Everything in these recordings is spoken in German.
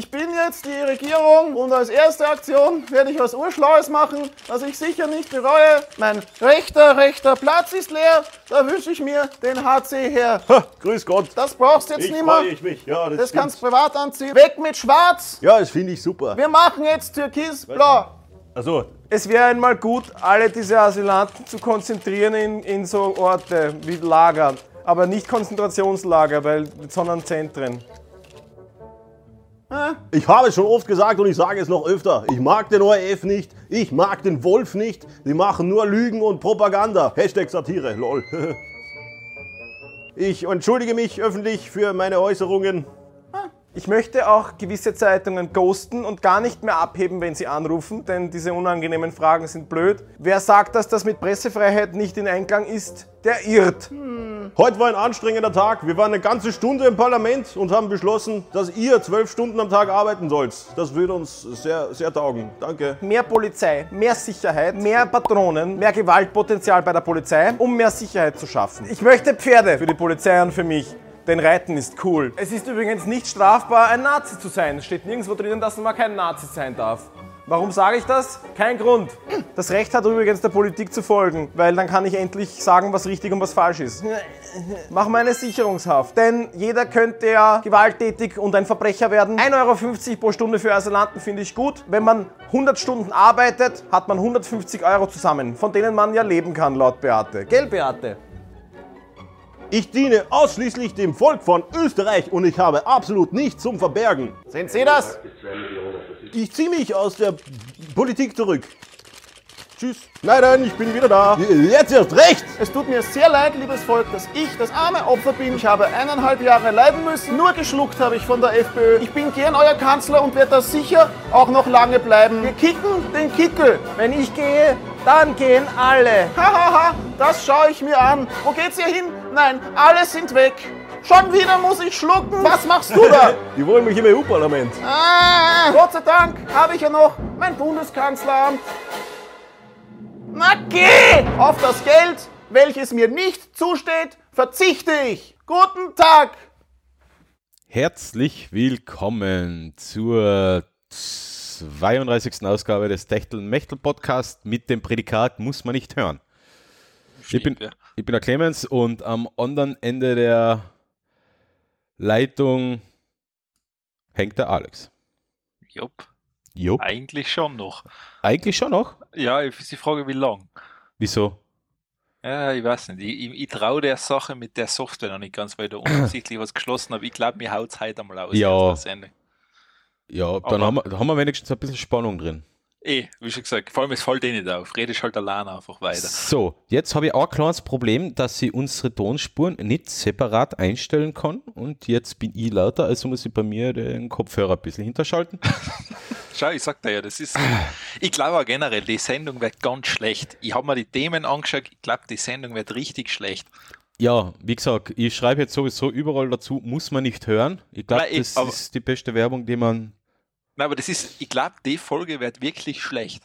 Ich bin jetzt die Regierung und als erste Aktion werde ich was Urschlaues machen, was ich sicher nicht bereue. Mein rechter, rechter Platz ist leer. Da wünsche ich mir den HC her. Ha, grüß Gott. Das brauchst du jetzt Ich nicht mehr. freue ich mich. Ja, das, Das kannst du privat anziehen. Weg mit Schwarz. Ja, das finde ich super. Wir machen jetzt Türkisblau. Also, Es wäre einmal gut, alle diese Asylanten zu konzentrieren in, in so Orte wie Lager. Aber nicht Konzentrationslager, weil, sondern Zentren. Ich habe es schon oft gesagt und ich sage es noch öfter. Ich mag den ORF nicht. Ich mag den Wolf nicht. Die machen nur Lügen und Propaganda. Hashtag Satire, lol. Ich entschuldige mich öffentlich für meine Äußerungen. Ich möchte auch gewisse Zeitungen ghosten und gar nicht mehr abheben, wenn sie anrufen, denn diese unangenehmen Fragen sind blöd. Wer sagt, dass das mit Pressefreiheit nicht in Einklang ist, der irrt. Heute war ein anstrengender Tag. Wir waren eine ganze Stunde im Parlament und haben beschlossen, dass ihr zwölf Stunden am Tag arbeiten sollt. Das würde uns sehr, sehr taugen. Danke. Mehr Polizei, mehr Sicherheit, mehr Patronen, mehr Gewaltpotenzial bei der Polizei, um mehr Sicherheit zu schaffen. Ich möchte Pferde für die Polizei und für mich. Denn Reiten ist cool. Es ist übrigens nicht strafbar, ein Nazi zu sein. Es steht nirgendwo drinnen, dass man kein Nazi sein darf. Warum sage ich das? Kein Grund. Das Recht hat übrigens der Politik zu folgen, weil dann kann ich endlich sagen, was richtig und was falsch ist. Mach mal eine Sicherungshaft. Denn jeder könnte ja gewalttätig und ein Verbrecher werden. 1,50 Euro pro Stunde für Asylanten finde ich gut. Wenn man 100 Stunden arbeitet, hat man 150 Euro zusammen, von denen man ja leben kann, laut Beate. Gell, Beate? Ich diene ausschließlich dem Volk von Österreich und ich habe absolut nichts zum Verbergen. Sind Sie das? Ich ziehe mich aus der Politik zurück. Tschüss. Nein, nein, ich bin wieder da. Jetzt erst recht. Es tut mir sehr leid, liebes Volk, dass ich das arme Opfer bin. Ich habe eineinhalb Jahre leiden müssen. Nur geschluckt habe ich von der FPÖ. Ich bin gern euer Kanzler und werde das sicher auch noch lange bleiben. Wir kicken den Kickel. Wenn ich gehe, dann gehen alle. Hahaha, das schaue ich mir an. Wo geht's hier hin? Nein, alle sind weg. Schon wieder muss ich schlucken. Was machst du da? Die wollen mich im EU-Parlament. Ah, Gott sei Dank habe ich ja noch mein Bundeskanzleramt. Na geh! Auf das Geld, welches mir nicht zusteht, verzichte ich. Guten Tag! Herzlich willkommen zur 32. Ausgabe des Techtel-Mechtel Podcast mit dem Prädikat muss man nicht hören. Ich bin, ja. ich bin der Clemens und am anderen Ende der Leitung hängt der Alex. Jupp, Jo, eigentlich schon noch. eigentlich schon noch. Ja, ich ist die Frage, wie lang? Wieso? Ja, ich weiß nicht. Ich, ich, ich traue der Sache mit der Software noch nicht ganz, weil ich da offensichtlich was geschlossen habe. Ich glaube, mir haut es heute einmal aus. Ja. Ja, dann haben wir, haben wir wenigstens ein bisschen Spannung drin. Eh, wie schon gesagt, vor allem es fällt eh nicht auf. Rede ich halt allein einfach weiter. So, jetzt habe ich auch ein kleines Problem, dass ich unsere Tonspuren nicht separat einstellen kann. Und jetzt bin ich lauter, also muss ich bei mir den Kopfhörer ein bisschen hinterschalten. Schau, ich sag dir ja, das ist. Ich glaube auch generell, die Sendung wird ganz schlecht. Ich habe mir die Themen angeschaut, ich glaube, die Sendung wird richtig schlecht. Ja, wie gesagt, ich schreibe jetzt sowieso überall dazu, muss man nicht hören. Ich glaube, ich- das aber- ist die beste Werbung, die man. Nein, aber das ist, ich glaube, die Folge wird wirklich schlecht.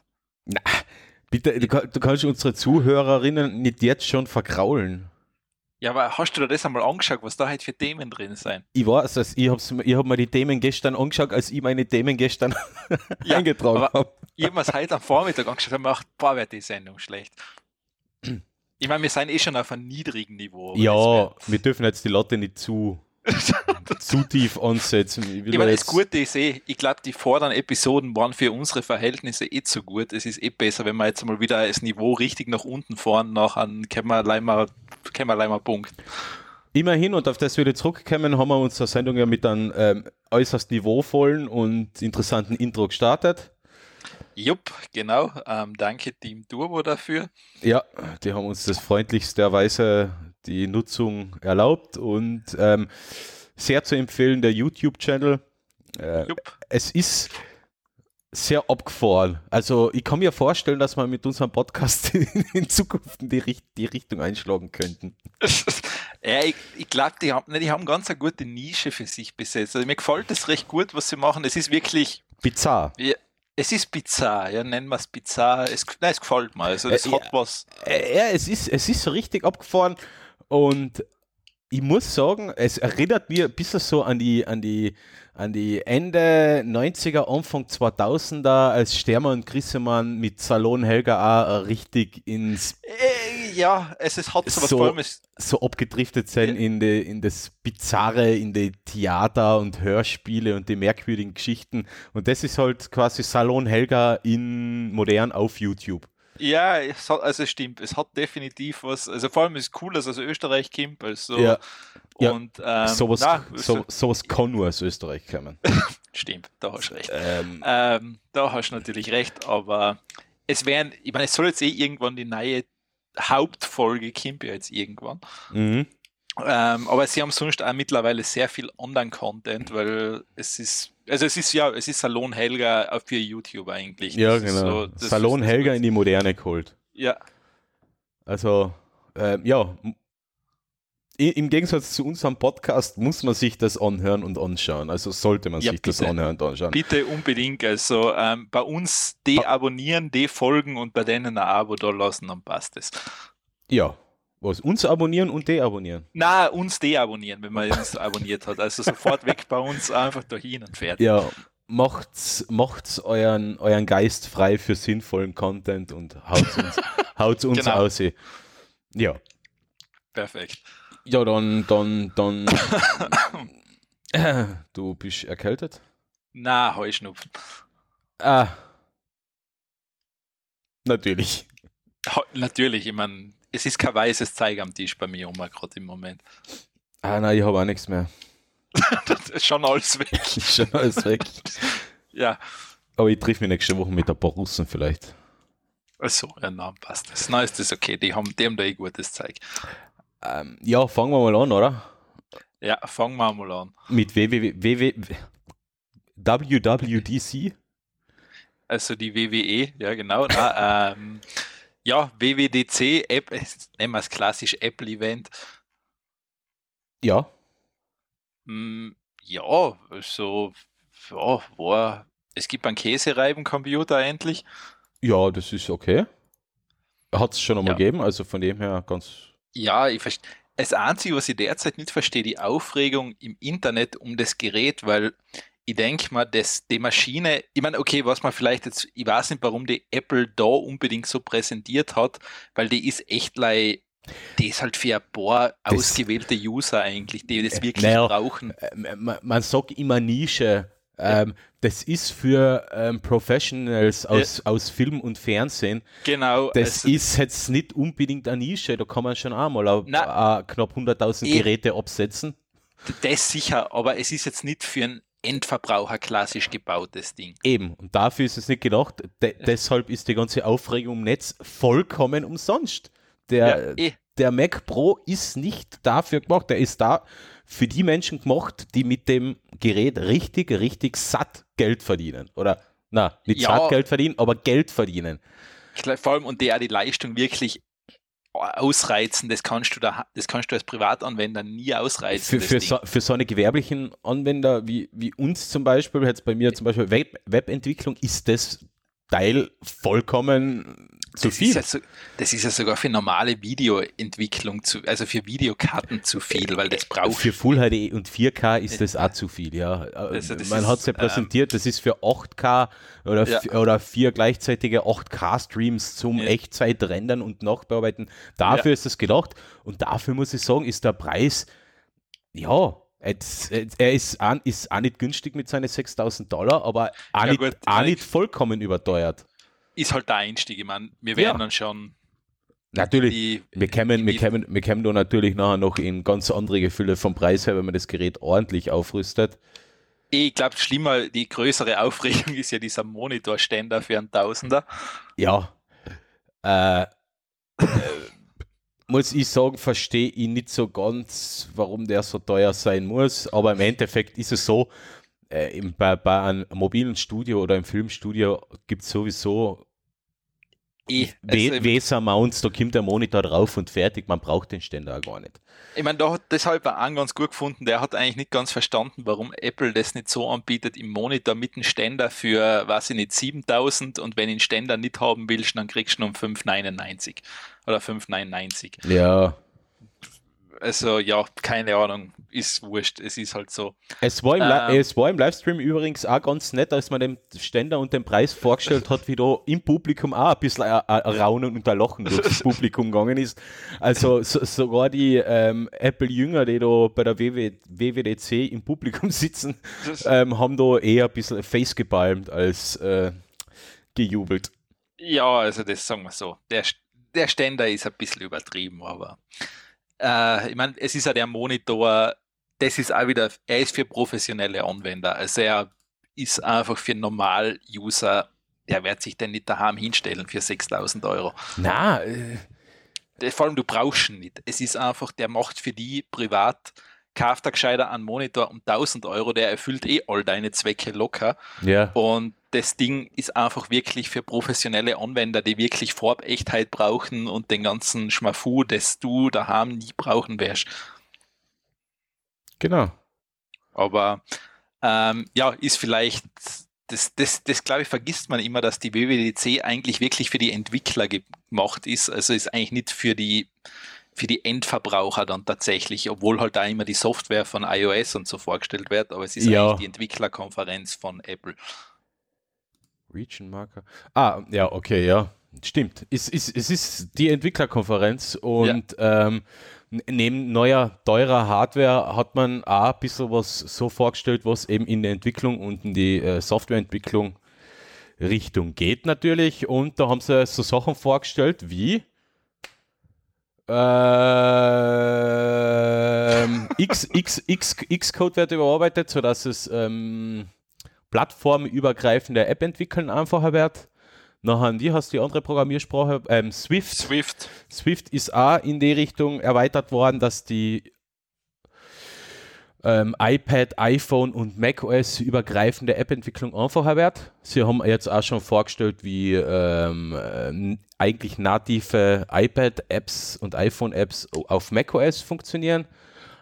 Bitte, du, du kannst unsere Zuhörerinnen nicht jetzt schon verkraulen. Ja, aber hast du dir das einmal angeschaut, was da halt für Themen drin sind? Ich weiß es, ich habe hab mir die Themen gestern angeschaut, als ich meine Themen gestern Ja, eingetragen habe. Ich habe mir es heute am Vormittag angeschaut und mir gedacht, boah, wird die Sendung schlecht. Ich meine, wir sind eh schon auf einem niedrigen Niveau. Ja, wir dürfen jetzt die Latte nicht zu, zu tief ansetzen. Ich, Ich meine, das Gute ist eh, ich glaube, die vorderen Episoden waren für unsere Verhältnisse eh zu gut. Es ist eh besser, wenn wir jetzt mal wieder das Niveau richtig nach unten fahren, nachher können wir allein mal, können wir allein mal Punkt. Immerhin, und auf das wir zurückkommen, haben wir unsere Sendung ja mit einem ähm, äußerst niveauvollen und interessanten Intro gestartet. Jupp, genau. Ähm, danke Team Turbo dafür. Ja, die haben uns das freundlichsterweise die Nutzung erlaubt und ähm, sehr zu empfehlen der YouTube-Channel. Äh, es ist sehr abgefahren. Also ich kann mir vorstellen, dass wir mit unserem Podcast in Zukunft in die, Richt die Richtung einschlagen könnten. ja, ich, ich glaube, die haben, ne, die haben ganz eine gute Nische für sich besetzt. Also mir gefällt das recht gut, was sie machen. Es ist wirklich, Bizarr. ja, es ist bizarr, ja, nennen wir es bizarr. Es, nein, es gefällt mir. Also das Äh, hat was. Äh, Ja, es ist, es ist so richtig abgefahren und ich muss sagen, es erinnert mir ein bisschen so an die, an die, an die Ende 90er, Anfang 2000er, als Stermer und Grissemann mit Salon Helga auch richtig ins Äh, ja, es ist, hat So- vor allem, es, so abgedriftet sein in, die, in das Bizarre, in die Theater und Hörspiele und die merkwürdigen Geschichten. Und das ist halt quasi Salon Helga in modern auf YouTube. Ja, es hat, also stimmt, es hat definitiv was, also vor allem ist es cool, dass aus Österreich kommt, also, Ja. Ja. und, ähm, sowas, na, so, sowas kann nur aus Österreich kommen. stimmt, da hast du recht. ähm, Ähm, da hast du natürlich recht, aber es werden, ich meine, es soll jetzt eh irgendwann die neue Hauptfolge kommt ja jetzt irgendwann. mhm. Ähm, aber sie haben sonst auch mittlerweile sehr viel Online-Content, weil es ist, also es ist ja, es ist Salon Helga für YouTube eigentlich. Ja, Das genau. so- das Salon Helga in die Moderne geholt. Ja, Also, ähm, ja, im Gegensatz zu unserem Podcast muss man sich das anhören und anschauen. Also sollte man Ja, sich das bitte. anhören und anschauen. bitte unbedingt. Also ähm, bei uns deabonnieren, defolgen und bei denen ein Abo da lassen, dann passt es. Ja, was? Uns abonnieren und deabonnieren. Na, uns deabonnieren, wenn man uns abonniert hat. Also sofort weg bei uns, einfach dahin und fertig. Ja, macht's, macht's euren, euren Geist frei für sinnvollen Content und haut's uns, haut's uns Genau. aus. Ja. Perfekt. Ja, dann, dann, dann. du bist erkältet? Na, Heuschnupfen. Ah. Natürlich. Natürlich, ich meine, es ist kein weißes Zeug am Tisch bei mir, Oma, gerade im Moment. Ah, nein, ich habe auch nichts mehr. Das ist schon alles weg. Schon alles weg. Ja, Aber ich treffe mich nächste Woche mit ein paar Russen vielleicht. also, ja, na, passt das. Na, ist das okay, die haben, die haben da eh gutes Zeug. Ähm, ja, fangen wir mal an, oder? Ja, fangen wir mal an. Mit www WWDC? Also die WWE, ja genau. Na, ähm, ja, WWDC, App, nennen wir es klassisch Apple-Event. Ja. Hm, ja, so, ja, war, es gibt einen Käsereibencomputer endlich. Ja, das ist okay. Hat es schon einmal Ja. gegeben, also von dem her ganz. Ja, ich verstehe. Das Einzige, was ich derzeit nicht verstehe, die Aufregung im Internet um das Gerät, weil ich denke mal, dass die Maschine, ich meine, okay, was man vielleicht jetzt, ich weiß nicht, warum die Apple da unbedingt so präsentiert hat, weil die ist echt lei, die ist halt für ein paar Das- ausgewählte User eigentlich, die das wirklich naja, brauchen. Äh, man, man sagt immer Nische. Ähm, Das ist für ähm, Professionals aus, aus Film und Fernsehen. Genau. Das also, ist jetzt nicht unbedingt eine Nische. Da kann man schon einmal auf, Na. äh, knapp 100.000 Eh. Geräte absetzen. das sicher, aber es ist jetzt nicht für einen Endverbraucher klassisch gebautes Ding. Eben. Und dafür ist es nicht gedacht. De deshalb ist die ganze Aufregung im Netz vollkommen umsonst. Der, Ja, eh. der Mac Pro ist nicht dafür gemacht. Der ist da für die Menschen gemacht, die mit dem Gerät richtig, richtig satt Geld verdienen. Oder, na, nicht Ja. satt Geld verdienen, aber Geld verdienen. Vor allem und der die Leistung wirklich ausreizen, das kannst du da, das kannst du als Privatanwender nie ausreizen. Für, für, so, für so eine gewerblichen Anwender wie, wie uns zum Beispiel, jetzt bei mir zum Beispiel Web, Webentwicklung, ist das Teil vollkommen zu das, viel. Ist ja so, das ist ja sogar für normale Videoentwicklung, zu, also für Videokarten zu viel, weil das braucht Für Full HD und 4K ist das auch zu viel, ja. Das- das Man hat es ja ähm, präsentiert, das ist für 8K oder, Ja. oder vier gleichzeitige 8K-Streams zum Ja. Echtzeit-Rendern und Nachbearbeiten. Dafür Ja. ist es gedacht. Und dafür muss ich sagen, ist der Preis, ja, jetzt, jetzt, er ist, an, ist auch nicht günstig mit seinen 6000 Dollar, aber auch, Ja nicht, gut, auch ich- nicht vollkommen überteuert. ist halt der Einstieg. Ich meine, wir werden Ja. dann schon Natürlich, die, wir kämen, wir, kämen, wir kämen da natürlich nachher noch in ganz andere Gefühle vom Preis her, wenn man das Gerät ordentlich aufrüstet. ich glaube, schlimmer, die größere Aufregung ist ja dieser Monitorständer für einen Tausender. Ja. Äh, äh, muss ich sagen, verstehe ich nicht so ganz, warum der so teuer sein muss. Aber im Endeffekt ist es so, äh, bei, bei einem mobilen Studio oder im Filmstudio gibt es sowieso We also, Weser-Mounts, da kommt der Monitor drauf und fertig, man braucht den Ständer auch gar nicht. Ich meine, da hat deshalb war einen ganz gut gefunden, der hat eigentlich nicht ganz verstanden, warum Apple das nicht so anbietet im Monitor mit einem Ständer für, weiß ich nicht, 7000 und wenn du den Ständer nicht haben willst, dann kriegst du ihn um 599 oder 599. Ja, Also ja, keine Ahnung. ist wurscht, es ist halt so. Es war, im ähm, es war im Livestream übrigens auch ganz nett, als man den Ständer und den Preis vorgestellt hat, wie da im Publikum auch ein bisschen ein, ein Raunen und ein Lachen durch das Publikum gegangen ist. Also so, sogar die ähm, Apple-Jünger, die da bei der WW, WWDC im Publikum sitzen, ähm, haben da eher ein bisschen Face gebalmt als äh, gejubelt. Ja, also das sagen wir so. Der, der Ständer ist ein bisschen übertrieben, aber äh, ich meine, es ist ja der Monitor, das ist auch wieder, er ist für professionelle Anwender. Also er ist einfach für Normal-User, der wird sich denn nicht daheim hinstellen für 6000 Euro. Na, äh. Vor allem, du brauchst ihn nicht. Es ist einfach, der macht für die privat kauft er gescheiter einen Monitor um 1000 Euro, der erfüllt eh all deine Zwecke locker. Ja. Und das Ding ist einfach wirklich für professionelle Anwender, die wirklich Farbechtheit brauchen und den ganzen Schmafu, das du daheim nie brauchen wirst. Genau. Aber ähm, ja, ist vielleicht, das, das, das glaube ich, vergisst man immer, dass die WWDC eigentlich wirklich für die Entwickler gemacht ist. Also ist eigentlich nicht für die für die Endverbraucher dann tatsächlich, obwohl halt da immer die Software von iOS und so vorgestellt wird, aber es ist ja. eigentlich die Entwicklerkonferenz von Apple. Region Marker. Ah, ja, okay, ja. Stimmt. Es, es, es ist die Entwicklerkonferenz und ja. ähm, neben neuer, teurer Hardware hat man auch ein bisschen was so vorgestellt, was eben in der Entwicklung und in die äh, Softwareentwicklung Richtung geht natürlich. Und da haben sie so Sachen vorgestellt wie ähm, X, X, X, Xcode wird überarbeitet, sodass es ähm, plattformübergreifende App entwickeln einfacher wird. Nachher, wie hast du die andere Programmiersprache? Ähm, Swift. Swift. Swift ist auch in die Richtung erweitert worden, dass die ähm, iPad, iPhone und macOS übergreifende App-Entwicklung einfacher wird. Sie haben jetzt auch schon vorgestellt, wie ähm, äh, eigentlich native iPad-Apps und iPhone-Apps auf macOS funktionieren.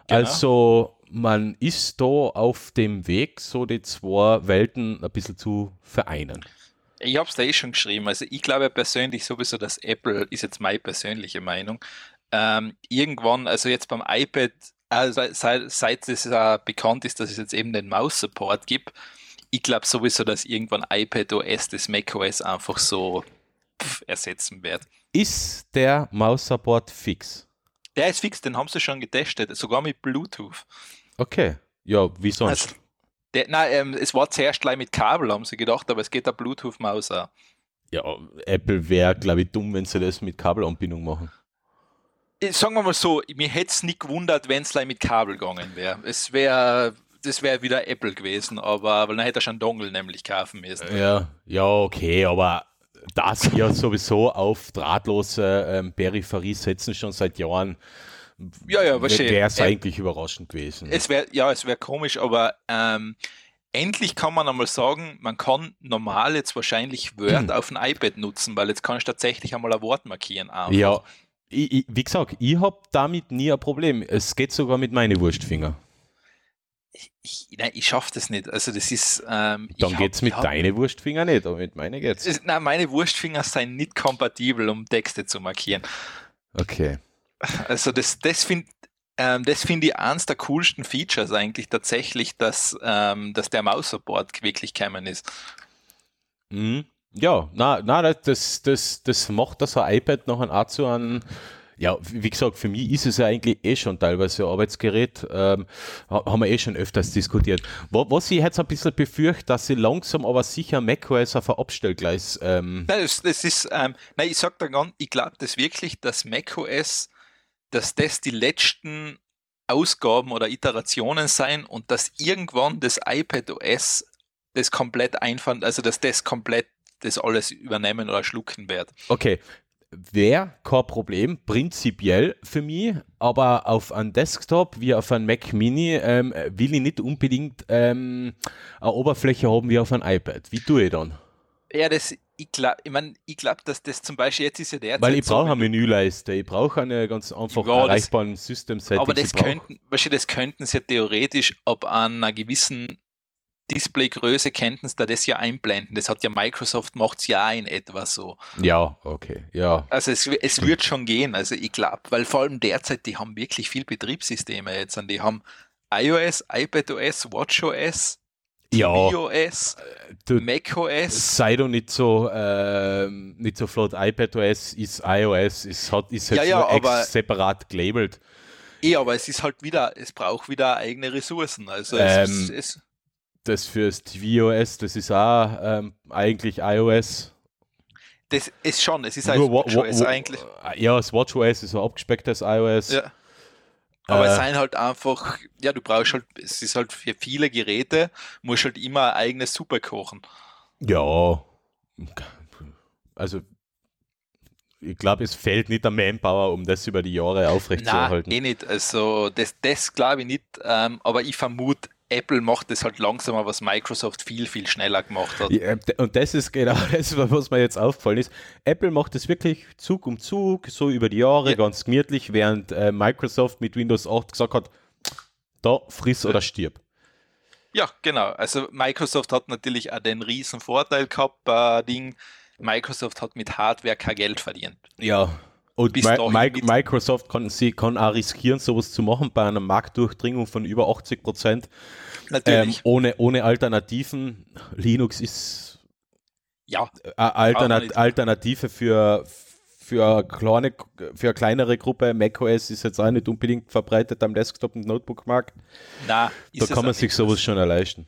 Genau. Also man ist da auf dem Weg, so die zwei Welten ein bisschen zu vereinen. Ich habe es da eh schon geschrieben. Also ich glaube persönlich sowieso, dass Apple, ist jetzt meine persönliche Meinung, ähm, irgendwann, also jetzt beim iPad also seit, seit es äh, bekannt ist, dass es jetzt eben den Maus-Support gibt, ich glaube sowieso, dass irgendwann iPad OS das macOS einfach so pff, ersetzen wird. Ist der Maus-Support fix? Der ist fix, den haben sie schon getestet, sogar mit Bluetooth. Okay, ja, wie sonst? Also, der, nein, ähm, es war zuerst gleich mit Kabel, haben sie gedacht, aber es geht der Bluetooth-Maus auch. Ja, Apple wäre, glaube ich, dumm, wenn sie das mit Kabelanbindung machen sagen wir mal so, mir hätte es nicht gewundert, wenn es mit Kabel gegangen wäre. Es wäre das wäre wieder Apple gewesen, aber weil dann hätte er schon Dongle nämlich kaufen müssen. Ja, ja, okay, aber das ja sowieso auf drahtlose ähm, Peripherie setzen schon seit Jahren. Ja, ja, wahrscheinlich. Wäre es eigentlich überraschend gewesen. Es wäre, ja, es wäre komisch, aber ähm, endlich kann man einmal sagen, man kann normal jetzt wahrscheinlich Word auf dem iPad nutzen, weil jetzt kann ich tatsächlich einmal ein Wort markieren. Einfach. Ja, ich, ich, wie gesagt, ich habe damit nie ein Problem. Es geht sogar mit meinen Wurstfinger. Ich, nein, ich schaffe das nicht. Also das ist. Ähm, Dann geht es mit deinen Wurstfinger nicht, aber mit meinen geht es. Nein, meine Wurstfinger sind nicht kompatibel, um Texte zu markieren. Okay. Also das, das finde ähm, das finde ich eines der coolsten Features eigentlich tatsächlich, dass, ähm, dass der Maus-Support wirklich gekommen ist. Mhm. Ja, na, na, das, das, das macht das ein iPad noch ein zu einem ja, wie gesagt, für mich ist es ja eigentlich eh schon teilweise ein Arbeitsgerät, ähm, haben wir eh schon öfters diskutiert. Was ich jetzt ein bisschen befürchte, dass sie langsam aber sicher macOS auf ein Abstellgleis. Ähm nein, das, das ist, ähm, nein, ich sag da ganz, ich glaube das wirklich, dass macOS, dass das die letzten Ausgaben oder Iterationen sein und dass irgendwann das iPad OS das komplett einfand, also dass das komplett das alles übernehmen oder schlucken wird. Okay, wäre kein Problem, prinzipiell für mich, aber auf einem Desktop wie auf einem Mac Mini ähm, will ich nicht unbedingt ähm, eine Oberfläche haben wie auf einem iPad. Wie tue ich dann? Ja, das, ich glaube, ich, mein, ich glaub, dass das zum Beispiel jetzt ist ja der. Weil ich brauche so, eine Menüleiste, ich brauche eine ganz einfach ja, erreichbaren System-Setting. Aber das könnten, das könnten sie ja theoretisch ab einer gewissen Displaygröße könnten sie da das ja einblenden. Das hat ja Microsoft macht es ja in etwa so. Ja, okay, ja. Also es, es wird schon gehen. Also ich glaube, weil vor allem derzeit, die haben wirklich viel Betriebssysteme jetzt und die haben iOS, iPadOS, WatchOS, Ja, tvOS, du, macOS. sei doch nicht so, ähm, nicht so flott. iPadOS ist iOS, ist, hat, ist jetzt Ja, ja, aber- separat gelabelt. Eh, aber es ist halt wieder, es braucht wieder eigene Ressourcen. Also es, Ähm, es, es, Das fürs tvOS, das ist auch ähm, eigentlich iOS. das ist schon, es ist Nur Wa- WatchOS Wa- Wa- eigentlich. Ja, das WatchOS ist so abgespecktes iOS. Ja. Aber Äh, es sind halt einfach, ja, du brauchst halt, es ist halt für viele Geräte, musst halt immer ein eigenes Super kochen. Ja. Also, ich glaube, es fehlt nicht der Manpower, um das über die Jahre Nein, aufrechtzuerhalten. eh nicht. Also, das, das glaube ich nicht. Ähm, aber ich vermute, Apple macht das halt langsamer, was Microsoft viel, viel schneller gemacht hat. Ja, und das ist genau das, was mir jetzt aufgefallen ist. Apple macht das wirklich Zug um Zug, so über die Jahre, Ja. ganz gemütlich, während äh, Microsoft mit Windows 8 gesagt hat, da friss oder stirb. Ja, genau. Also Microsoft hat natürlich auch den riesen Vorteil gehabt, äh, Ding. Microsoft hat mit Hardware kein Geld verdient. Ja. Und Mi Microsoft kann, sie, kann auch riskieren, sowas zu machen bei einer Marktdurchdringung von über 80 Prozent. Ähm, Natürlich. ohne, ohne Alternativen. Linux ist ja, eine Alternat. Alternative für, für, eine kleine, für eine kleinere Gruppe. macOS ist jetzt auch nicht unbedingt verbreitet am Desktop- und Notebook-Markt. Da kann man sich sowas schon erleichtern.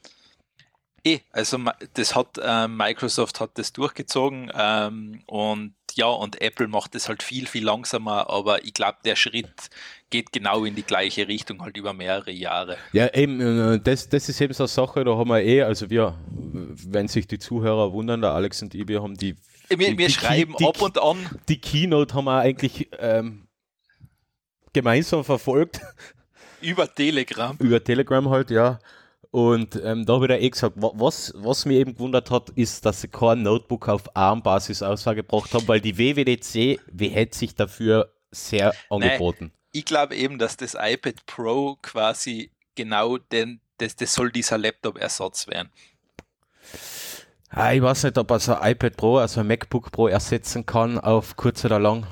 Eh, also das hat ähm, Microsoft hat das durchgezogen ähm, und ja, und Apple macht das halt viel, viel langsamer, aber ich glaube, der Schritt geht genau in die gleiche Richtung, halt über mehrere Jahre. Ja, eben, äh, das, das ist eben so eine Sache, da haben wir eh, also wir, wenn sich die Zuhörer wundern, der Alex und ich, wir haben die, Wir, die, wir die, schreiben die, ab und an, die Keynote haben wir eigentlich ähm, gemeinsam verfolgt. über Telegram. über Telegram halt, ja. Und ähm, da habe ich eh gesagt, wa- was, was mir eben gewundert hat, ist, dass sie kein Notebook auf ARM-Basis ausgebracht haben, weil die WWDC, wie hätte sich dafür sehr angeboten. Ich glaube eben, dass das iPad Pro quasi genau den, das, das soll dieser Laptop-Ersatz werden. Ah, ich weiß nicht, ob er so ein iPad Pro, also ein MacBook Pro ersetzen kann auf kurz oder lang.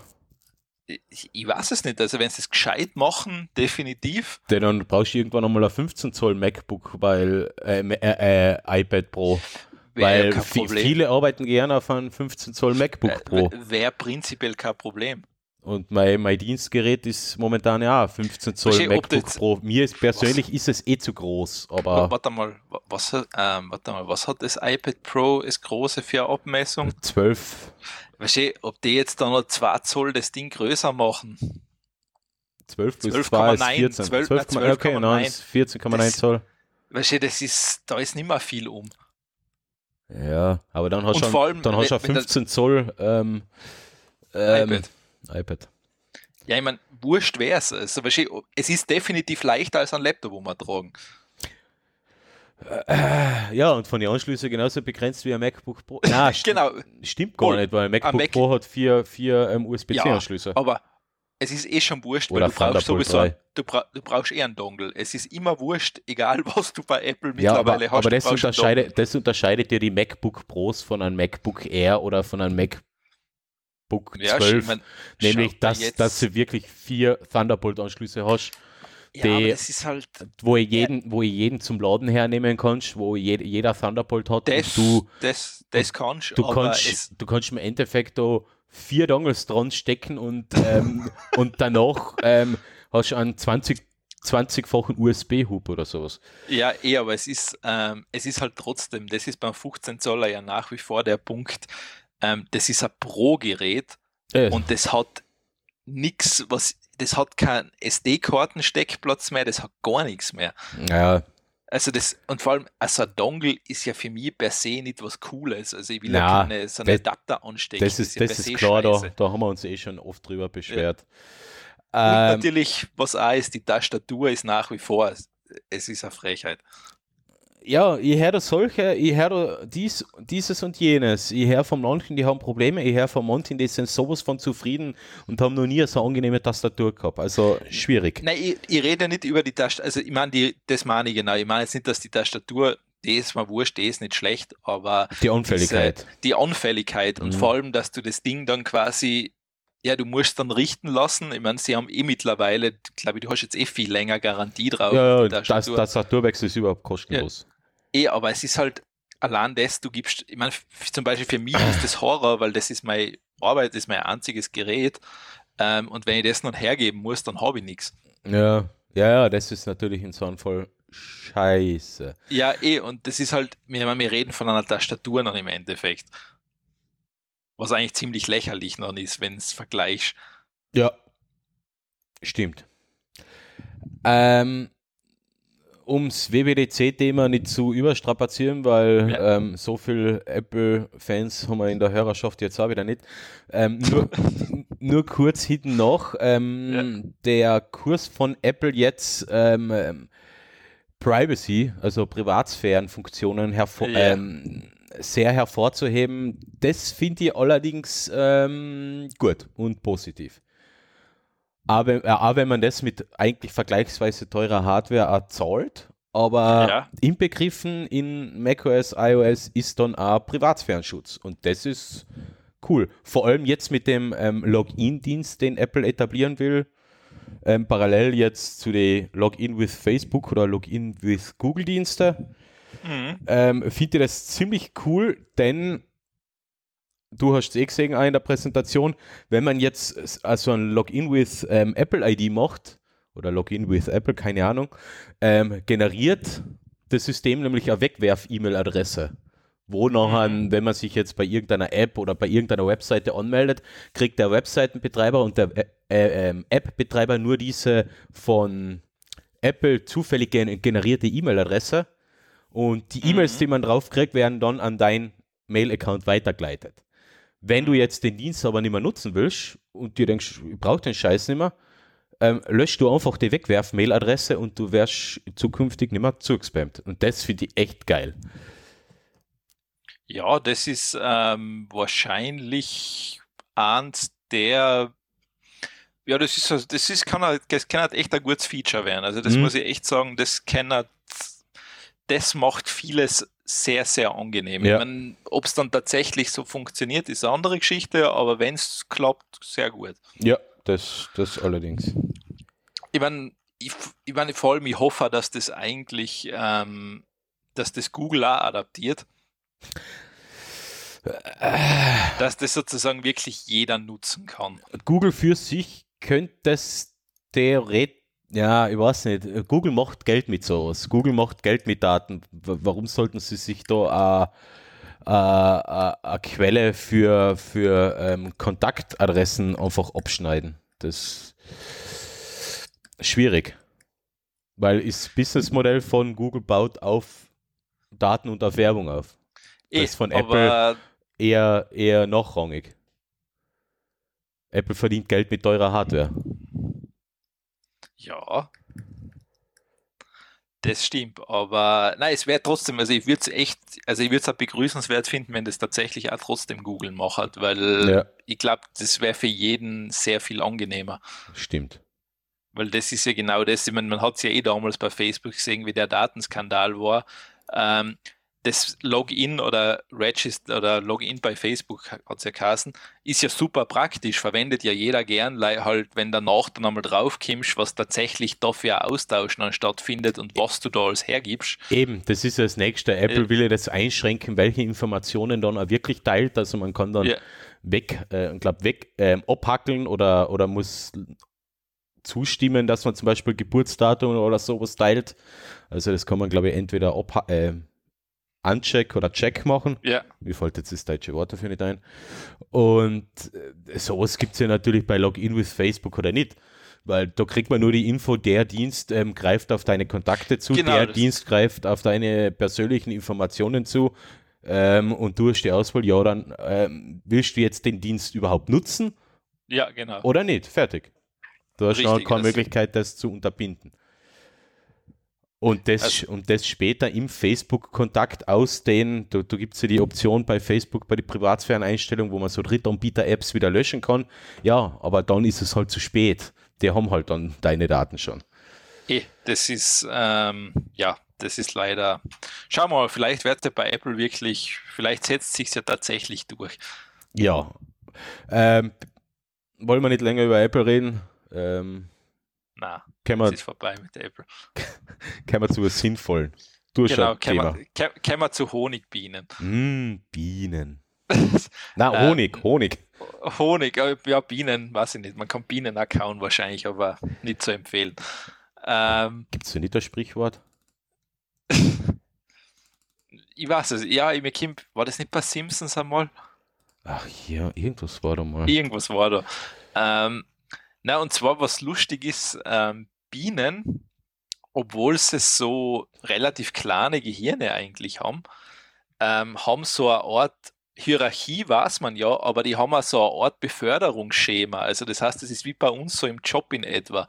Ich, ich weiß es nicht, also wenn sie es gescheit machen, definitiv. Denn dann brauchst du irgendwann einmal ein 15 Zoll MacBook, weil äh, äh, äh, iPad Pro. Weil ja viele arbeiten gerne auf einem 15 Zoll MacBook Pro. Wäre prinzipiell kein Problem. Und mein, mein Dienstgerät ist momentan ja auch 15 Zoll Versteh, ob du MacBook Pro. Mir ist persönlich ist es eh zu groß, aber Warte mal, wa- was, hat- ähm, warte mal, was hat das iPad Pro das große für eine Abmessung? 12, Weißt du, ob die jetzt da noch 2 Zoll das Ding größer machen? 12 plus 2 ist 12,9, 14. 12, 12, okay, nein, 12,9. ist 14,9 Das- Zoll. Weißt du, das ist, da ist nicht mehr viel um. Ja, aber dann hast du schon, allem, dann hast wenn- wenn das- 15 Zoll ähm, ähm, iPad. iPad. Ja, ich meine, wurscht wäre es. Also, weißt du, es ist definitiv leichter als ein Laptop, wo wir tragen. Ja, und von den Anschlüssen genauso begrenzt wie ein MacBook Pro. Nein, Genau. stimmt gar Voll. nicht, weil ein MacBook Mac- Pro hat vier, vier ähm, Ja, USB-C-Anschlüsse. aber es ist eh schon wurscht, Oder weil du brauchst sowieso, 3. du, bra du brauchst eh einen Dongle. Es ist immer wurscht, egal was du bei Apple Ja, aber, mittlerweile hast. aber das, unterscheidet, das unterscheidet dir die MacBook Pros von einem MacBook Air oder von einem MacBook Dongle. Ja, 12. ich mein, nämlich, dass, dass du wirklich vier Thunderbolt-Anschlüsse hast, ja, die- aber das ist halt, wo ich jeden, wo ich jeden zum Laden hernehmen kannst, wo je, jeder Thunderbolt hat das, du, das, das kannst du, kannst, du kannst im Endeffekt da vier Dongles dran stecken und, ähm, und danach ähm, hast du einen 20 20-fachen USB-Hub oder sowas. Ja, eh, aber es ist, ähm, es ist halt trotzdem, das ist beim 15 Zoller ja nach wie vor der Punkt, ähm, das ist ein Pro-Gerät Äh, und das hat nichts, was, das hat keinen SD-Karten-Steckplatz mehr, das hat gar nichts mehr. ja, Also das, und vor allem, also ein Dongle ist ja für mich per se nicht was Cooles. Also ich will Na, ja keine, so einen das- Adapter anstecken. das ist, ja das per se ist klar, da, da haben wir uns eh schon oft drüber beschwert. Und Ähm, natürlich, was auch ist, die Tastatur ist nach wie vor, es ist eine Frechheit. Ja, ich höre solche, ich höre dies, dieses und jenes. Ich höre von manchen, die haben Probleme, ich höre von manchen, die sind sowas von zufrieden und haben noch nie so eine angenehme Tastatur gehabt. Also schwierig. Nein, ich, ich rede nicht über die Tastatur, also ich meine, das meine ich genau. Ich meine jetzt nicht, dass die Tastatur, die ist mir wurscht, die ist nicht schlecht, aber Die Anfälligkeit. Diese, die Anfälligkeit und Mhm. vor allem, dass du das Ding dann quasi ja, du musst dann richten lassen. Ich meine, sie haben eh mittlerweile, glaube ich, du hast jetzt eh viel länger Garantie drauf. Ja, ja das, das Tastaturwechsel ist überhaupt kostenlos. Ja, eh, aber es ist halt allein das, du gibst, ich meine, zum Beispiel für mich ist das Horror, weil das ist meine Arbeit, das ist mein einziges Gerät. Ähm, und wenn ich das noch hergeben muss, dann habe ich nichts. Ja, ja, ja, das ist natürlich in so einem Fall scheiße. Ja, eh, und das ist halt, wir, wir reden von einer Tastatur noch im Endeffekt. Was eigentlich ziemlich lächerlich noch ist, wenn es vergleichst. Ja, stimmt. Ähm, ums WWDC-Thema nicht zu überstrapazieren, weil ja. ähm, so viele Apple-Fans haben wir in der Hörerschaft jetzt auch wieder nicht. Ähm, nur, nur kurz hinten noch, ähm, ja. der Kurs von Apple jetzt ähm, ähm, Privacy, also Privatsphärenfunktionen hervor ja. Ähm, sehr hervorzuheben, das finde ich allerdings gut und positiv. Aber, äh, auch wenn man das mit eigentlich vergleichsweise teurer Hardware erzahlt, aber ja. inbegriffen in macOS, iOS ist dann auch Privatsphärenschutz. Und das ist cool. Vor allem jetzt mit dem ähm, Login-Dienst, den Apple etablieren will, ähm, parallel jetzt zu den Login with Facebook oder Login with Google-Dienste, mhm. ähm, finde ich das ziemlich cool, denn du hast es eh gesehen in der Präsentation, wenn man jetzt also ein Login with ähm, Apple ID macht, oder Login with Apple, keine Ahnung, ähm, generiert das System nämlich eine Wegwerf-E-Mail-Adresse. Wo nachher, mhm. wenn man sich jetzt bei irgendeiner App oder bei irgendeiner Webseite anmeldet, kriegt der Webseitenbetreiber und der äh, äh, ähm, App-Betreiber nur diese von Apple zufällig generierte E-Mail-Adresse und die E-Mails, mhm. die man draufkriegt, werden dann an dein Mail-Account weitergeleitet. Wenn du jetzt den Dienst aber nicht mehr nutzen willst und dir denkst, ich brauche den Scheiß nicht mehr, ähm, löscht du einfach die Wegwerf-Mail-Adresse und du wirst zukünftig nicht mehr zugespammt. Und das finde ich echt geil. Ja, das ist ähm, wahrscheinlich eins der ja, das ist, das ist, kann, halt, das kann halt echt ein gutes Feature werden. Also das mhm. muss ich echt sagen, das kann halt, das macht vieles sehr, sehr angenehm. Ja. Ob es dann tatsächlich so funktioniert, ist eine andere Geschichte, aber wenn es klappt, sehr gut. Ja, das, das allerdings. Ich meine, ich, ich, mein, vor allem, ich hoffe, dass das eigentlich, ähm, dass das Google auch adaptiert. Dass das sozusagen wirklich jeder nutzen kann. Google für sich könnte das theoretisch ja, ich weiß nicht. Google macht Geld mit sowas. Google macht Geld mit Daten. Warum sollten sie sich da eine Quelle für, für ähm, Kontaktadressen einfach abschneiden? Das ist schwierig. Weil das Businessmodell von Google baut auf Daten und auf Werbung auf. Das ist von Apple eher, eher nachrangig. Apple verdient Geld mit teurer Hardware. Ja. Das stimmt, aber nein, es wäre trotzdem, also ich würde es echt, also ich würde es auch begrüßenswert finden, wenn das tatsächlich auch trotzdem Google macht, weil ja. ich glaube, das wäre für jeden sehr viel angenehmer. Stimmt. Weil das ist ja genau das, ich meine, man hat es ja eh damals bei Facebook gesehen, wie der Datenskandal war. Ähm, das Login oder Register oder Login bei Facebook hat es ja geheißen, ist ja super praktisch, verwendet ja jeder gern, halt, wenn danach dann einmal draufkommst, was tatsächlich dafür Austausch dann stattfindet und was du da alles hergibst. Eben, das ist das nächste. Apple äh, will ja das einschränken, welche Informationen dann auch wirklich teilt. Also man kann dann ja. weg, äh, glaube weg äh, abhackeln oder, oder muss zustimmen, dass man zum Beispiel Geburtsdatum oder sowas teilt. Also das kann man, glaube ich, entweder abhackeln äh, Uncheck oder Check machen. Ja. Mir fällt jetzt das deutsche Wort dafür nicht ein. Und äh, sowas gibt es ja natürlich bei Login with Facebook oder nicht. Weil da kriegt man nur die Info, der Dienst ähm, greift auf deine Kontakte zu, genau, der Dienst greift auf deine persönlichen Informationen zu. Ähm, und du hast die Auswahl, ja, dann ähm, willst du jetzt den Dienst überhaupt nutzen? Ja, genau. Oder nicht? Fertig. Du hast Richtig, noch keine Möglichkeit, das zu unterbinden. Und das, also, und das später im Facebook-Kontakt ausdehnen. Da, da gibt es ja die Option bei Facebook, bei der Privatsphären-Einstellung, wo man so Drittanbieter-Apps wieder löschen kann. Ja, aber dann ist es halt zu spät. Die haben halt dann deine Daten schon. Eh, das ist, ähm, ja, das ist leider. Schauen wir mal, vielleicht wird es ja bei Apple wirklich, vielleicht setzt sich ja tatsächlich durch. Ja. Ähm, wollen wir nicht länger über Apple reden. Ähm, Na, können, es ist vorbei mit Apple. können wir zu Sinnvollen. Genau, Durchschau-Thema. kommen wir- zu Honigbienen. Mm, Bienen. Na, Ähm, Honig, Honig. Honig, äh, ja, Bienen, weiß ich nicht. Man kann Bienen auch kauen wahrscheinlich, aber nicht zu empfehlen. Ähm, Gibt es nicht das Sprichwort? ich weiß es, ja, ich mir kommt- war das nicht bei Simpsons einmal? Ach ja, irgendwas war da mal. Irgendwas war da. Ähm, na, und zwar, was lustig ist, ähm, Bienen, obwohl sie so relativ kleine Gehirne eigentlich haben, ähm, haben so eine Art Hierarchie, weiß man ja, aber die haben auch so eine Art Beförderungsschema. Also das heißt, das ist wie bei uns so im Job in etwa.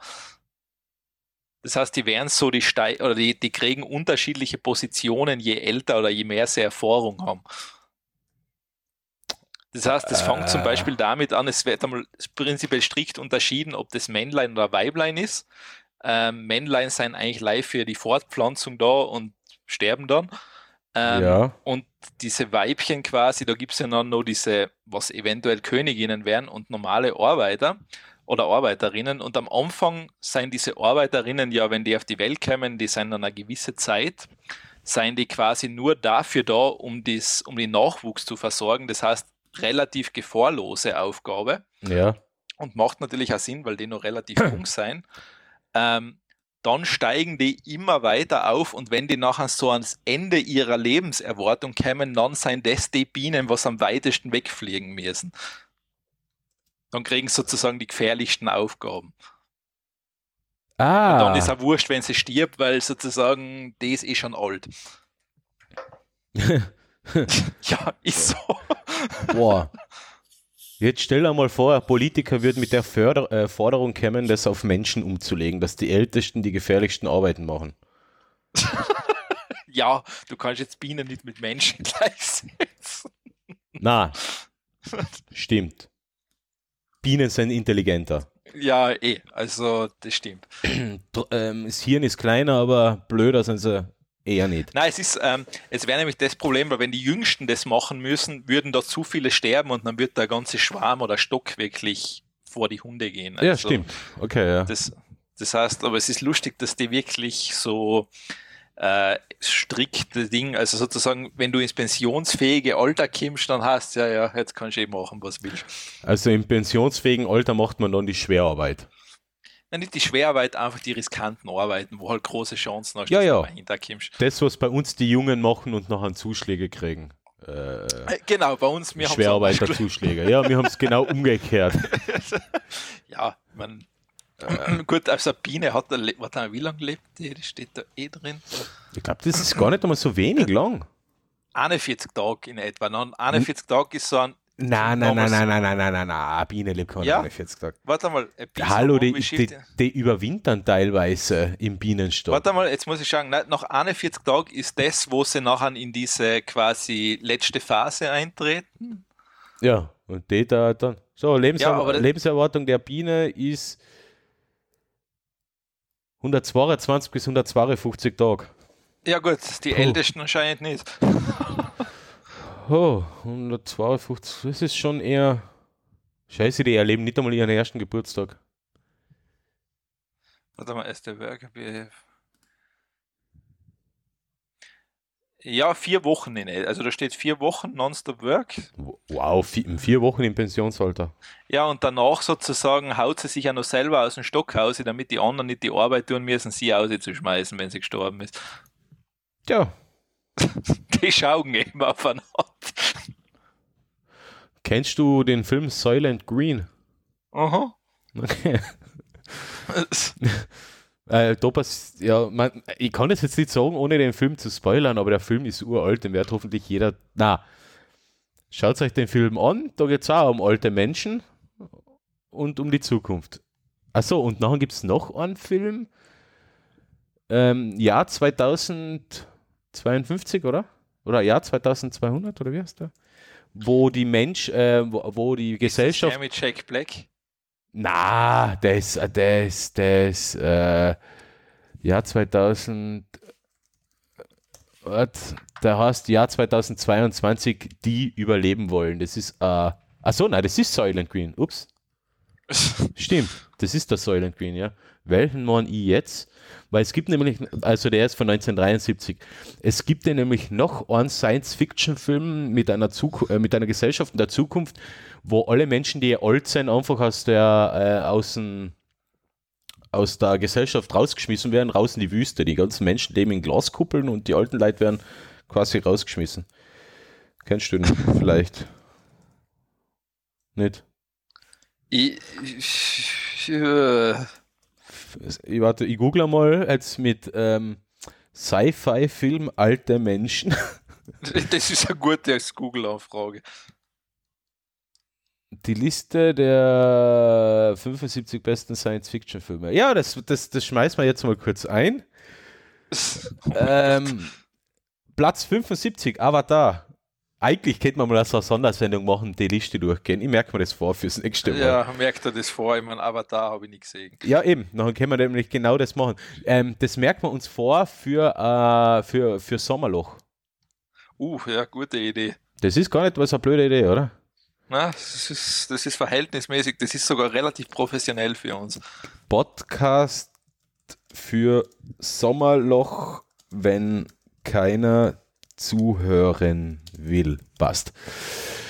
Das heißt, die werden so die Stei oder die, die kriegen unterschiedliche Positionen, je älter oder je mehr sie Erfahrung haben. Das heißt, es fängt zum Äh. Beispiel damit an, es wird einmal prinzipiell strikt unterschieden, ob das Männlein oder Weiblein ist. Ähm, Männlein sind eigentlich live für die Fortpflanzung da und sterben dann. Ähm, ja. Und diese Weibchen quasi, da gibt es ja dann noch diese, was eventuell Königinnen wären und normale Arbeiter oder Arbeiterinnen. Und am Anfang sind diese Arbeiterinnen ja, wenn die auf die Welt kommen, die sind dann eine gewisse Zeit, seien die quasi nur dafür da, um, das, um den Nachwuchs zu versorgen. Das heißt, relativ gefahrlose Aufgabe Ja. und macht natürlich auch Sinn, weil die noch relativ jung sein. Ähm, dann steigen die immer weiter auf und wenn die nachher so ans Ende ihrer Lebenserwartung kommen, dann sind das die Bienen, was am weitesten wegfliegen müssen. Dann kriegen sie sozusagen die gefährlichsten Aufgaben. Ah. Und dann ist auch wurscht, wenn sie stirbt, weil sozusagen die ist schon alt. Ja, ist so. Boah. Jetzt stell dir mal vor, ein Politiker wird mit der Förder äh, Forderung kommen, das auf Menschen umzulegen, dass die Ältesten die gefährlichsten Arbeiten machen. Ja, du kannst jetzt Bienen nicht mit Menschen gleichsetzen. Na, stimmt. Bienen sind intelligenter. Ja, eh, also das stimmt. Ähm, das Hirn ist kleiner, aber blöder sind sie eher nicht. Nein, es ist, ähm, es wäre nämlich das Problem, weil wenn die Jüngsten das machen müssen, würden da zu viele sterben und dann wird der ganze Schwarm oder Stock wirklich vor die Hunde gehen. ja, Also, stimmt. Okay, ja. Das, das heißt, aber es ist lustig, dass die wirklich so äh, strikte Ding, also sozusagen, wenn du ins pensionsfähige Alter kommst, dann hast ja, ja, jetzt kannst du eh machen, was willst. Also im pensionsfähigen Alter macht man dann die Schwerarbeit. Nein, nicht die Schwerarbeit, einfach die riskanten Arbeiten, wo halt große Chancen hast, Ja, ja. du mal hinterkommst. Das, was bei uns die Jungen machen und nachher Zuschläge kriegen. Äh, Äh, Genau, bei uns, wir Schwerarbeiterzuschläge. Ja, wir haben es genau umgekehrt. Ja, man. Äh, gut, also Biene hat, er warte wie lange lebt die? Das steht da eh drin. Ich glaube, das ist gar nicht einmal so wenig lang. 41 Tage in etwa. Dann 41 Tage ist so ein. Nein, nein, nein, nein, nein, nein, nein, nein, nein, Biene lebt Ja. 41 Tage. Warte mal, Hallo, die, die, die- überwintern teilweise im Bienenstock. Warte mal, jetzt muss ich sagen, nach 41 Tagen ist das, wo sie nachher in diese quasi letzte Phase eintreten. Ja, und die da dann. So, Lebenser Ja, Lebenserwartung der Biene ist 122 bis 152 Tage. Ja, gut, die Puh. Ältesten anscheinend nicht. Oh, 152, das ist schon eher. Scheiße, die erleben nicht einmal ihren ersten Geburtstag. Warte mal, ist der Worker BF. Ja, vier Wochen in. Also da steht vier Wochen nonstop Work. Wow, vi- in vier Wochen im Pensionsalter. Ja, und danach sozusagen haut sie sich ja noch selber aus dem Stock damit die anderen nicht die Arbeit tun müssen, sie auszuschmeißen, wenn sie gestorben ist. Tja, Die schauen eben aufeinander. kennst du den Film Soylent Green? Aha. Okay. Äh, da pass- ja, man, ich kann es jetzt nicht sagen, ohne den Film zu spoilern, aber der Film ist uralt, den wird hoffentlich jeder. Na, schaut euch den Film an, da geht es auch um alte Menschen und um die Zukunft. Achso, und nachher gibt es noch einen Film, ähm, Jahr 2052, oder? Oder Jahr 2200, oder wie heißt der? Wo die Mensch, äh, wo, wo die Gesellschaft. Der mit Jack Black. Na, das, das, das, äh, Jahr 2000, Wart, der heißt Jahr 2022, die überleben wollen. Das ist, äh, achso, nein, das ist Silent Green. Ups. Stimmt, das ist der Soylent Green, ja. Welchen meine ich jetzt? Weil es gibt nämlich, also der ist von 1973, es gibt ja nämlich noch einen Science-Fiction-Film mit, einer äh, mit einer Gesellschaft in der Zukunft, wo alle Menschen, die alt sind, einfach aus der, äh, aus, dem, aus der Gesellschaft rausgeschmissen werden, raus in die Wüste. Die ganzen Menschen leben in Glaskuppeln und die alten Leute werden quasi rausgeschmissen. Kennst du den vielleicht? Nicht? Ich, ich, äh, ich, warte, ich google mal jetzt mit ähm, Sci-Fi-Film alte Menschen. Das ist eine gute Google-Anfrage. Die Liste der 75 besten Science-Fiction-Filme. Ja, das, das, das schmeißen wir jetzt mal kurz ein. ähm, Platz 75, Avatar eigentlich könnte man mal so eine Sondersendung machen, die Liste durchgehen. Ich merke mir das vor fürs nächste Mal. Ja, merkt er das vor. Ich meine, Avatar habe ich nicht gesehen. Ja, eben. Dann können wir nämlich genau das machen. Ähm, das merkt man uns vor für, äh, für, für Sommerloch. Uh, ja, gute Idee. Das ist gar nicht was eine blöde Idee, oder? Na, das ist, das ist verhältnismäßig. Das ist sogar relativ professionell für uns. Podcast für Sommerloch, wenn keiner zuhören will. Passt.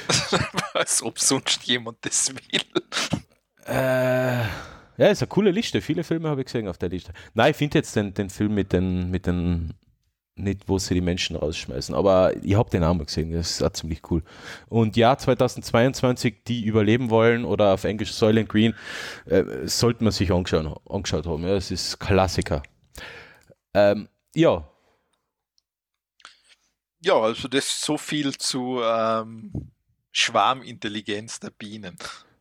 Als ob sonst jemand das will. Äh, ja, ist eine coole Liste. Viele Filme habe ich gesehen auf der Liste. Nein, ich finde jetzt den, den Film mit den, mit den, nicht wo sie die Menschen rausschmeißen, aber ich habe den auch mal gesehen. Das ist auch ziemlich cool. Und ja, 2022, die überleben wollen oder auf Englisch Soylent Green, äh, sollte man sich angeschaut, angeschaut haben. Ja, es ist Klassiker. Ähm, ja, ja, also das ist so viel zu ähm, Schwarmintelligenz der Bienen.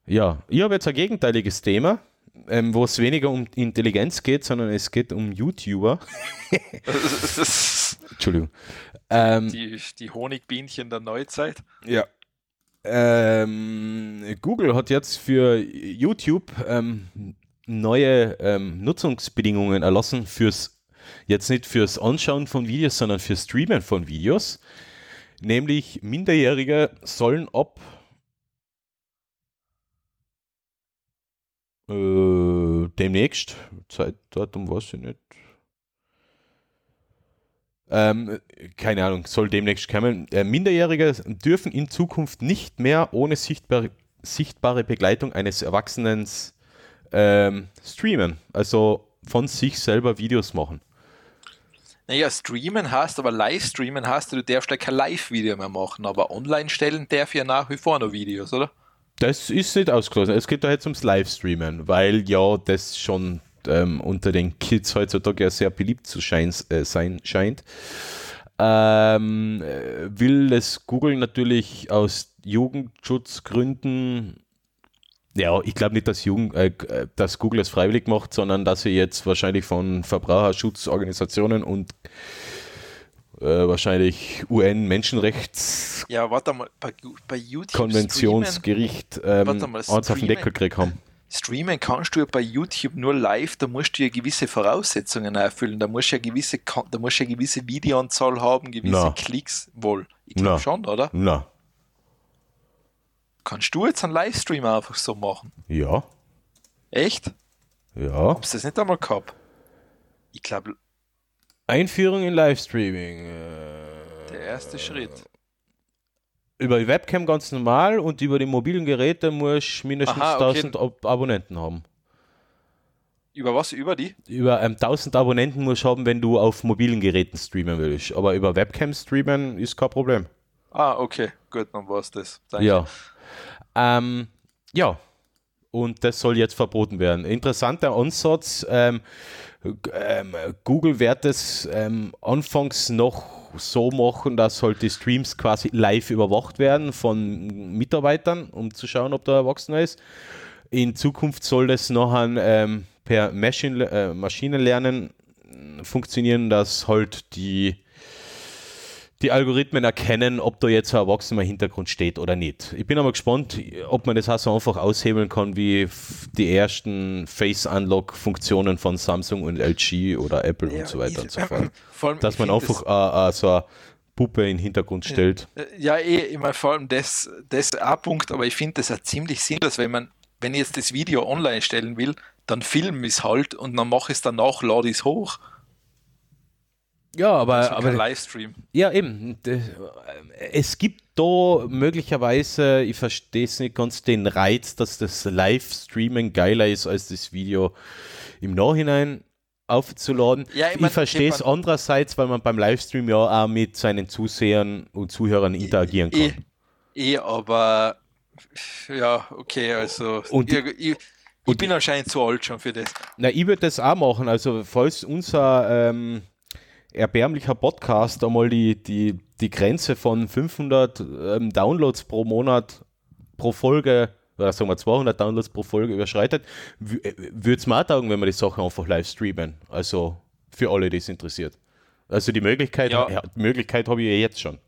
Ja, ich habe jetzt ein gegenteiliges Thema, ähm, wo es weniger um Intelligenz geht, sondern es geht um YouTuber. Entschuldigung. Ähm, die, die Honigbienchen der Neuzeit. Ja. Ähm, Google hat jetzt für YouTube ähm, neue ähm, Nutzungsbedingungen erlassen fürs Jetzt nicht fürs Anschauen von Videos, sondern fürs Streamen von Videos. Nämlich Minderjährige sollen ab äh, demnächst, Zeitdatum weiß ich nicht, ähm, keine Ahnung, soll demnächst kommen. Äh, Minderjährige dürfen in Zukunft nicht mehr ohne sichtbare, sichtbare Begleitung eines Erwachsenen ähm, streamen, also von sich selber Videos machen. Naja, streamen hast, aber Livestreamen hast, du darfst ja kein Live-Video mehr machen, aber online stellen darf ja nach wie vor noch Videos, oder? Das ist nicht ausgeschlossen. Es geht da jetzt ums Livestreamen, weil ja das schon ähm, unter den Kids heutzutage ja sehr beliebt zu äh, sein scheint. Ähm, äh, will es Google natürlich aus Jugendschutzgründen ja, ich glaube nicht, dass, Jugend, äh, dass Google es freiwillig macht, sondern dass sie jetzt wahrscheinlich von Verbraucherschutzorganisationen und äh, wahrscheinlich UN-Menschenrechts ja, warte mal, bei, bei YouTube Konventionsgericht ähm, mal, auf den Deckel gekriegt haben. Streamen kannst du ja bei YouTube nur live, da musst du ja gewisse Voraussetzungen erfüllen. Da musst du ja gewisse, da musst du ja gewisse Videoanzahl haben, gewisse no. Klicks wohl. Ich glaube no. schon, oder? Na. Kannst du jetzt einen Livestream einfach so machen? Ja. Echt? Ja. Hast du das nicht einmal gehabt? Ich glaube. Einführung in Livestreaming. Äh, Der erste Schritt. Über die Webcam ganz normal und über die mobilen Geräte musst du mindestens Aha, okay. 1000 Ab Abonnenten haben. Über was? Über die? Über ähm, 1000 Abonnenten musst du haben, wenn du auf mobilen Geräten streamen willst. Aber über Webcam streamen ist kein Problem. Ah, okay. Gut, dann war es das. Danke. Ja. Ähm, ja, und das soll jetzt verboten werden. Interessanter Ansatz. Ähm, ähm, Google wird es ähm, anfangs noch so machen, dass halt die Streams quasi live überwacht werden von Mitarbeitern, um zu schauen, ob der Erwachsener ist. In Zukunft soll das noch ähm, per Maschine, äh, Maschinenlernen funktionieren, dass halt die die Algorithmen erkennen, ob da jetzt ein Erwachsener im Hintergrund steht oder nicht. Ich bin aber gespannt, ob man das auch so einfach aushebeln kann wie die ersten Face-Unlock-Funktionen von Samsung und LG oder Apple ja, und so weiter und so fort. Allem, Dass man einfach das, uh, uh, so eine Puppe in den Hintergrund stellt. Ja, eh, ich meine, vor allem das, das ist ein Punkt, aber ich finde das ja ziemlich sinnlos, wenn man wenn ich jetzt das Video online stellen will, dann film ich es halt und dann mache ich es danach, lade ich es hoch. Ja, aber, Also aber Livestream. Ja, eben. D- Es gibt da möglicherweise, ich verstehe es nicht ganz, den Reiz, dass das Livestreamen geiler ist, als das Video im Nachhinein aufzuladen. Ja, ich ich verstehe es andererseits, weil man beim Livestream ja auch mit seinen Zusehern und Zuhörern interagieren Eh, kann. eh, aber ja, okay, also Und- ich, ich, ich bin anscheinend zu alt schon für das. Na, ich würde das auch machen. Also, falls unser ähm, erbärmlicher Podcast einmal die, die, die Grenze von 500 ähm, Downloads pro Monat pro Folge, oder sagen wir 200 Downloads pro Folge überschreitet, würde es mir auch taugen, wenn wir die Sachen einfach live streamen. Also, für alle, die es interessiert. Also, die Möglichkeit, Ja. ja, die Möglichkeit habe ich ja jetzt schon.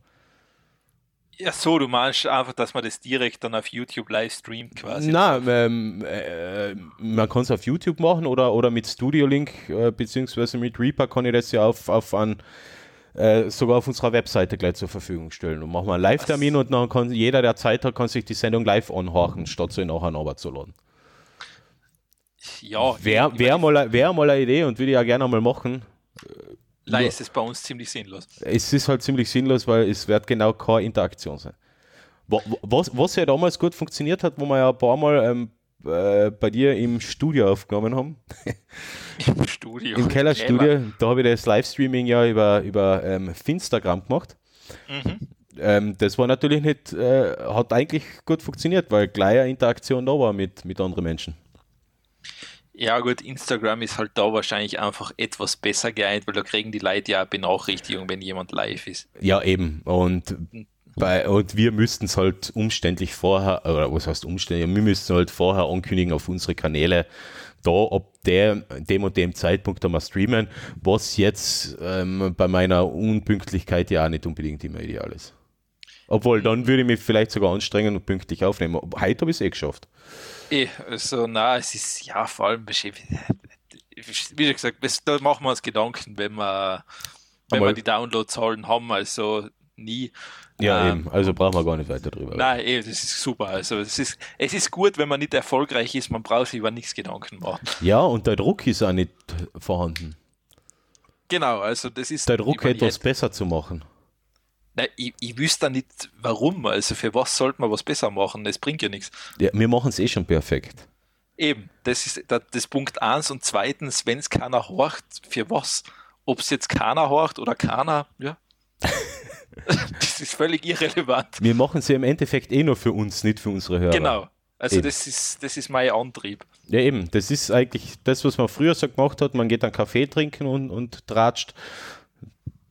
Ja, so, du meinst einfach, dass man das direkt dann auf YouTube live streamt quasi. Na, ähm, äh, man kann es auf YouTube machen oder, oder mit Studio Link äh, beziehungsweise mit Reaper kann ich das ja auf, auf an, äh, sogar auf unserer Webseite gleich zur Verfügung stellen. Und machen wir einen Live-Termin und dann kann jeder, der Zeit hat, kann sich die Sendung live anhorchen, statt sie nachher noch zu laden. Ja, Wäre wär mal, wär mal eine Idee und würde ich ja gerne mal machen. Leider ist es bei uns ziemlich sinnlos. Es ist halt ziemlich sinnlos, weil es wird genau keine Interaktion sein. Wa- wa- Was, was ja damals gut funktioniert hat, wo wir ja ein paar Mal ähm, äh, bei dir im Studio aufgenommen haben, Im Studio. Im Kellerstudio, da habe ich das Livestreaming ja über, über ähm, Finstagram gemacht. Mhm. Ähm, das war natürlich nicht, äh, hat eigentlich gut funktioniert, weil gleich eine Interaktion da war mit, mit anderen Menschen. Ja gut, Instagram ist halt da wahrscheinlich einfach etwas besser geeint, weil da kriegen die Leute ja Benachrichtigung, wenn jemand live ist. Ja, eben. Und, bei, und wir müssten es halt umständlich vorher, oder was heißt umständlich, wir müssten halt vorher ankündigen auf unsere Kanäle, da ab der, dem und dem Zeitpunkt einmal streamen, was jetzt ähm, bei meiner Unpünktlichkeit ja auch nicht unbedingt immer ideal ist. Obwohl, dann würde ich mich vielleicht sogar anstrengen und pünktlich aufnehmen. Heute habe ich es eh geschafft. Eh, also na, es ist ja vor allem beschäftigt. Wie gesagt, das, da machen wir uns Gedanken, wenn wir, wenn Einmal- wir die Downloadzahlen haben, also nie. Ja, Ähm, eben. Also brauchen wir gar nicht weiter drüber. Nein, eh, das ist super. Also es ist, es ist gut, wenn man nicht erfolgreich ist, man braucht sich über nichts Gedanken machen. Ja, und der Druck ist auch nicht vorhanden. Genau, also das ist. Der Druck, etwas besser zu machen. Nein, ich, ich wüsste nicht, warum. Also für was sollte man was besser machen? Das bringt ja nichts. Ja, wir machen es eh schon perfekt. Eben, das ist das, das Punkt eins und zweitens, wenn es keiner horcht, für was? Ob es jetzt keiner horcht oder keiner, ja. das ist völlig irrelevant. Wir machen es ja im Endeffekt eh nur für uns, nicht für unsere Hörer. Genau. Also Eben. das ist, das ist mein Antrieb. Ja, eben. Das ist eigentlich das, was man früher so gemacht hat. Man geht einen Kaffee trinken und, und tratscht.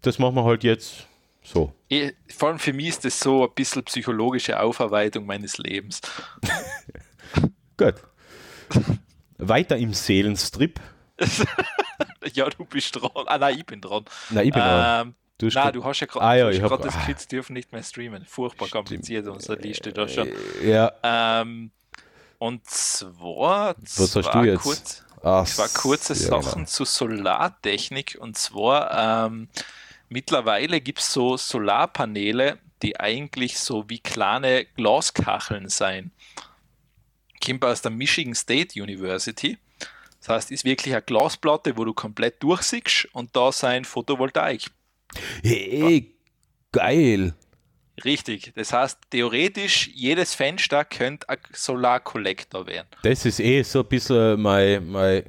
Das machen wir halt jetzt so. Eh, Vor allem für mich ist das so ein bisschen psychologische Aufarbeitung meines Lebens. Gut. Weiter im Seelenstrip. Ja, du bist dran. Ah, nein, ich bin dran. Nein, ich bin dran. Ähm, Du hast nein, du hast ja gerade Ah, ja, ich hab- das ah. Quiz dürfen nicht mehr streamen. Furchtbar kompliziert unsere Liste da schon. Ja, Ähm, und zwar was hast du jetzt? Kurz, Ach, zwei kurze ja, Sachen genau. zu Solartechnik. Und zwar ähm, mittlerweile gibt es so Solarpaneele, die eigentlich so wie kleine Glaskacheln sein. Kommt aus der Michigan State University. Das heißt, ist wirklich eine Glasplatte, wo du komplett durchsiehst und da sein Photovoltaik. Hey, geil. Richtig. Das heißt, theoretisch jedes Fenster könnte ein Solarkollektor werden. Das ist eh so ein bisschen mein, mein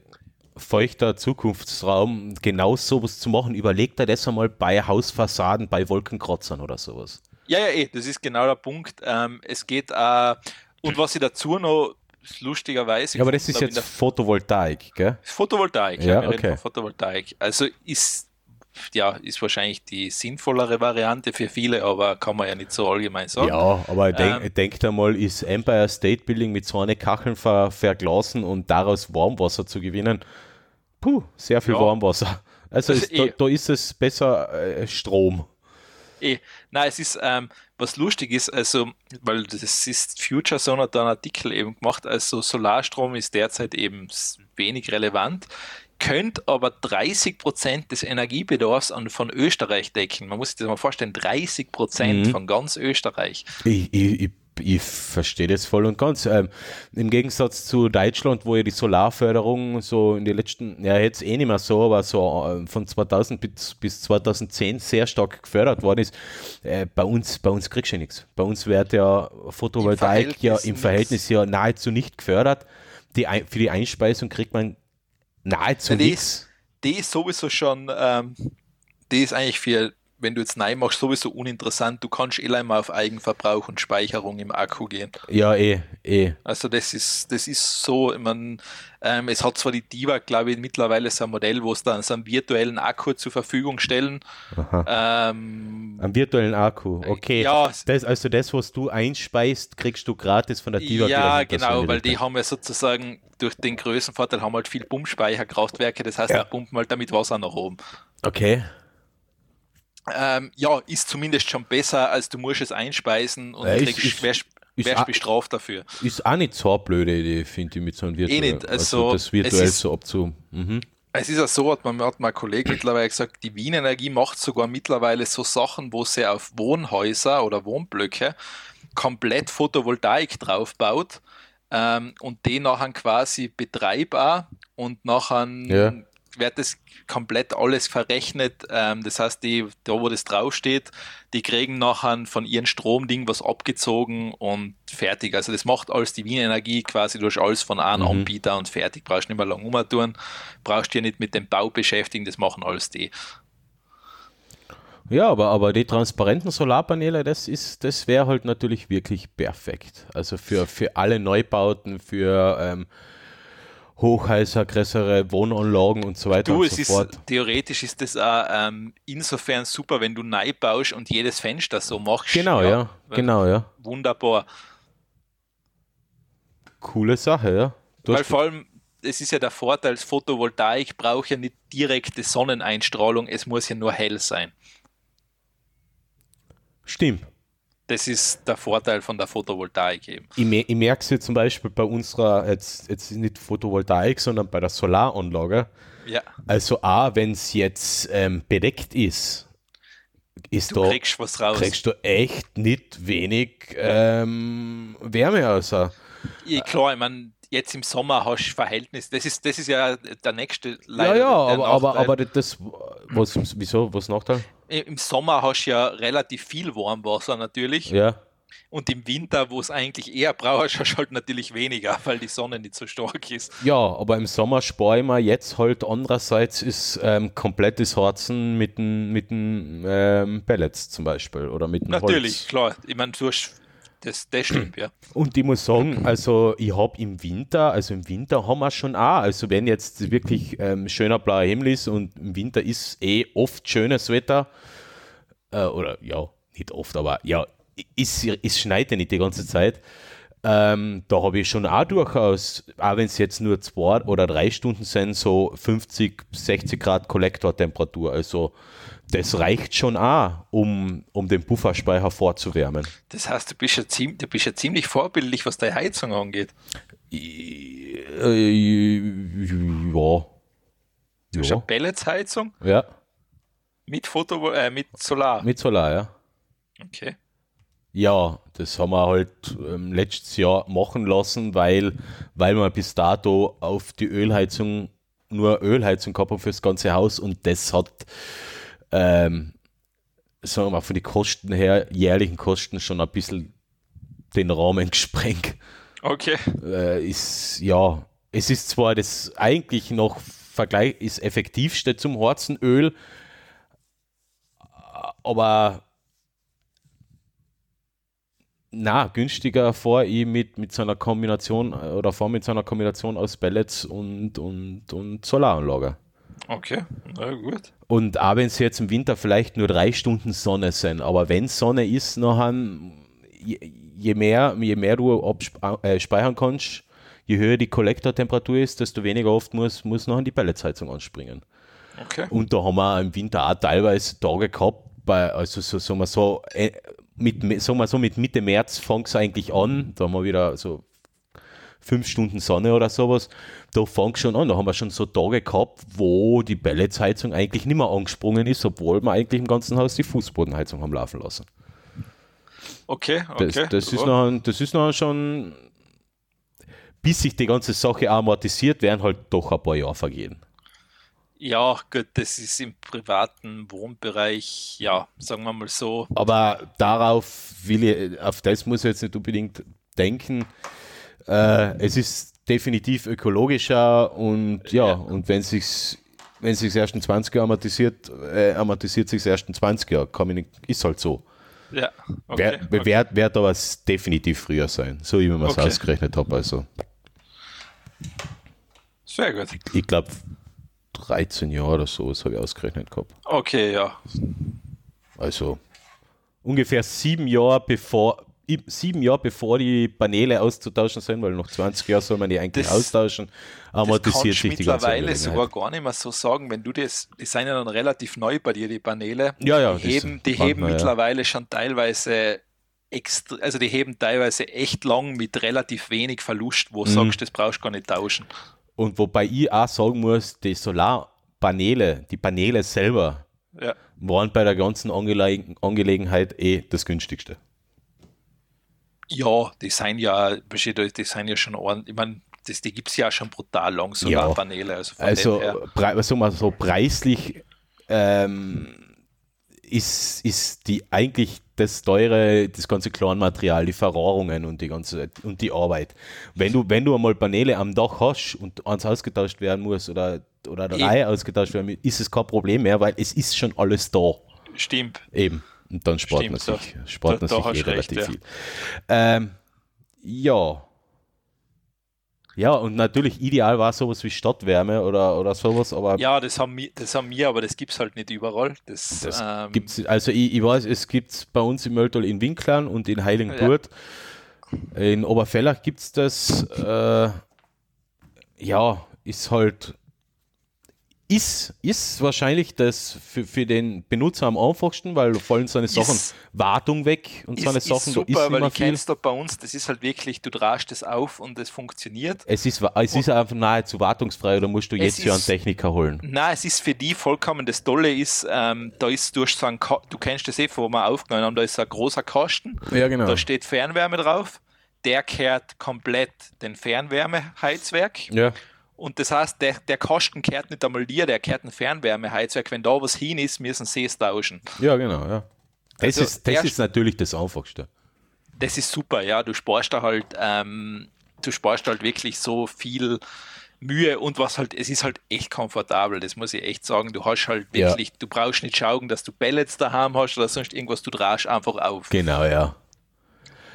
feuchter Zukunftsraum, genau sowas zu machen. Überleg dir das einmal bei Hausfassaden, bei Wolkenkratzern oder sowas. Ja, ja, eh, das ist genau der Punkt. Ähm, es geht, äh, und was ich dazu noch lustigerweise. Ja, aber das ist jetzt Photovoltaik, gell? Photovoltaik. Ja, wir reden okay. von Photovoltaik. Also ist, ja, ist wahrscheinlich die sinnvollere Variante für viele, aber kann man ja nicht so allgemein sagen. Ja, aber denk, Ähm. denkt einmal, ist Empire State Building mit so einer Kacheln ver, verglasen und daraus Warmwasser zu gewinnen? Puh, sehr viel Ja. Warmwasser. Also Das ist, eh. da, da ist es besser äh, Strom. Eh, nein, es ist, ähm, was lustig ist, also, weil das ist Future Zone hat da einen Artikel eben gemacht, also Solarstrom ist derzeit eben wenig relevant, könnte aber 30% des Energiebedarfs an, von Österreich decken. Man muss sich das mal vorstellen, 30% Mhm. von ganz Österreich. Ich, ich, ich ich verstehe das voll und ganz. Ähm, Im Gegensatz zu Deutschland, wo ja die Solarförderung so in den letzten, ja jetzt eh nicht mehr so, aber so äh, von 2000 bis, bis 2010 sehr stark gefördert worden ist, äh, bei uns, bei uns kriegst du ja nichts. Bei uns wird ja Photovoltaik ja im Verhältnis ja nahezu nicht gefördert. Die, für die Einspeisung kriegt man nahezu ja, nichts. Die ist sowieso schon, ähm, die ist eigentlich für wenn du jetzt Nein machst, sowieso uninteressant. Du kannst eh einmal auf Eigenverbrauch und Speicherung im Akku gehen. Ja, eh, eh. Also das ist, das ist so, ich meine, ähm, es hat zwar die Diva, glaube ich, mittlerweile so ein Modell, wo es dann so einen virtuellen Akku zur Verfügung stellen. Ähm, einen virtuellen Akku, okay. Ja, das, also das, was du einspeist, kriegst du gratis von der Diva. Ja, genau, weil die haben ja sozusagen durch den Größenvorteil haben halt viel Pumpspeicherkraftwerke, das heißt, ja. die pumpen halt damit Wasser nach oben. Okay ähm, ja, ist zumindest schon besser, als du musst es einspeisen und ja, kriegst, ist, wärst ist bestraft dafür. Ist auch nicht so eine blöde Idee, finde ich, mit so einem. Eh nicht, also, also das virtuell so abzu... Mhm. Es ist ja so, hat, man, hat mein Kollege mittlerweile gesagt, die Wien Energie macht sogar mittlerweile so Sachen, wo sie auf Wohnhäuser oder Wohnblöcke komplett Photovoltaik draufbaut ähm, und den nachher quasi betreibbar und nachher ja wird das komplett alles verrechnet. Ähm, das heißt, die, da wo das draufsteht, die kriegen nachher von ihrem Stromding was abgezogen und fertig. Also das macht alles die Wien Energie quasi, durch alles von einem mhm. Anbieter und fertig. Brauchst nicht mehr lange umtun, brauchst dich nicht mit dem Bau beschäftigen, das machen alles die. Ja, aber, aber die transparenten Solarpaneele, das ist, das wäre halt natürlich wirklich perfekt. Also für, für alle Neubauten, für ähm, Hochhäuser, größere Wohnanlagen und so weiter du, und so fort. Ist, theoretisch ist das auch ähm, insofern super, wenn du neu baust und jedes Fenster so machst. Genau, ja, ja genau, ja. Wunderbar. Coole Sache, ja. Du Weil vor allem, es ist ja der Vorteil, Photovoltaik braucht ja nicht direkte Sonneneinstrahlung, es muss ja nur hell sein. Stimmt. Das ist der Vorteil von der Photovoltaik eben. Ich, ich merke es jetzt zum Beispiel bei unserer, jetzt, jetzt nicht Photovoltaik, sondern bei der Solaranlage. Ja. Also A, wenn es jetzt ähm, bedeckt ist, ist du da, kriegst, was raus. kriegst du echt nicht wenig ähm, Wärme aus. Ja, klar, ich meine, jetzt im Sommer hast du Verhältnis, das ist, das ist ja der nächste Leider, Ja, ja, aber, aber, aber das, was, wieso, was Nachteil? Im Sommer hast du ja relativ viel Warmwasser natürlich. Ja. Und im Winter, wo es eigentlich eher brauchst, hast du halt natürlich weniger, weil die Sonne nicht so stark ist. Ja, aber im Sommer spare ich mir jetzt halt andererseits ist ähm, komplettes Harzen mit den mit ähm, Pellets zum Beispiel oder mit dem Natürlich, Holz. klar. Ich meine, du hast das, das stimmt, ja. Und ich muss sagen, also ich habe im Winter, also im Winter haben wir schon auch, also wenn jetzt wirklich ähm, schöner blauer Himmel ist und im Winter ist eh oft schönes Wetter, äh, oder ja, nicht oft, aber ja, es, es schneit ja nicht die ganze Zeit. Ähm, da habe ich schon auch durchaus, auch wenn es jetzt nur zwei oder drei Stunden sind, so 50, 60 Grad Kollektortemperatur. Also das reicht schon auch, um, um den Pufferspeicher vorzuwärmen. Das heißt, du bist, ja ziemlich, du bist ja ziemlich vorbildlich, was deine Heizung angeht. Äh, ja. Du hast eine Pelletsheizung? Ja. Mit Foto, äh, mit Solar? Mit Solar, ja. Okay. Ja, das haben wir halt ähm, letztes Jahr machen lassen, weil, weil wir bis dato auf die Ölheizung nur Ölheizung gehabt haben für das ganze Haus und das hat ähm, sagen wir mal, von den Kosten her, jährlichen Kosten schon ein bisschen den Rahmen gesprengt. Okay. Äh, ist, ja, es ist zwar das eigentlich noch Vergleich, ist effektivste zum Horzenöl, aber na, günstiger vor ich mit, mit so einer Kombination oder vor mit so einer Kombination aus Pellets und, und, und Solaranlage. Okay, na gut. Und auch wenn es jetzt im Winter vielleicht nur drei Stunden Sonne sind, aber wenn Sonne ist, nachher, je, mehr, je mehr du äh, speichern kannst, je höher die Kollektortemperatur ist, desto weniger oft muss, muss nachher die Pelletsheizung anspringen. Okay. Und da haben wir im Winter auch teilweise Tage gehabt, bei, also so, sagen wir so, äh, mit, sagen wir so, mit Mitte März fängt es eigentlich an, da haben wir wieder so fünf Stunden Sonne oder sowas, da fängt schon an. Da haben wir schon so Tage gehabt, wo die Pelletsheizung eigentlich nicht mehr angesprungen ist, obwohl wir eigentlich im ganzen Haus die Fußbodenheizung haben laufen lassen. Okay, okay. Das, das, ist noch, das ist noch schon, bis sich die ganze Sache amortisiert, werden halt doch ein paar Jahre vergehen. Ja, gut, das ist im privaten Wohnbereich, ja, sagen wir mal so. Aber darauf will ich, auf das muss ich jetzt nicht unbedingt denken. Äh, es ist definitiv ökologischer und ja, Ja. und wenn sich wenn sich erst in 20 Jahren amortisiert, äh, amortisiert sich erst in 20 Jahren, ich nicht, ist halt so. Ja, okay. Wer, Wird, wird aber definitiv früher sein, so wie man es Okay. ausgerechnet habe. Also Sehr gut. ich glaube 13 Jahre oder so, das habe ich ausgerechnet gehabt. Okay, ja. Also ungefähr sieben Jahre bevor sieben Jahre bevor die Paneele auszutauschen sind, weil noch 20 Jahre soll man die eigentlich Das- austauschen, Das amortisiert sich die ganze mittlerweile sogar gar nicht mehr so sagen, wenn du das, die sind ja dann relativ neu bei dir, die Paneele. Ja, ja, Die heben, die heben man, ja. mittlerweile schon teilweise extra, also die heben teilweise echt lang mit relativ wenig Verlust, wo du Mhm. sagst, das brauchst du gar nicht tauschen. Und wobei ich auch sagen muss, die Solarpaneele, die Paneele selber, Ja. waren bei der ganzen Angelegen Angelegenheit eh das günstigste. Ja, die sind ja, die sind ja schon ordentlich, ich meine, das, die gibt es ja schon brutal lang, Solarpaneele. Also, von Also, prei- sagen wir so preislich ähm, ist, ist die eigentlich das teure, das ganze Kleinmaterial, die Verrohrungen und die ganze und die Arbeit. Wenn du, wenn du einmal Paneele am Dach hast und eins ausgetauscht werden muss oder, oder drei ausgetauscht werden, muss, ist es kein Problem mehr, weil es ist schon alles da. Stimmt. Eben. Und dann spart Stimmt, man da- sich, spart da- man da sich eh du recht, relativ ja. viel. Ähm, ja. Ja, und natürlich ideal war sowas wie Stadtwärme oder, oder sowas, aber Ja, das haben wir, das haben wir, aber das gibt es halt nicht überall. Das, das ähm, gibt's, also ich, ich weiß, es gibt es bei uns im Mölltal in Winklern und in Heiligenburg. In Oberfellach gibt es das. Äh, ja, ist halt. Ist, ist wahrscheinlich das für, für den Benutzer am einfachsten, weil da fallen so eine Sachen Ist- Wartung weg und so eine ist, Sachen, ist da super, ist weil ich viel. kenn's da bei uns, das ist halt wirklich, du drehst es auf und es funktioniert. Es ist, es ist einfach nahezu wartungsfrei, da musst du jetzt ja einen Techniker holen. Nein, es ist für die vollkommen das Tolle ist, ähm, da ist durch so ein, Ka du kennst das eh, wo wir aufgenommen haben, da ist ein großer Kasten, Ja, genau. da steht Fernwärme drauf, der kehrt komplett den Fernwärmeheizwerk Ja. Und das heißt, der, der Kasten kehrt nicht einmal dir, der kehrt ein Fernwärmeheizwerk, wenn da was hin ist, müssen sie es tauschen. ja, genau, ja. Das, Also ist, das ist natürlich das Einfachste. Das ist super, ja, du sparst da halt, ähm, du sparst halt wirklich so viel Mühe und was halt, es ist halt echt komfortabel, das muss ich echt sagen. Du hast halt Ja. wirklich, du brauchst nicht schauen, dass du Pellets daheim hast oder sonst irgendwas, du drehst einfach auf. Genau, ja.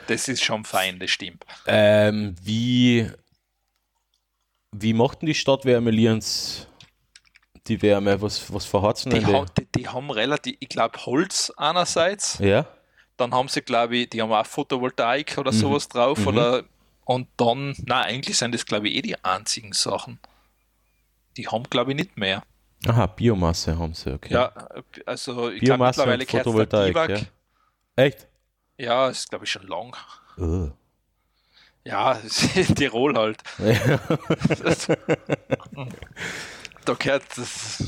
Das ist schon fein, das stimmt. Ähm, wie, wie machten die Stadtwärme Lienz die Wärme? Was, was verharzen Die, denn ha, die, die haben relativ, ich glaube, Holz einerseits? Ja? dann haben sie, glaube ich, die haben auch Photovoltaik Mhm. oder sowas drauf oder und dann, na eigentlich sind das, glaube ich, eh die einzigen Sachen. Die haben, glaube ich, nicht mehr. Aha, Biomasse haben sie, okay. Ja, also ich glaube Biomasse mittlerweile und Photovoltaik, ja. Echt? Ja, ist glaube ich schon lang. Oh. Ja, Tirol halt. da gehört das,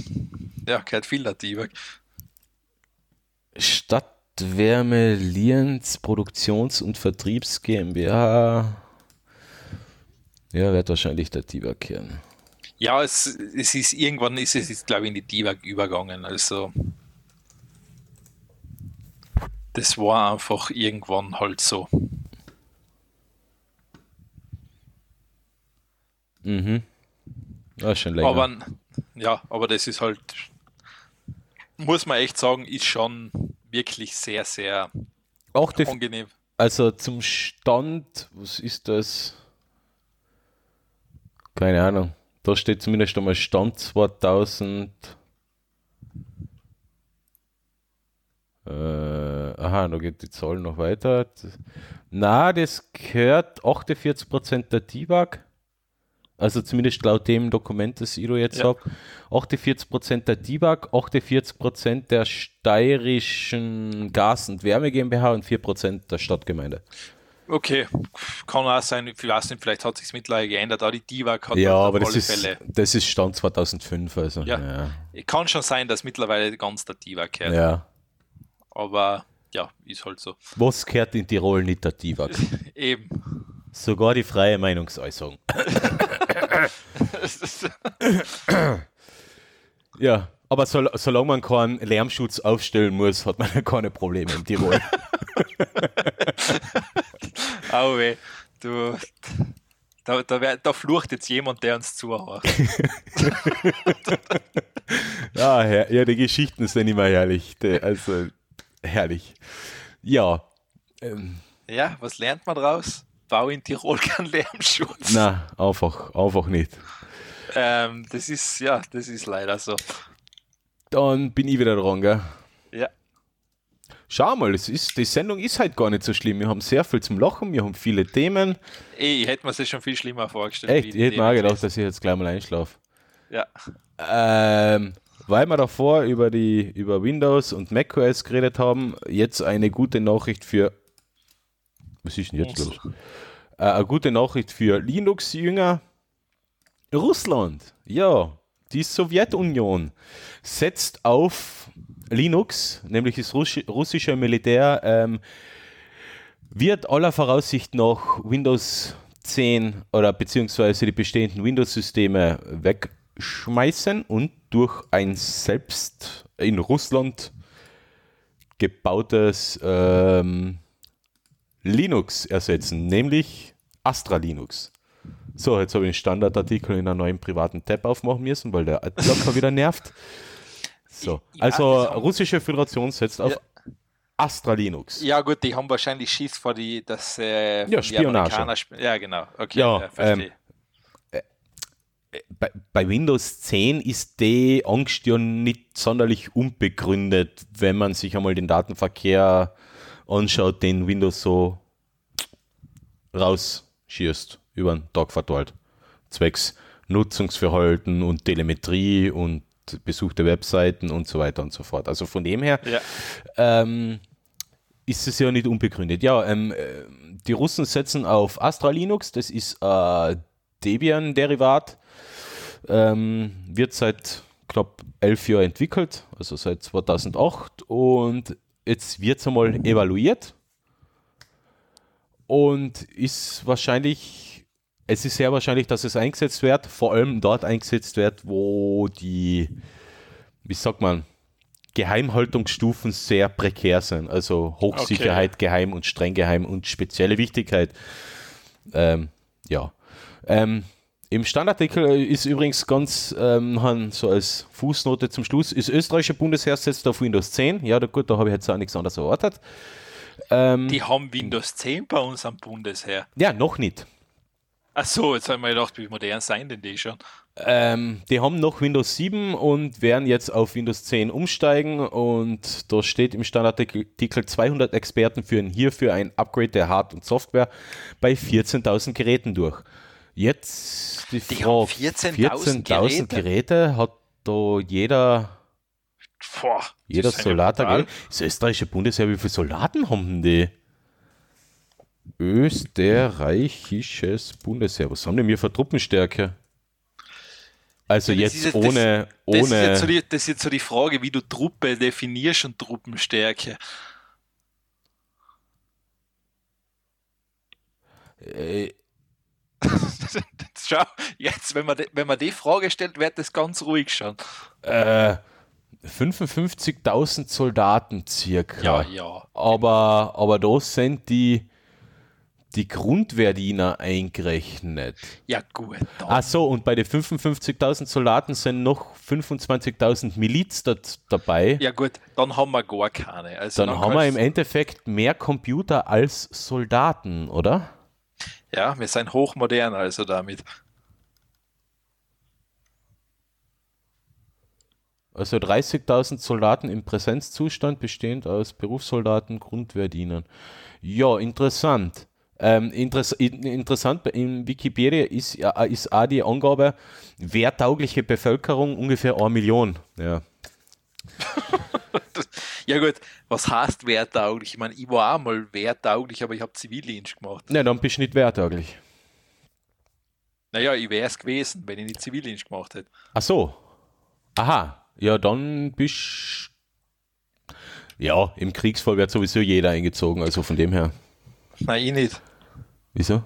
ja, gehört viel der Biwak. Stadtwärme Lienz Produktions- und Vertriebs GmbH. Ja, wird wahrscheinlich der Tiber-Kern. Ja, es, es ist irgendwann ist es, ist, glaube ich, in die Biwak übergegangen. Also das war einfach irgendwann halt so. Mhm. Ja, schon länger. Aber ja, aber das ist halt, muss man echt sagen, ist schon wirklich sehr, sehr auch die, angenehm. also zum Stand, was ist das? Keine Ahnung. Da steht zumindest einmal Stand 2000. Äh, aha, da geht die Zahl noch weiter. Na, das gehört 48% der DIVAG. Also zumindest laut dem Dokument, das ich jetzt Ja. habe. 48% der DIVAG, 48% der steirischen Gas- und Wärme GmbH und 4% der Stadtgemeinde. Okay, kann auch sein, ich weiß nicht, vielleicht hat sich mittlerweile geändert, auch die Divak hat Ja, aber das ist, Fälle. das ist Stand 2005. Also, Ja. ja. Kann schon sein, dass mittlerweile ganz der Divak gehört. ja. Aber ja, ist halt so. Was gehört in Tirol nicht der Tivak? Eben. Sogar die freie Meinungsäußerung. ja, aber sol solange man keinen Lärmschutz aufstellen muss, hat man ja keine Probleme in Tirol. Au weh, du. Da, da, wär, da flucht jetzt jemand, der uns zuhört. ja, her ja, die Geschichten sind immer herrlich. Die, also, herrlich. Ja. Ähm, ja, was lernt man draus? Bau in Tirol keinen Lärmschutz. Na, einfach, einfach nicht. Ähm, das ist, ja, das ist leider so. Dann bin ich wieder dran, gell? Ja. Schau mal, es ist, die Sendung ist halt gar nicht so schlimm. Wir haben sehr viel zum Lachen, wir haben viele Themen. Ey, ich hätte mir das schon viel schlimmer vorgestellt. Echt? Ich hätte mir auch gedacht, dass ich jetzt gleich mal einschlafe. Ja. Ähm, weil wir davor über, die, über Windows und macOS geredet haben, jetzt eine gute Nachricht für. Was ist denn jetzt los? Äh, eine gute Nachricht für Linux-Jünger. Russland, ja, die Sowjetunion setzt auf Linux, nämlich das russische Militär, ähm, wird aller Voraussicht nach Windows 10 oder beziehungsweise die bestehenden Windows-Systeme wegschmeißen und durch ein selbst in Russland gebautes ähm, Linux ersetzen, nämlich Astra Linux. So, jetzt habe ich einen Standardartikel in einem neuen privaten Tab aufmachen müssen, weil der Adblocker wieder nervt. So, also russische Föderation setzt auf ja. Astra Linux. Ja gut, die haben wahrscheinlich Schiss vor die, dass äh, ja, Spionage. Sp ja genau, okay, ja, ja verstehe. Ähm, äh, bei, bei, Windows 10 ist die Angst ja nicht sonderlich unbegründet, wenn man sich einmal den Datenverkehr anschaut, den Windows so rausschießt über den Tag verteilt. Zwecks Nutzungsverhalten und Telemetrie und besuchte Webseiten und so weiter und so fort. Also von dem her ja. ähm, ist es ja nicht unbegründet. Ja, ähm, äh, die Russen setzen auf Astra Linux, das ist äh, Debian-Derivat, ähm, wird seit knapp elf Jahren entwickelt, also seit 2008 und jetzt wird es einmal evaluiert und ist wahrscheinlich es ist sehr wahrscheinlich, dass es eingesetzt wird, vor allem dort eingesetzt wird, wo die, wie sagt man, Geheimhaltungsstufen sehr prekär sind. Also Hochsicherheit, okay. geheim und streng geheim und spezielle Wichtigkeit. Ähm, ja. Ähm, Im Standardartikel ist übrigens ganz ähm, so als Fußnote zum Schluss, ist österreichische Bundesheer setzt auf Windows 10. Ja, gut, da habe ich jetzt auch nichts anderes erwartet. Ähm, die haben Windows 10 bei uns am Bundesheer. Ja, noch nicht. Ach so, jetzt haben wir gedacht, wie modern seien denn die schon? Ähm, die haben noch Windows 7 und werden jetzt auf Windows 10 umsteigen und da steht im Standardartikel 200 Experten führen hierfür ein Upgrade der Hard- und Software bei 14.000 Geräten durch. Jetzt die, die Frage, 14.000 14 Geräte? Geräte hat da jeder Boah, jeder Soldater. Das österreichische Bundesheer, wie viele Soldaten haben die? Österreichisches Bundesheer. Was haben denn wir für Truppenstärke? Also ja, jetzt ist, ohne. Das, ohne das, ist so die, das ist jetzt so die Frage, wie du Truppe definierst und Truppenstärke. Äh. Schau, jetzt, wenn man, die, wenn man die Frage stellt, wird das ganz ruhig schon. Äh, 55.000 Soldaten circa. Ja, ja. Aber, aber da sind die die Grundwehrdiener eingerechnet. Ja, gut. Dann. Ach so, und bei den 55.000 Soldaten sind noch 25.000 Miliz dabei. Ja, gut, dann haben wir gar keine. Also dann, dann haben wir im Endeffekt mehr Computer als Soldaten, oder? Ja, wir sind hochmodern also damit. Also 30.000 Soldaten im Präsenzzustand, bestehend aus Berufssoldaten, Grundwehrdienern. Ja, interessant. Ähm, interess interessant in Wikipedia ist, ist auch die Angabe, wehrtaugliche Bevölkerung ungefähr eine Million. Ja. ja gut, was heißt wehrtauglich? Ich meine, ich war auch mal wehrtauglich, aber ich habe Zivildienst gemacht. Nein, dann bist du nicht wehrtauglich. Naja, ich wäre es gewesen, wenn ich nicht Zivildienst gemacht hätte. Ach so. Aha. Ja, dann bist Ja, im Kriegsfall wird sowieso jeder eingezogen, also von dem her. Nein, ich nicht. Wieso?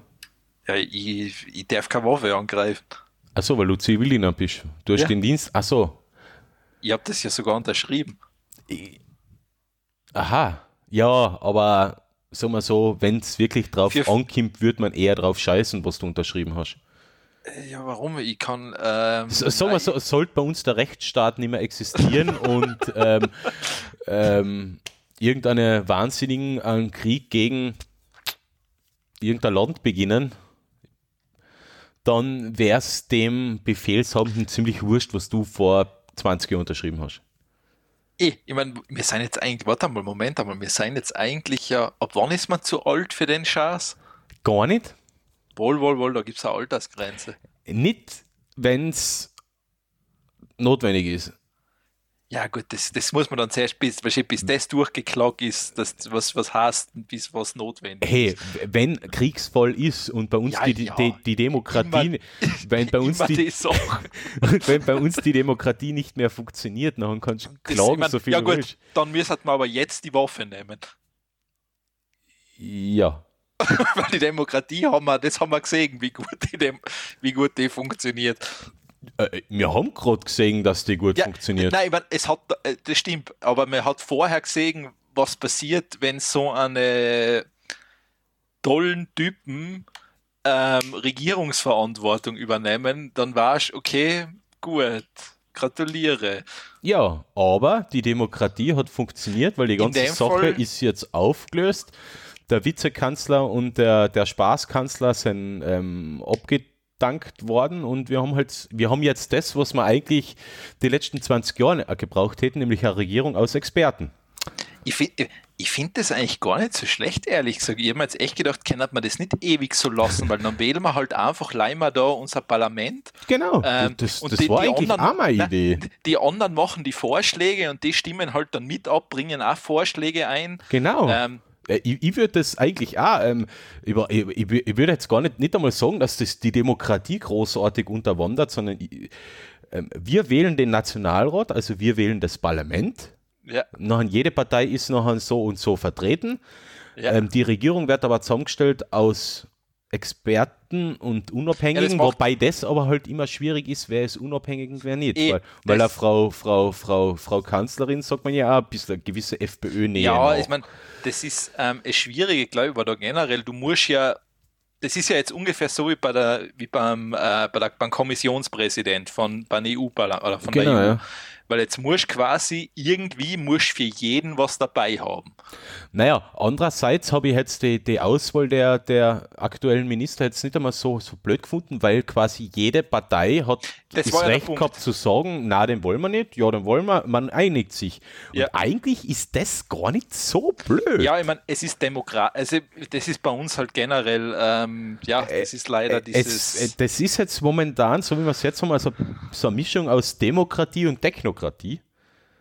Ja, ich, ich darf keine Waffe angreifen. Achso, weil du Zivildiener bist. Du hast Ja. den Dienst. Achso. Ich habe das ja sogar unterschrieben. Aha. Ja, aber sagen wir so, wenn es wirklich drauf Für- ankommt, wird man eher drauf scheißen, was du unterschrieben hast. Äh, Ja, warum? Ich kann. Ähm, S- Sagen wir so, sollte bei uns der Rechtsstaat nicht mehr existieren und ähm, ähm, irgendeine Wahnsinnigen einen Krieg gegen irgendein Land beginnen, dann wäre es dem Befehlshabenden ziemlich wurscht, was du vor 20 Jahren unterschrieben hast. Eh, ich meine, wir sind jetzt eigentlich, warte mal, Moment einmal, wir sind jetzt eigentlich ja, ab wann ist man zu alt für den Schatz? Gar nicht. Wohl, wohl, wohl, da gibt es eine Altersgrenze. Nicht, wenn es notwendig ist. Ja gut, das, das muss man dann zuerst, bis, wahrscheinlich bis das durchgeklagt ist, dass, was, was heißt, bis was notwendig Hey, ist. wenn Kriegsfall ist und bei uns Ja, die, ja. die, die Demokratie, wenn bei uns Immer die, die wenn bei uns die Demokratie nicht mehr funktioniert, dann kannst du Das- klagen, ich mein, so viel ja gut, willst. dann müssen wir aber jetzt die Waffe nehmen. Ja. Weil die Demokratie haben wir, das haben wir gesehen, wie gut die, wie gut die funktioniert. Äh, wir haben gerade gesehen, dass die gut funktioniert. Nein, ich mein, es hat, äh, das stimmt, aber man hat vorher gesehen, was passiert, wenn so eine tollen Typen ähm, Regierungsverantwortung übernehmen, dann warst okay, gut, gratuliere. Ja, aber die Demokratie hat funktioniert, weil die ganze Sache Fall- ist jetzt aufgelöst. Der Vizekanzler und der, der Spaßkanzler sind ähm, abgedankt worden und wir haben halt, wir haben jetzt das, was wir eigentlich die letzten 20 Jahre gebraucht hätten, nämlich eine Regierung aus Experten. Ich finde ich find das eigentlich gar nicht so schlecht, ehrlich gesagt. Ich habe mir jetzt echt gedacht, kann man das nicht ewig so lassen, weil dann wählen wir halt einfach leider da unser Parlament. Genau, Ähm, das, das die- war die eigentlich anderen- auch meine Idee. Die anderen machen die Vorschläge und die stimmen halt dann mit ab, bringen auch Vorschläge ein. Genau. Ähm, Äh, Ich, ich würde das eigentlich auch, ähm, über, ich, ich würde jetzt gar nicht, nicht einmal sagen, dass das die Demokratie großartig unterwandert, sondern ich, ähm, wir wählen den Nationalrat, also wir wählen das Parlament. ja, Nachher jede Partei ist nachher so und so vertreten. ja. Ähm, die Regierung wird aber zusammengestellt aus Experten und Unabhängigen, macht- wobei das aber halt immer schwierig ist, wer ist unabhängig und wer nicht. Eh, weil weil eine Frau, Frau, Frau, Frau Kanzlerin, sagt man ja auch, ein bisschen eine gewisse FPÖ-Nähe. Ja, nach. ich meine, das ist ähm, das Schwierige, glaube ich, weil da generell, du musst ja, das ist ja jetzt ungefähr so wie bei der, wie beim, äh, bei der, beim Kommissionspräsident von beim EU-Parlament oder von Genau, der EU. ja. Weil jetzt musst du quasi irgendwie musst für jeden was dabei haben. Naja, andererseits habe ich jetzt die, die Auswahl der, der aktuellen Minister jetzt nicht einmal so, so blöd gefunden, weil quasi jede Partei hat Das das, ja Recht gehabt zu sagen, na, den wollen wir nicht, ja, den wollen wir, man einigt sich. Ja. Und eigentlich ist das gar nicht so blöd. Ja, ich meine, es ist Demokrat, also das ist bei uns halt generell, ähm, ja, das ist leider dieses. Es, äh, das ist jetzt momentan, so wie wir es jetzt haben, also so eine Mischung aus Demokratie und Technokratie.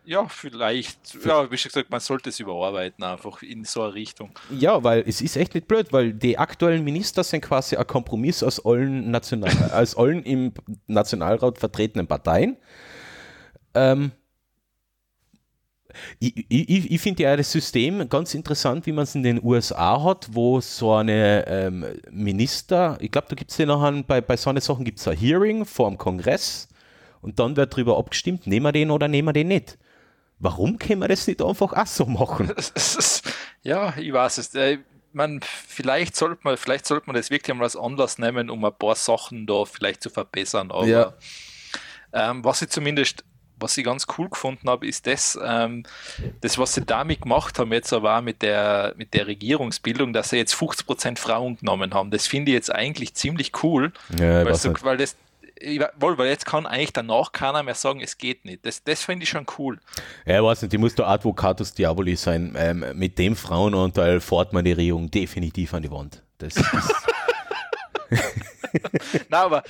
Ja, vielleicht, ja, wie schon gesagt, man sollte es überarbeiten, einfach in so eine Richtung. Ja, weil es ist echt nicht blöd, weil die aktuellen Minister sind quasi ein Kompromiss aus allen, National aus allen im Nationalrat vertretenen Parteien. Ähm, ich ich, ich finde ja das System ganz interessant, wie man es in den USA hat, wo so eine ähm, Minister, ich glaube, da gibt es ja nachher, bei, bei so einer Sachen gibt es ein Hearing vor dem Kongress und dann wird darüber abgestimmt, nehmen wir den oder nehmen wir den nicht. Warum können wir das nicht einfach auch so machen? ja, ich weiß es. Äh, man, vielleicht sollte man, vielleicht sollte man das wirklich einmal als Anlass nehmen, um ein paar Sachen da vielleicht zu verbessern. Aber Ja. ähm, was ich zumindest, was ich ganz cool gefunden habe, ist das, ähm, das, was sie damit gemacht haben, jetzt aber auch mit der, mit der Regierungsbildung, dass sie jetzt 50% Frauen genommen haben. Das finde ich jetzt eigentlich ziemlich cool, Ja, ich weil, so, weil das ich wohl, weil jetzt kann eigentlich danach keiner mehr sagen, es geht nicht. Das, das finde ich schon cool. Ja, ich weiß nicht, die muss der Advocatus Diaboli sein. Ähm, mit dem Frauenanteil fährt man die Regierung definitiv an die Wand. Das ist, Nein, aber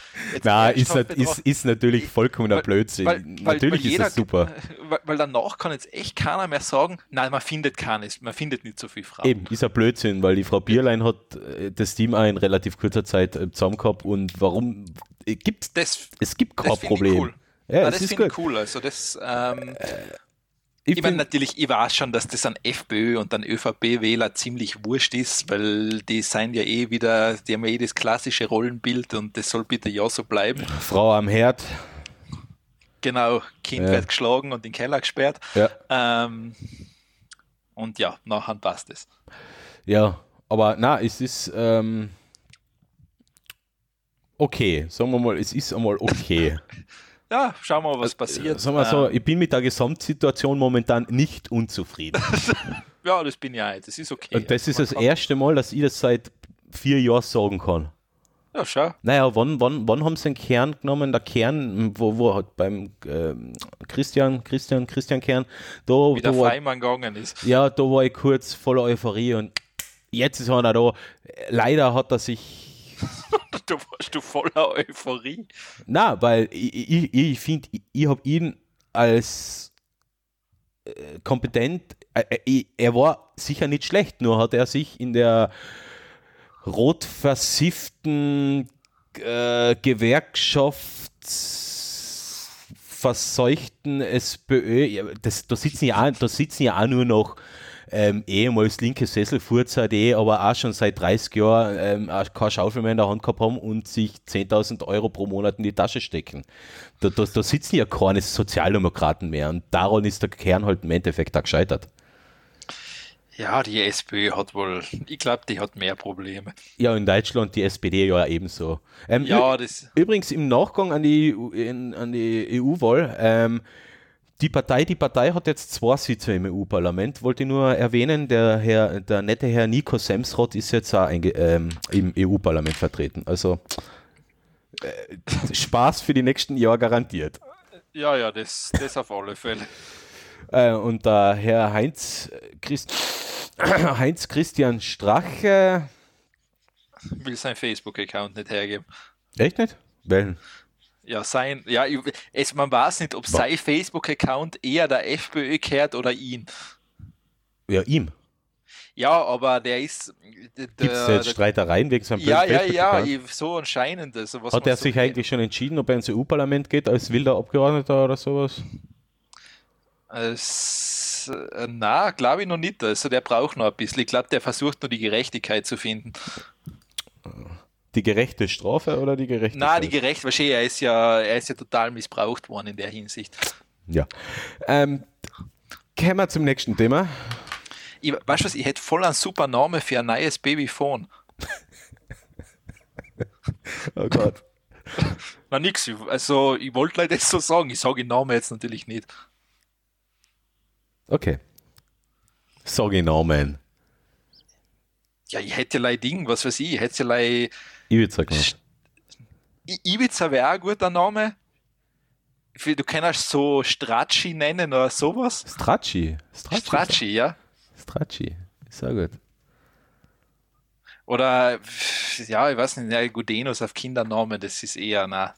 na, ist, nat- ist, ist natürlich vollkommener Blödsinn. natürlich ist das super. Weil, weil danach kann jetzt echt keiner mehr sagen, nein, man findet keines, man findet nicht so viel Frauen. Eben, ist ein Blödsinn, weil die Frau Bierlein hat äh, das Team auch in relativ kurzer Zeit äh, zusammen gehabt und warum äh, gibt's Das, es gibt kein das Problem. cool. Ja, Nein, das ist finde ich cool. Also das, ähm, Ich, ich meine natürlich, ich weiß schon, dass das an FPÖ und an ÖVP-Wähler ziemlich wurscht ist, weil die sind ja eh wieder, die haben ja eh das klassische Rollenbild und das soll bitte ja so bleiben. Frau am Herd. Genau, Kind ja. wird geschlagen und in den Keller gesperrt. Ja. Ähm, und ja, nachher passt es. Ja, aber na, es ist ähm, okay, sagen wir mal, es ist einmal okay. ja, schauen wir mal, was passiert. Sagen wir so, ähm. ich bin mit der Gesamtsituation momentan nicht unzufrieden. ja, das bin ich auch. Das ist okay. Und das ist das erste Mal, dass ich das seit vier Jahren sagen kann. Ja, schau. Naja, wann, wann, wann haben sie den Kern genommen? Der Kern, wo, wo hat beim äh, Christian, Christian, Christian Kern, da, Wie der da Freimann gegangen ist. Ja, da war ich kurz voller Euphorie und jetzt ist er da. Leider hat er sich du warst du voller Euphorie. Na, weil ich, ich, ich finde, ich, ich habe ihn als äh, kompetent, äh, äh er war sicher nicht schlecht, nur hat er sich in der rot versifften äh, Gewerkschaftsverseuchten SPÖ, das, da, sitzen ja, da sitzen ja auch nur noch ähm, ehemals linke Sesselfurzer, die aber auch schon seit 30 Jahren ähm, keine Schaufel mehr in der Hand gehabt haben und sich 10.000 Euro pro Monat in die Tasche stecken. Da, da, da sitzen ja keine Sozialdemokraten mehr und daran ist der Kern halt im Endeffekt auch gescheitert. Ja, die SPÖ hat wohl, ich glaube, die hat mehr Probleme. Ja, in Deutschland die SPD ja ebenso. Ähm, ja, das übrigens im Nachgang an die, in, an die EU-Wahl, ähm, die Partei, die Partei hat jetzt zwei Sitze im EU-Parlament. Wollte nur erwähnen, der, Herr, der nette Herr Nico Semsrott ist jetzt auch ähm, im EU-Parlament vertreten. Also äh, Spaß für die nächsten Jahre garantiert. Ja, ja, das, das auf alle Fälle. Äh, und der Herr Heinz, Christ, Heinz Christian Strache will sein Facebook-Account nicht hergeben. Echt nicht? Welchen? Ja, sein, ja, es, man weiß nicht, ob sein Facebook-Account eher der FPÖ kehrt oder ihn. Ja, ihm. Ja, aber der ist. Gibt es jetzt Streitereien wegen seinem Ja, ja, ja, so anscheinend. Also, Hat er so sich eigentlich schon entschieden, ob er ins EU-Parlament geht als wilder Abgeordneter oder sowas? Es, äh, na, glaube ich noch nicht. Also der braucht noch ein bisschen. Ich glaube, der versucht nur die Gerechtigkeit zu finden. Die gerechte Strafe oder die gerechte? Na, die gerechte, wahrscheinlich, er ist ja, er ist ja total missbraucht worden in der Hinsicht. Ja. Ähm, kommen wir zum nächsten Thema. Ich, weißt du was, ich hätte voll einen super Namen für ein neues Babyphone. oh Gott. Na nix, also ich wollte leider das so sagen, ich sage den Namen jetzt natürlich nicht. Okay. Sag den Namen. Ja, ich hätte leider Ding, was weiß ich, ich hätte leider Ibiza gemacht. Ibiza wäre auch ein guter Name. Du kannst so Stracci nennen oder sowas. Stracci. Stracci, Stracci ja. Stracci, ist sehr gut. Oder, ja, ich weiß nicht, ja, Gudenus auf Kindernamen, das ist eher, na,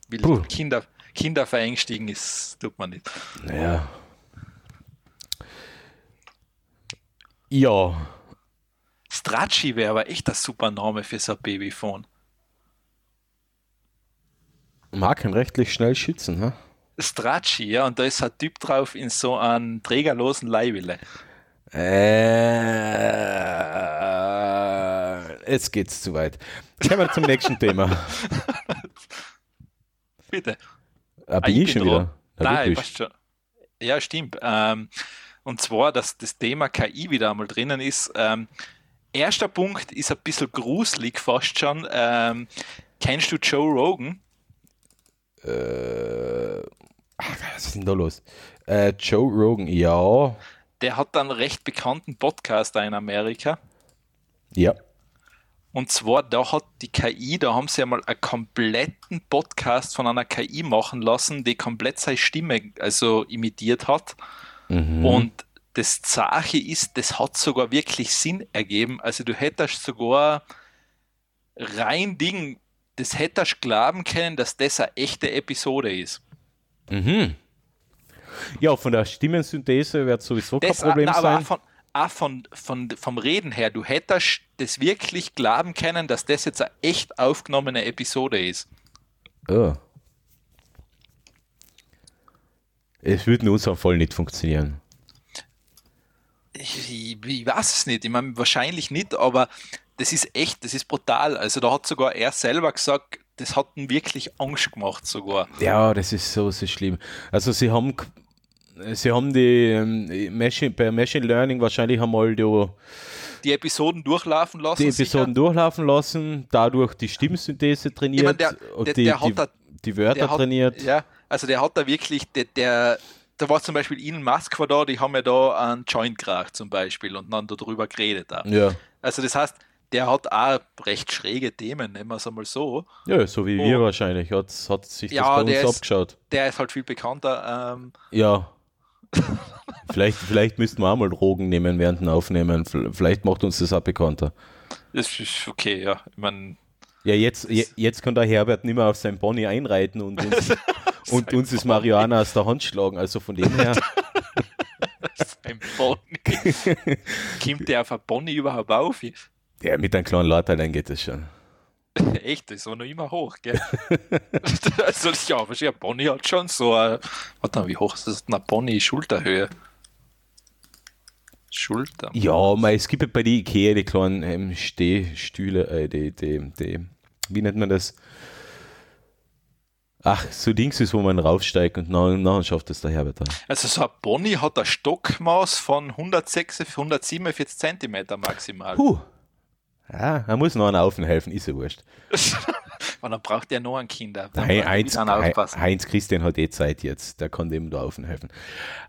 Kinder, Kinder verängstigen, ist, tut man nicht. Naja. Ja. Stracci wäre aber echt ein super Name für so ein Babyphone markenrechtlich schnell schützen. Ne? Stracci, ja, und da ist ein Typ drauf in so einem trägerlosen Leihwille. Äh, jetzt geht's zu weit. Kommen wir zum nächsten Thema. Bitte. Ah, bin ah, ich, schon wieder? Ja, Nein, passt schon. Ja, stimmt. Ähm, und zwar, dass das Thema KI wieder einmal drinnen ist. Ähm, erster Punkt ist ein bisschen gruselig fast schon. Ähm, kennst du Joe Rogan? Äh, was ist denn da los? Äh, Joe Rogan, ja. Der hat einen recht bekannten Podcaster in Amerika. Ja. Und zwar, da hat die KI, da haben sie einmal einen kompletten Podcast von einer KI machen lassen, die komplett seine Stimme also imitiert hat. Mhm. Und das Sache ist, das hat sogar wirklich Sinn ergeben. Also du hättest sogar rein Ding das hättest du glauben können, dass das eine echte Episode ist. Mhm. Ja, von der Stimmensynthese wird sowieso das, kein Problem na, sein. Von, auch von, von, vom Reden her, du hättest das wirklich glauben können, dass das jetzt eine echt aufgenommene Episode ist. Oh. Es würde in unserem Fall nicht funktionieren. ich, ich weiß es nicht. Ich meine, wahrscheinlich nicht, aber das ist echt, das ist brutal. Also da hat sogar er selber gesagt, das hat ihn wirklich Angst gemacht sogar. Ja, das ist so, so schlimm. Also sie haben sie haben die ähm, Machine, bei Machine Learning wahrscheinlich einmal die, Die Episoden durchlaufen lassen. die Episoden durchlaufen lassen, dadurch die Stimmsynthese trainiert Ich mein, der- und der- die, der hat die, da- die Wörter hat, trainiert. Ja, also der hat da wirklich, der, der da war zum Beispiel Elon Musk war da, die haben ja da einen Joint geraucht zum Beispiel und dann darüber geredet. Auch. Ja. Also das heißt, der hat auch recht schräge Themen, nehmen wir es einmal so. ja, so wie Oh. wir wahrscheinlich. Hat, hat sich Ja, das bei der uns ist- abgeschaut. Der ist halt viel bekannter. Ähm, Ja. vielleicht, vielleicht müssten wir auch mal Drogen nehmen während dem Aufnehmen. Vielleicht macht uns das auch bekannter. das ist okay, ja. Ich meine, Ja, jetzt, je, jetzt kann der Herbert nicht mehr auf sein Pony einreiten und uns, und uns das Marihuana aus der Hand schlagen. Also von dem her. ein Bonnie. Kommt der auf ein Bonnie überhaupt auf? Ja, mit einem kleinen Latein geht das schon. Echt, das war noch immer hoch, gell? also, ja, wahrscheinlich, ein Bonnie hat schon so eine, warte mal, wie hoch ist das? Eine Bonnie Schulterhöhe. Schulter. Ja, mei, es gibt ja bei die Ikea die kleinen ähm, Stehstühle, äh, die, die, die, wie nennt man das? Ach, so Dings ist, wo man raufsteigt und nachher, nachher schafft es der Herbert. dann. Also so ein Bonnie hat ein Stockmaß von 106, 147 Zentimeter maximal. Puh. Ja, er muss noch einen Aufen helfen, ist ja wurscht. Und dann braucht er noch ein Kinder. Braucht er Heinz. Heinz Christian hat eh Zeit jetzt, der kann dem da Aufen helfen.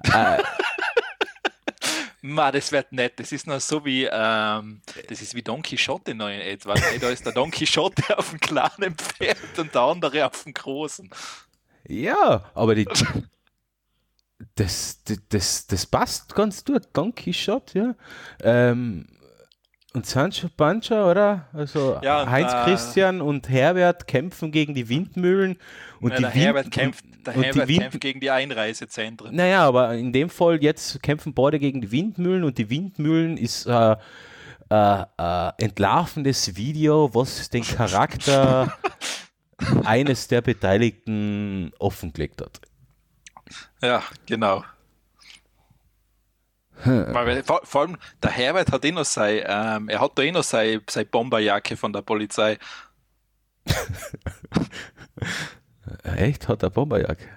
Äh, Ma, das wird nett. Das ist noch so wie, ähm, das ist wie Don Quixote noch in etwa. Da ist der Don Quixote auf dem kleinen Pferd und der andere auf dem großen. Ja, aber die, das, das, das, das passt ganz gut. Don Quixote, ja. Ähm, und Sancho Pancha, oder? Also Ja, und, Heinz äh, Christian und Herbert kämpfen gegen die Windmühlen. Und Ja, die der Wind- Herbert kämpft, der und Herbert Wind- kämpft gegen die Einreisezentren. Naja, aber in dem Fall jetzt kämpfen beide gegen die Windmühlen und die Windmühlen ist äh, äh, äh, entlarvendes Video, was den Charakter eines der Beteiligten offengelegt hat. Ja, genau. Weil, vor, vor allem, der Herbert hat eh noch sein, ähm, er hat da eh noch seine, seine Bomberjacke von der Polizei. Echt? Hat er Bomberjacke?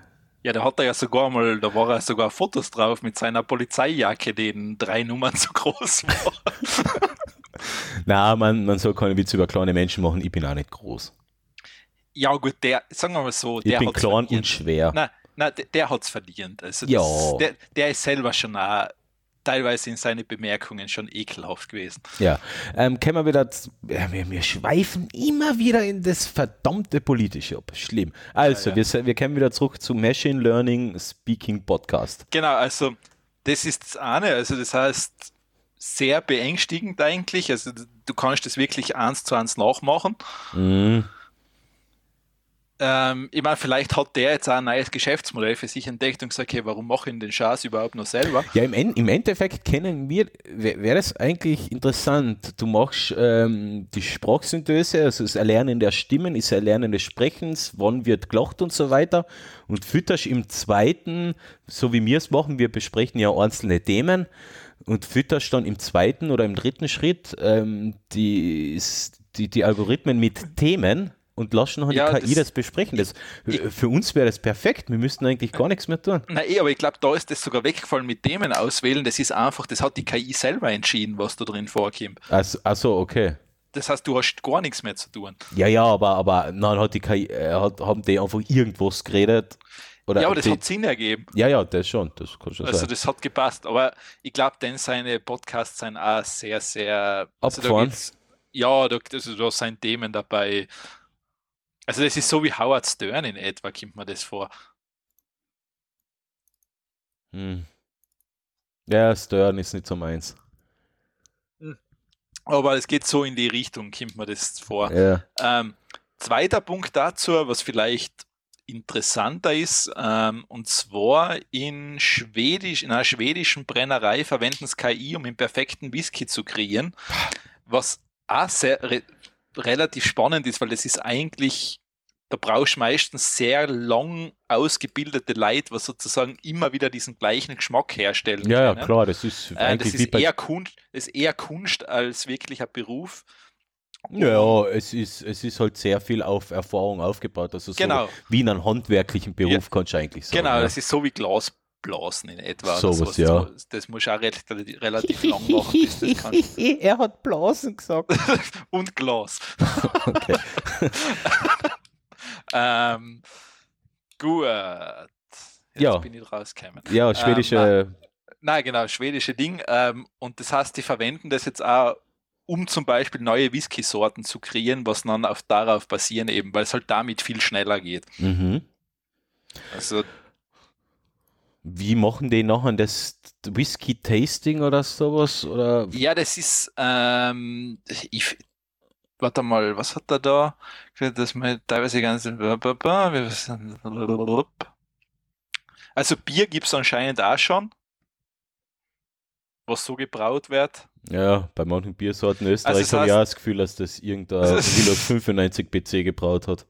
Ja, da hat er ja sogar mal, da war er sogar Fotos drauf mit seiner Polizeijacke, die in drei Nummern zu groß war. Na, man, man soll keine Witze über kleine Menschen machen. Ich bin auch nicht groß. Ja, gut, der, sagen wir mal so, Ich der bin klein verdient. und schwer. Nein, nein, der, der hat es verdient. Also Ja. das, der, der ist selber schon auch teilweise in seinen Bemerkungen schon ekelhaft gewesen. Ja. Ähm, können wir wieder. Ja, wir, wir schweifen immer wieder in das verdammte Politische ab. Schlimm. Also, Ja, ja. Wir, wir kommen wieder zurück zum Machine Learning Speaking Podcast. Genau, also das ist das eine, also das heißt sehr beängstigend eigentlich, also du kannst das wirklich eins zu eins nachmachen. Mhm. Ähm, ich meine, vielleicht hat der jetzt auch ein neues Geschäftsmodell für sich entdeckt und gesagt, okay, warum mache ich den Schatz überhaupt noch selber? Ja, im, En- im Endeffekt kennen wir, wäre es eigentlich interessant. Du machst ähm, die Sprachsynthese, also das Erlernen der Stimmen, ist Erlernen des Sprechens, wann wird gelacht und so weiter und fütterst im zweiten, so wie wir es machen, wir besprechen ja einzelne Themen und fütterst dann im zweiten oder im dritten Schritt ähm, die, die, die Algorithmen mit Themen und lassen nachher Ja, die KI das- das, besprechen. Das, für uns wäre das perfekt, wir müssten eigentlich gar nichts mehr tun. Na eh, aber ich glaube, da ist das sogar weggefallen mit Themen auswählen. Das ist einfach, das hat die KI selber entschieden, was da drin vorkommt. Also, also okay. Das heißt, du hast gar nichts mehr zu tun. Ja, ja, aber, aber dann hat die KI, äh, hat, haben die einfach irgendwas geredet. Oder ja, aber das die, hat Sinn ergeben. Ja, ja, das schon, das kann schon Also sein. das hat gepasst. Aber ich glaube, denn seine Podcasts sind auch sehr, sehr also da ja, da, also da sind Themen dabei. Also das ist so wie Howard Stern in etwa, kommt mir das vor. Hm. Ja, Stern ist nicht so meins. Aber es geht so in die Richtung, kommt mir das vor. Ja. Ähm, zweiter Punkt dazu, was vielleicht interessanter ist, ähm, und zwar in Schwedisch, in einer schwedischen Brennerei verwenden sie KI, um den perfekten Whisky zu kreieren, was auch sehr relativ spannend ist, weil das ist eigentlich da brauchst du meistens sehr lang ausgebildete Leute, was sozusagen immer wieder diesen gleichen Geschmack herstellen Ja, können. klar, das ist Äh, das ist eher, Kunst, das ist eher Kunst als wirklicher Beruf. Ja, es ist, es ist halt sehr viel auf Erfahrung aufgebaut. Also so Genau. wie in einem handwerklichen Beruf Ja. kannst du eigentlich sagen. Genau, ja. das ist so wie Glasblasen in etwa. So oder was, ja. Das, das muss auch relativ, relativ lang machen, bis das kannst. er hat Blasen gesagt. Und Glas. Okay. ähm, gut. Jetzt Ja. bin ich rausgekommen. Ja, schwedische. Nein, genau, schwedische Ding. Ähm, und das heißt, die verwenden das jetzt auch, um zum Beispiel neue Whisky-Sorten zu kreieren, was dann auf, darauf basieren eben, weil es halt damit viel schneller geht. mhm. Also Wie machen die nachher das Whisky-Tasting oder sowas? Oder Ja, das ist, ähm, ich, warte mal, was hat er da? Das mal teilweise ganz, also Bier gibt es anscheinend auch schon, was so gebraut wird. ja, bei manchen Biersorten in Österreich Also habe ich auch das Gefühl, dass das irgendein Also- Willows 95 PC gebraut hat.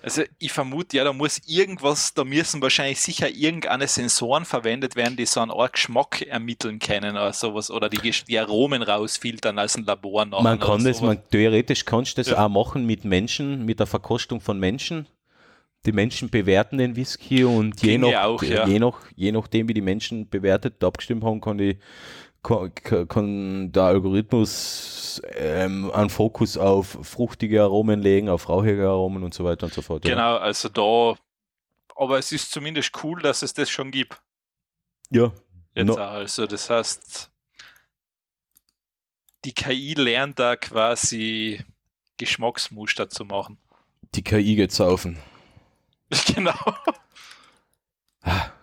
Also ich vermute, ja, da muss irgendwas, da müssen wahrscheinlich sicher irgendeine Sensoren verwendet werden, die so einen Art Geschmack ermitteln können oder sowas, oder die, die Aromen rausfiltern als ein Labor nachher Man kann das, sowas. man, theoretisch kannst du das Ja. auch machen mit Menschen, mit der Verkostung von Menschen. Die Menschen bewerten den Whisky und je, nach, auch, ja. je, nach, je nachdem, wie die Menschen bewertet, abgestimmt haben, kann, die, kann, der Algorithmus ähm, einen Fokus auf fruchtige Aromen legen, auf rauchige Aromen und so weiter und so fort. ja. Genau, also da, aber es ist zumindest cool, dass es das schon gibt. Ja, Jetzt No. Also das heißt, die KI lernt da quasi Geschmacksmuster zu machen. die KI geht saufen. genau.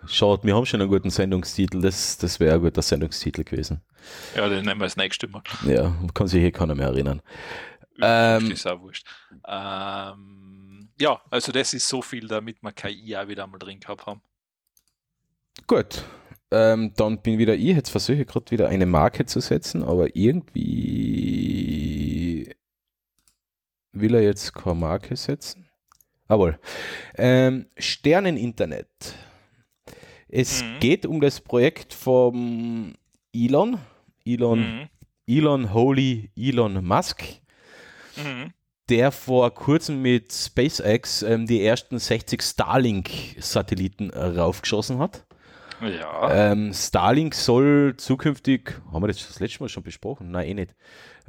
Schaut, wir haben schon einen guten Sendungstitel, das, das wäre ein guter Sendungstitel gewesen. Ja, den nehmen wir das nächste Mal. Ja, kann sich hier keiner mehr erinnern. Ähm, ist auch wurscht. Ähm, ja, also das ist so viel, damit wir KI auch wieder mal drin gehabt haben. Gut, ähm, dann bin wieder ich. Jetzt versuche ich gerade wieder eine Marke zu setzen, aber irgendwie will er jetzt keine Marke setzen. Jawohl. Ähm, Sterneninternet. Es Mhm. geht um das Projekt vom Elon, Elon, Mhm. Elon Holy Elon Musk, Mhm. der vor kurzem mit SpaceX ähm, die ersten 60 Starlink-Satelliten raufgeschossen hat. Ja. Ähm, Starlink soll zukünftig, haben wir das das letzte Mal schon besprochen? Nein, eh nicht.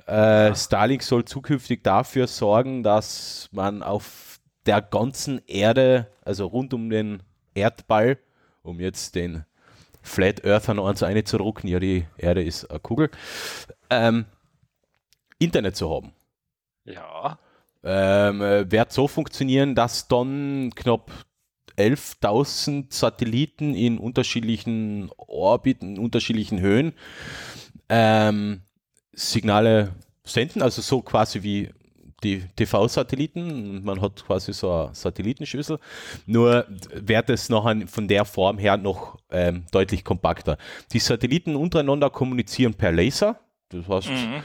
Äh, Starlink soll zukünftig dafür sorgen, dass man auf der ganzen Erde, also rund um den Erdball, um jetzt den Flat Earther noch eins einzudrucken, ja, die Erde ist eine Kugel, ähm, Internet zu haben. ja. Ähm, äh, wird so funktionieren, dass dann knapp 11.000 Satelliten in unterschiedlichen Orbiten, unterschiedlichen Höhen ähm, Signale senden, also so quasi wie die TV-Satelliten. Man hat quasi so eine Satellitenschüssel. Nur wird es nachher von der Form her noch ähm, deutlich kompakter. Die Satelliten untereinander kommunizieren per Laser. Das heißt, Mhm.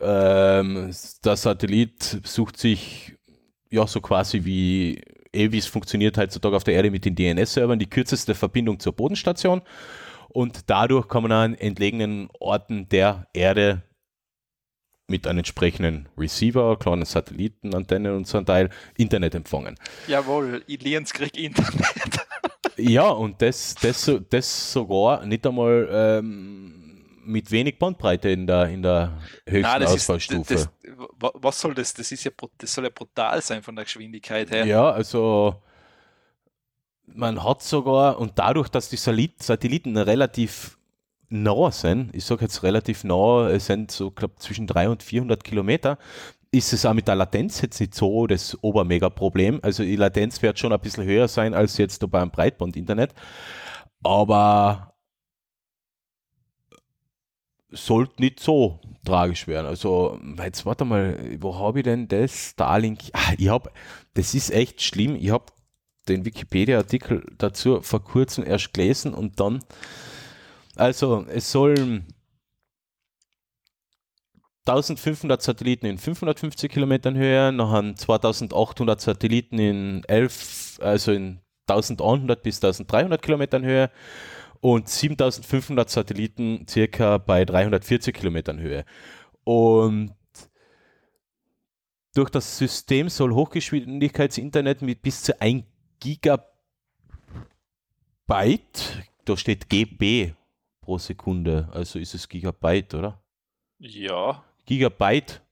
ähm, der Satellit sucht sich ja so quasi wie eh wie es funktioniert heutzutage auf der Erde mit den DNS-Servern die kürzeste Verbindung zur Bodenstation und dadurch kann man an entlegenen Orten der Erde mit einem entsprechenden Receiver, kleinen Satellitenantennen und so ein Teil Internet empfangen. Jawohl, Iliens kriegt Internet. Ja, und das, das, das sogar nicht einmal ähm, mit wenig Bandbreite in der, in der höchsten Nein, das ist, das, wa- was soll das? Das ist ja, das soll ja brutal sein von der Geschwindigkeit her. Ja, also man hat sogar, und dadurch, dass die Satelliten relativ nah sind, ich sage jetzt relativ nah, es sind so, glaube zwischen 300 und 400 Kilometer, ist es auch mit der Latenz jetzt nicht so das Obermega-Problem. Also die Latenz wird schon ein bisschen höher sein als jetzt beim Breitband-Internet, aber sollte nicht so tragisch werden. Also, jetzt warte mal, wo habe ich denn das? Starlink. Ah, ich habe, das ist echt schlimm. Ich habe den Wikipedia-Artikel dazu vor kurzem erst gelesen und dann, also, es soll 1500 Satelliten in 550 Kilometern Höhe, nachher 2800 Satelliten in 11, also in 1100 bis 1300 Kilometern Höhe und 7500 Satelliten circa bei 340 Kilometern Höhe. Und durch das System soll Hochgeschwindigkeitsinternet mit bis zu 1 Gigabyte, da steht GB pro Sekunde, also ist es Gigabyte, oder? Ja. Gigabyte,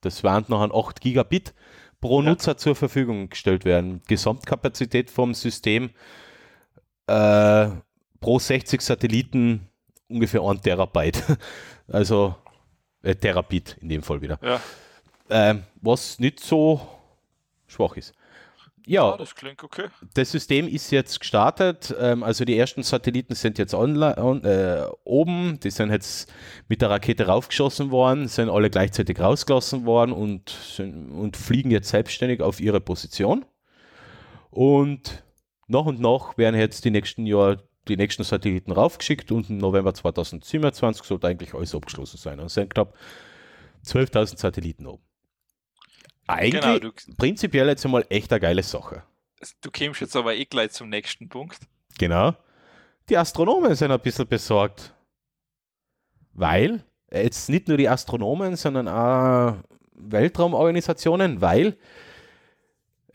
das waren noch 8 Gigabit pro Ja. Nutzer zur Verfügung gestellt werden. Gesamtkapazität vom System äh, pro 60 Satelliten ungefähr 1 Terabyte. Also äh, Terabit in dem Fall wieder. Ja. Ähm, was nicht so schwach ist. Ja, Ja, das klingt okay. das System ist jetzt gestartet. Ähm, also die ersten Satelliten sind jetzt online, on, äh, oben. Die sind jetzt mit der Rakete raufgeschossen worden, sind alle gleichzeitig rausgelassen worden und, sind, und fliegen jetzt selbstständig auf ihre Position. Und nach und nach werden jetzt die nächsten Jahre die nächsten Satelliten raufgeschickt und im November 2027 sollte eigentlich alles abgeschlossen sein. Und es sind knapp 12.000 Satelliten oben. Eigentlich Genau, du, prinzipiell jetzt einmal echt eine geile Sache. du kommst jetzt aber eh gleich zum nächsten Punkt. Genau. Die Astronomen sind ein bisschen besorgt. Weil, äh, jetzt nicht nur die Astronomen, sondern auch Weltraumorganisationen, weil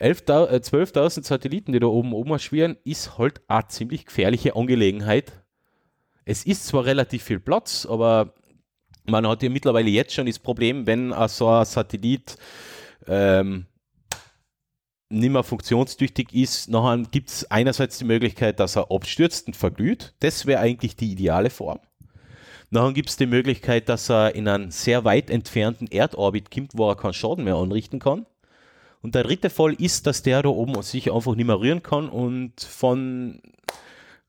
11.000 äh, 12.000 Satelliten, die da oben oben schwirren, ist halt eine ziemlich gefährliche Angelegenheit. Es ist zwar relativ viel Platz, aber man hat ja mittlerweile jetzt schon das Problem, wenn so ein Satellit ähm, nicht mehr funktionstüchtig ist, nachher gibt es einerseits die Möglichkeit, dass er abstürzt und verglüht. Das wäre eigentlich die ideale Form. Nachher gibt es die Möglichkeit, dass er in einen sehr weit entfernten Erdorbit kommt, wo er keinen Schaden mehr anrichten kann. Und der dritte Fall ist, dass der da oben sich einfach nicht mehr rühren kann und von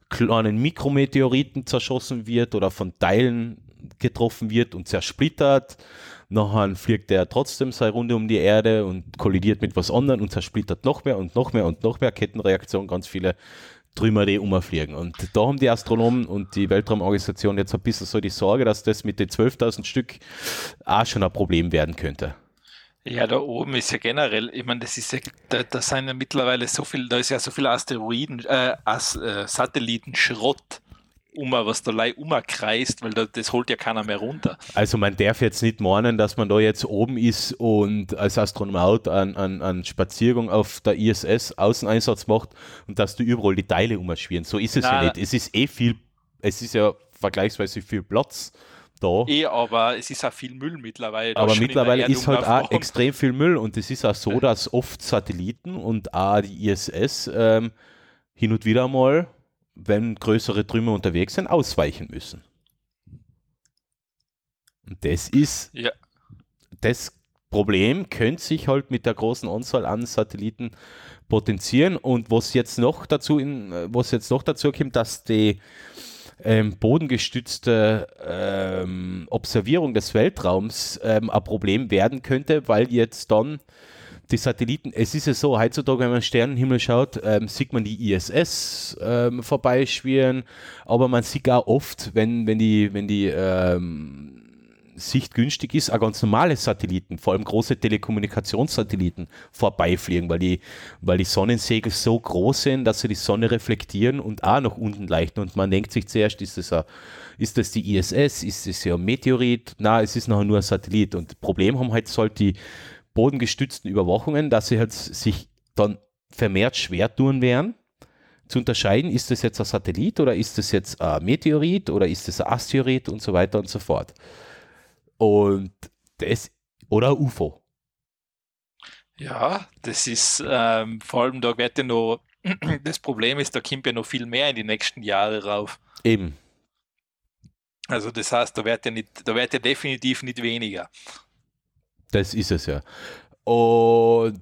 kleinen Mikrometeoriten zerschossen wird oder von Teilen getroffen wird und zersplittert. Nachher fliegt er trotzdem seine Runde um die Erde und kollidiert mit was anderem und zersplittert noch mehr und noch mehr und noch mehr Kettenreaktion, ganz viele Trümmer, die umfliegen. Und da haben die Astronomen und die Weltraumorganisation jetzt ein bisschen so die Sorge, dass das mit den 12.000 Stück auch schon ein Problem werden könnte. Ja, da oben ist ja generell, ich meine, das ist ja, da, da sind ja mittlerweile so viel, da ist ja so viel Asteroiden, äh, As, äh, Satellitenschrott um, was da lei umkreist, weil da, das holt ja keiner mehr runter. Also man darf jetzt nicht meinen, dass man da jetzt oben ist und als Astronaut einen an, an Spaziergang auf der ISS Außeneinsatz macht und dass du überall die Teile umschwirren. So ist es ja Nein. nicht. Es ist eh viel, es ist ja vergleichsweise viel Platz da. Eh, aber es ist auch viel Müll mittlerweile. Aber mittlerweile ist halt auch extrem viel Müll und es ist auch so, dass oft Satelliten und auch die ISS ähm, hin und wieder mal, wenn größere Trümmer unterwegs sind, ausweichen müssen. Und das ist Ja, das Problem könnte sich halt mit der großen Anzahl an Satelliten potenzieren und was jetzt noch dazu in, was jetzt noch dazu kommt, dass die ähm, bodengestützte ähm, Observierung des Weltraums ähm, ein Problem werden könnte, weil jetzt dann die Satelliten, es ist ja so, heutzutage, wenn man Sternenhimmel schaut, ähm, sieht man die ISS ähm, vorbeischwirren, aber man sieht auch oft, wenn, wenn die, wenn die ähm, Sicht günstig ist, auch ganz normale Satelliten, vor allem große Telekommunikationssatelliten vorbeifliegen, weil die, weil die Sonnensegel so groß sind, dass sie die Sonne reflektieren und auch nach unten leichten. Und man denkt sich zuerst, ist das, ein, ist das die ISS, ist das ja ein Meteorit? Na, es ist nachher nur ein Satellit. Und das Problem haben halt halt die bodengestützten Überwachungen, dass sie halt sich dann vermehrt schwer tun werden, zu unterscheiden, ist das jetzt ein Satellit oder ist das jetzt ein Meteorit oder ist das ein Asteroid und so weiter und so fort. Und das, oder ein UFO. ja, das ist ähm, vor allem, da wird ja noch, das Problem ist, da kommt ja noch viel mehr in die nächsten Jahre rauf. Eben. Also das heißt, da wird ja nicht, da wird ja definitiv nicht weniger. Das ist es ja. Und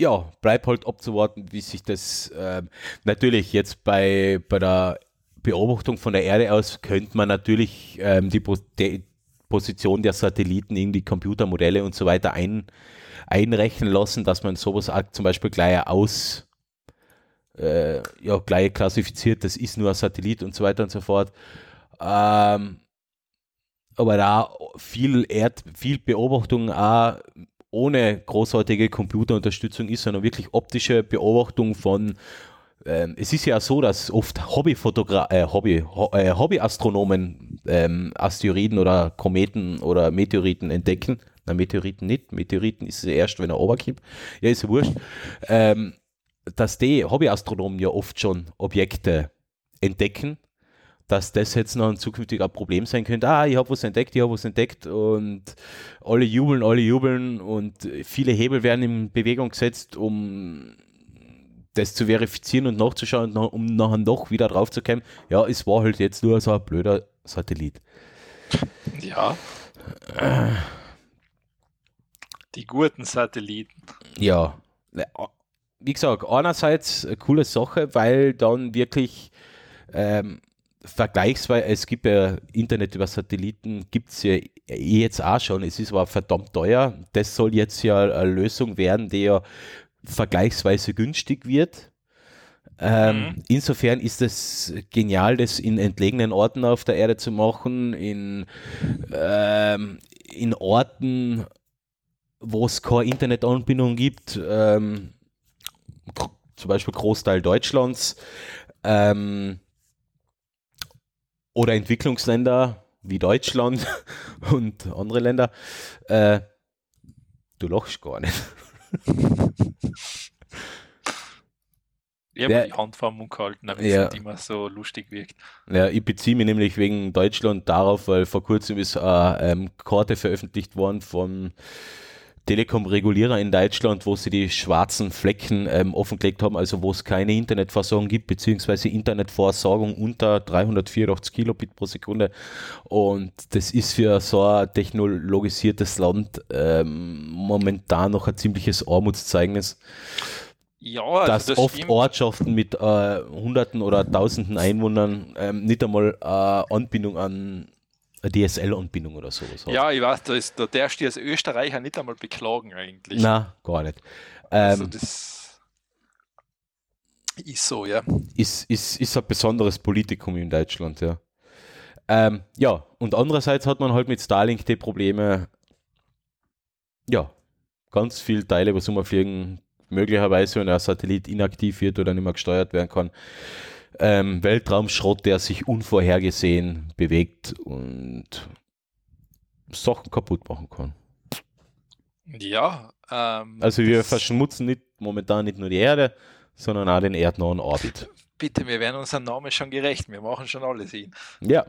ja, bleibt halt abzuwarten, wie sich das ähm, natürlich jetzt bei, bei der Beobachtung von der Erde aus könnte man natürlich ähm, die, die Position der Satelliten in die Computermodelle und so weiter ein, einrechnen lassen, dass man sowas zum Beispiel gleich aus äh, ja, gleich klassifiziert, das ist nur ein Satellit und so weiter und so fort. Ähm, aber da viel, Erd, viel Beobachtung auch ohne großartige Computerunterstützung ist, sondern wirklich optische Beobachtung von ähm, es ist ja so, dass oft Hobbyfotogra äh, Hobby, Ho äh, Hobbyastronomen ähm, Asteroiden oder Kometen oder Meteoriten entdecken. Na, Meteoriten nicht. Meteoriten ist es erst, wenn er oberkippt. Ja, ist ja wurscht. Ähm, dass die Hobbyastronomen ja oft schon Objekte entdecken, dass das jetzt noch ein zukünftiger Problem sein könnte. Ah, ich habe was entdeckt, ich habe was entdeckt und alle jubeln, alle jubeln und viele Hebel werden in Bewegung gesetzt, um das zu verifizieren und nachzuschauen, um nachher doch wieder drauf zu kommen. Ja, es war halt jetzt nur so ein blöder Satellit. Ja. Die guten Satelliten. Ja. Wie gesagt, einerseits eine coole Sache, weil dann wirklich ähm, vergleichsweise, es gibt ja Internet über Satelliten, gibt es ja jetzt auch schon, es ist aber verdammt teuer. Das soll jetzt ja eine Lösung werden, die ja vergleichsweise günstig wird. Ähm, mhm. Insofern ist es genial, das in entlegenen Orten auf der Erde zu machen, in, ähm, in Orten, wo es keine Internetanbindung gibt, ähm, zum Beispiel Großteil Deutschlands ähm, oder Entwicklungsländer wie Deutschland und andere Länder. Äh, du lachst gar nicht. Ich habe die Hand vor den Mund gehalten, damit ja. es nicht immer so lustig wirkt. Ja, ich beziehe mich nämlich wegen Deutschland darauf, weil vor kurzem ist eine ähm, Karte veröffentlicht worden von Telekom-Regulierer in Deutschland, wo sie die schwarzen Flecken ähm, offengelegt haben, also wo es keine Internetversorgung gibt, beziehungsweise Internetversorgung unter 384 Kilobit pro Sekunde. Und das ist für so ein technologisiertes Land ähm, momentan noch ein ziemliches Armutszeugnis. Ja, also dass das oft stimmt. Ortschaften mit äh, Hunderten oder Tausenden Einwohnern ähm, nicht einmal äh, Anbindung an DSL-Anbindung oder sowas hat. Ja, ich weiß, da, ist, da darfst du als Österreicher nicht einmal beklagen eigentlich. Na, gar nicht. Also ähm, das ist so, ja. Ist, ist, ist ein besonderes Politikum in Deutschland, ja. Ähm, ja, und andererseits hat man halt mit Starlink die Probleme, ja, ganz viele Teile, was umfliegen, möglicherweise, wenn ein Satellit inaktiv wird oder nicht mehr gesteuert werden kann, ähm, Weltraumschrott, der sich unvorhergesehen bewegt und Sachen kaputt machen kann. Ja. Ähm, also wir verschmutzen nicht momentan nicht nur die Erde, sondern auch den erdnahen Orbit. Bitte, wir werden unserem Namen schon gerecht. Wir machen schon alles hin. Ja.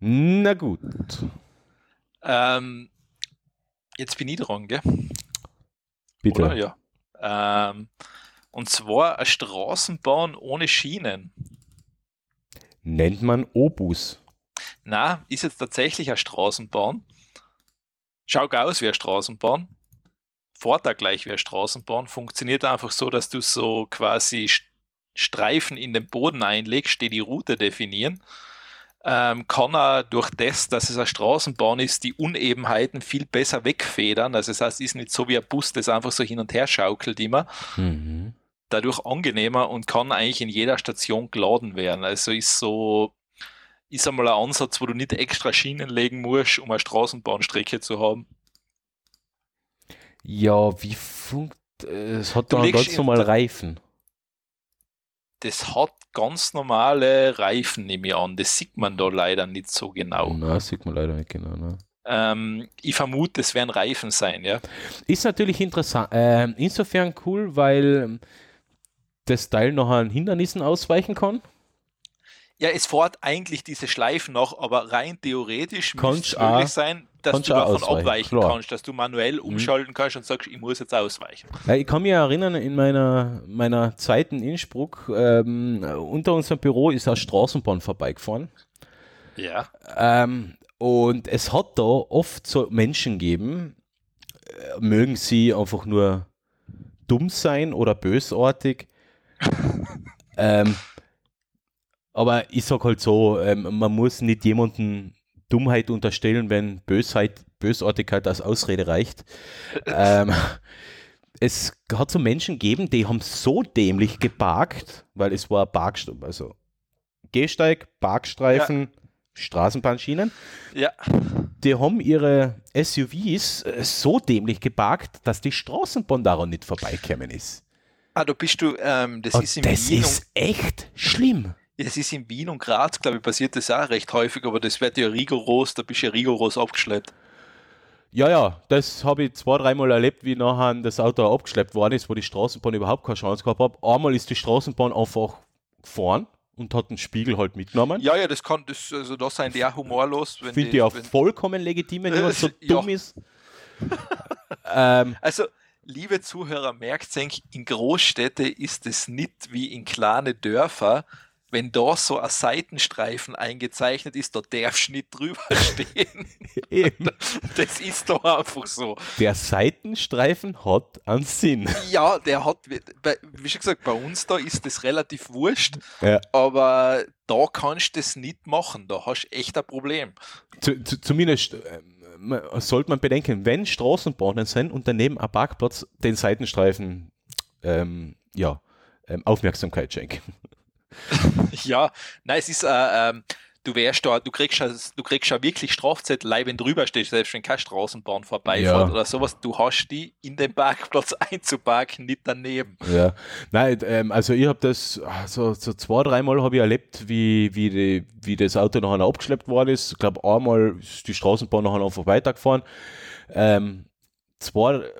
Na gut. Ähm, jetzt bin ich dran, gell? Bitte. Oder? Ja. Ähm, und zwar eine Straßenbahn ohne Schienen. Nennt man Obus. Na, ist jetzt tatsächlich eine Straßenbahn. Schaut aus wie eine Straßenbahn. Fährt da gleich wie eine Straßenbahn. Funktioniert einfach so, dass du so quasi Streifen in den Boden einlegst, die die Route definieren. Ähm, kann er durch das, dass es eine Straßenbahn ist, die Unebenheiten viel besser wegfedern. Also das heißt, es ist nicht so wie ein Bus, das einfach so hin und her schaukelt immer. Mhm dadurch angenehmer und kann eigentlich in jeder Station geladen werden. Also ist so, ist einmal ein Ansatz, wo du nicht extra Schienen legen musst, um eine Straßenbahnstrecke zu haben. Ja, wie funkt. Es hat da ganz normal Reifen. Das hat ganz normale Reifen, nehme ich an. Das sieht man da leider nicht so genau. Nein, sieht man leider nicht genau. Ne? Ähm, ich vermute, es werden Reifen sein, ja. Ist natürlich interessant. Äh, insofern cool, weil das Teil noch an Hindernissen ausweichen kann? Ja, es fährt eigentlich diese Schleifen noch, aber rein theoretisch müsste es möglich sein, dass du davon ausweichen. abweichen Klar. kannst, dass du manuell mhm. umschalten kannst und sagst, ich muss jetzt ausweichen. Ja, ich kann mich erinnern, in meiner, meiner Zeit in Innsbruck, ähm, unter unserem Büro ist eine Straßenbahn vorbeigefahren. Ja. Ähm, und es hat da oft so Menschen gegeben, äh, mögen sie einfach nur dumm sein oder bösartig, ähm, aber ich sag halt so, ähm, man muss nicht jemanden Dummheit unterstellen, wenn Bösheit, Bösartigkeit als Ausrede reicht. ähm, es hat so Menschen gegeben, die haben so dämlich geparkt, weil es war Parkstreifen, also Gehsteig, Parkstreifen, ja. Straßenbahnschienen. Ja. Die haben ihre SUVs äh, so dämlich geparkt, dass die Straßenbahn daran nicht vorbeikommen ist. Ah, da bist du, ähm, das Und ist in das Wien ist echt schlimm. Das ist in Wien und Graz, glaube ich, passiert das auch recht häufig, aber das wird ja rigoros, da bist du ja rigoros abgeschleppt. Ja, ja, das habe ich zwei, dreimal erlebt, wie nachher das Auto abgeschleppt worden ist, wo die Straßenbahn überhaupt keine Chance gehabt hat. Einmal ist die Straßenbahn einfach gefahren und hat den Spiegel halt mitgenommen. Ja, ja, das kann, das, also da sind die auch humorlos. Finde ich auch wenn, vollkommen legitim, wenn jemand so Ja. dumm ist. ähm, Also, liebe Zuhörer, merkt euch, in Großstädte ist es nicht wie in kleine Dörfer. Wenn da so ein Seitenstreifen eingezeichnet ist, da darfst du nicht drüber stehen. eben. Das ist doch einfach so. Der Seitenstreifen hat einen Sinn. Ja, der hat, wie schon gesagt, bei uns da ist das relativ wurscht, Ja. aber da kannst du das nicht machen. Da hast du echt ein Problem. Zu, zu, zumindest man- sollte man bedenken, wenn Straßenbahnen sind und daneben ein Parkplatz den Seitenstreifen ähm, ja, ähm, Aufmerksamkeit schenken. Ja, nein, es ist, äh, ähm, du wärst da, du kriegst ja, du kriegst ja wirklich Strafzettel, wenn drüber stehst, selbst wenn keine Straßenbahn vorbeifährt Ja. oder sowas, du hast die in den Parkplatz einzuparken, nicht daneben. Ja, nein, ähm, also ich habe das ah, so, so zwei, dreimal habe ich erlebt, wie, wie, die, wie das Auto nachher abgeschleppt worden ist. Ich glaube, einmal ist die Straßenbahn nachher einfach weitergefahren. Ähm, zwei, äh,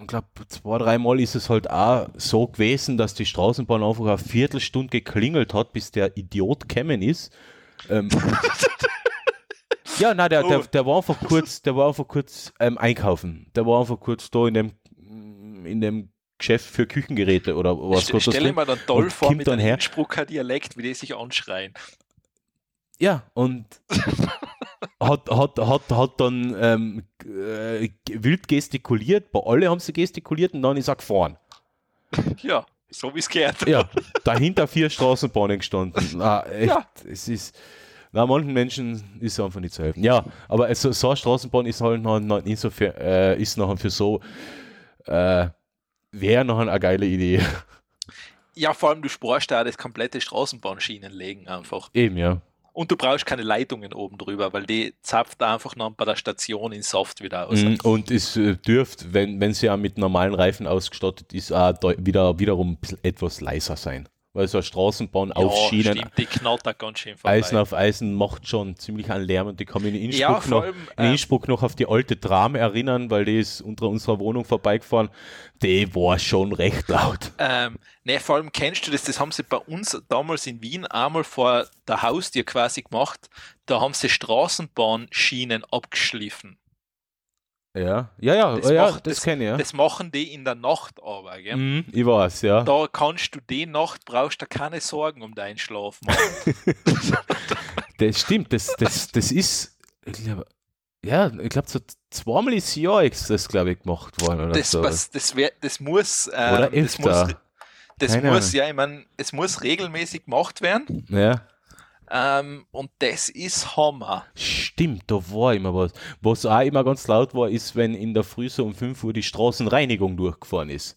ich glaube, zwei, dreimal ist es halt auch so gewesen, dass die Straßenbahn einfach eine Viertelstunde geklingelt hat, bis der Idiot gekommen ist. Ähm, ja, nein, der, der, der war einfach kurz, der war einfach kurz ähm, einkaufen. Der war einfach kurz da in dem, in dem Geschäft für Küchengeräte oder was St Gott stelle mir dann toll vor mit einem her. Innsbrucker Dialekt, wie die sich anschreien. Ja, und hat, hat, hat, hat dann ähm, äh, wild gestikuliert, bei alle haben sie gestikuliert und dann ist er gefahren. Ja, so wie es gehört. Ja, dahinter vier Straßenbahnen gestanden. Ah, echt, Ja. es ist, na, manchen Menschen ist es einfach nicht zu helfen. Ja, aber also, so eine Straßenbahn ist halt noch, insofern, äh, ist noch für so, äh, wäre noch eine geile Idee. Ja, vor allem du sparst da das komplette Straßenbahnschienen legen einfach. Eben, ja. Und du brauchst keine Leitungen oben drüber, weil die zapft einfach noch bei der Station in Soft wieder aus. Mhm, Und es äh, dürft, wenn, wenn sie ja mit normalen Reifen ausgestattet ist, auch wieder, wiederum etwas leiser sein. Weil so eine Straßenbahn auf ja, Schienen, stimmt, die knattert ganz schön vorbei. Eisen auf Eisen, macht schon ziemlich einen Lärm. Und ich kann mich in Ja, Innsbruck, vor noch, allem, in ähm, Innsbruck noch auf die alte Tram erinnern, weil die ist unter unserer Wohnung vorbeigefahren. Die war schon recht laut. Ähm, ne, vor allem kennst du das, das haben sie bei uns damals in Wien einmal vor der Haustür quasi gemacht. Da haben sie Straßenbahnschienen abgeschliffen. Ja, ja, ja, Das ja, macht- das, kenne ich. Ja. Das machen die in der Nacht aber, gell? Mhm, ich weiß, ja. Da kannst du die Nacht, brauchst du keine Sorgen um deinen Schlaf machen. Das stimmt, das, das, das ist, ich glaube, ja, ich glaube, so zweimal ist ist das, glaube ich, gemacht worden. Oder Das, so. was, das, wär, das muss, ähm, Oder das muss, das muss ja, ich meine, es muss regelmäßig gemacht werden. ja. Ähm, und das ist Hammer. Stimmt, da war immer was. Was auch immer ganz laut war, ist, wenn in der Früh so um 5 Uhr die Straßenreinigung durchgefahren ist.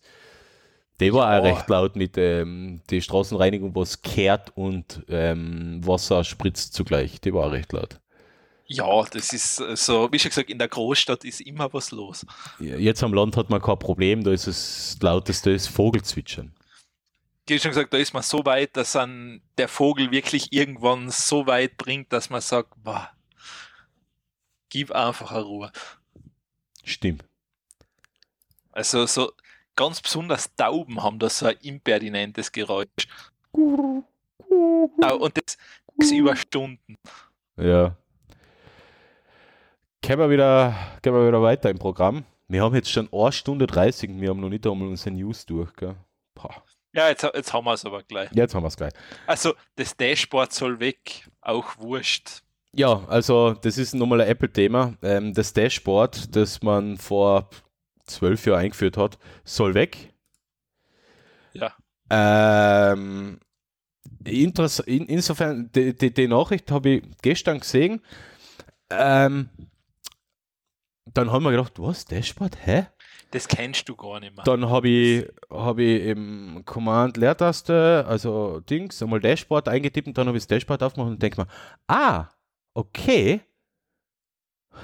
Die war auch Ja. recht laut mit ähm, die Straßenreinigung, was kehrt und ähm, Wasser spritzt zugleich. Die war auch recht laut. Ja, das ist äh, so, wie schon gesagt, in der Großstadt ist immer was los. Jetzt am Land hat man kein Problem, da ist es das lauteste ist Vogelzwitschern. Wie schon gesagt, da ist man so weit, dass dann der Vogel wirklich irgendwann so weit bringt, dass man sagt, boah, gib einfach eine Ruhe. Stimmt. Also so ganz besonders Tauben haben da so ein impertinentes Geräusch. Und das über Stunden. Ja. Gehen wir wieder, gehen wir wieder weiter im Programm. Wir haben jetzt schon 1 Stunde 30 und wir haben noch nicht einmal unsere News durch. Gell? Boah. Ja, jetzt, jetzt haben wir es aber gleich. Jetzt haben wir es gleich. Also, das Dashboard soll weg, auch wurscht. Ja, also das ist nochmal ein Apple-Thema. Ähm, das Dashboard, das man vor zwölf Jahren eingeführt hat, soll weg. Ja. Ähm, interess in, insofern, die, die, die Nachricht habe ich gestern gesehen. Ähm, dann haben wir gedacht, was, Dashboard? Hä? Das kennst du gar nicht mehr. Dann habe ich, hab ich im Command-Leertaste, also Dings, einmal Dashboard eingetippt und dann habe ich das Dashboard aufgemacht und denke mir, ah, Okay.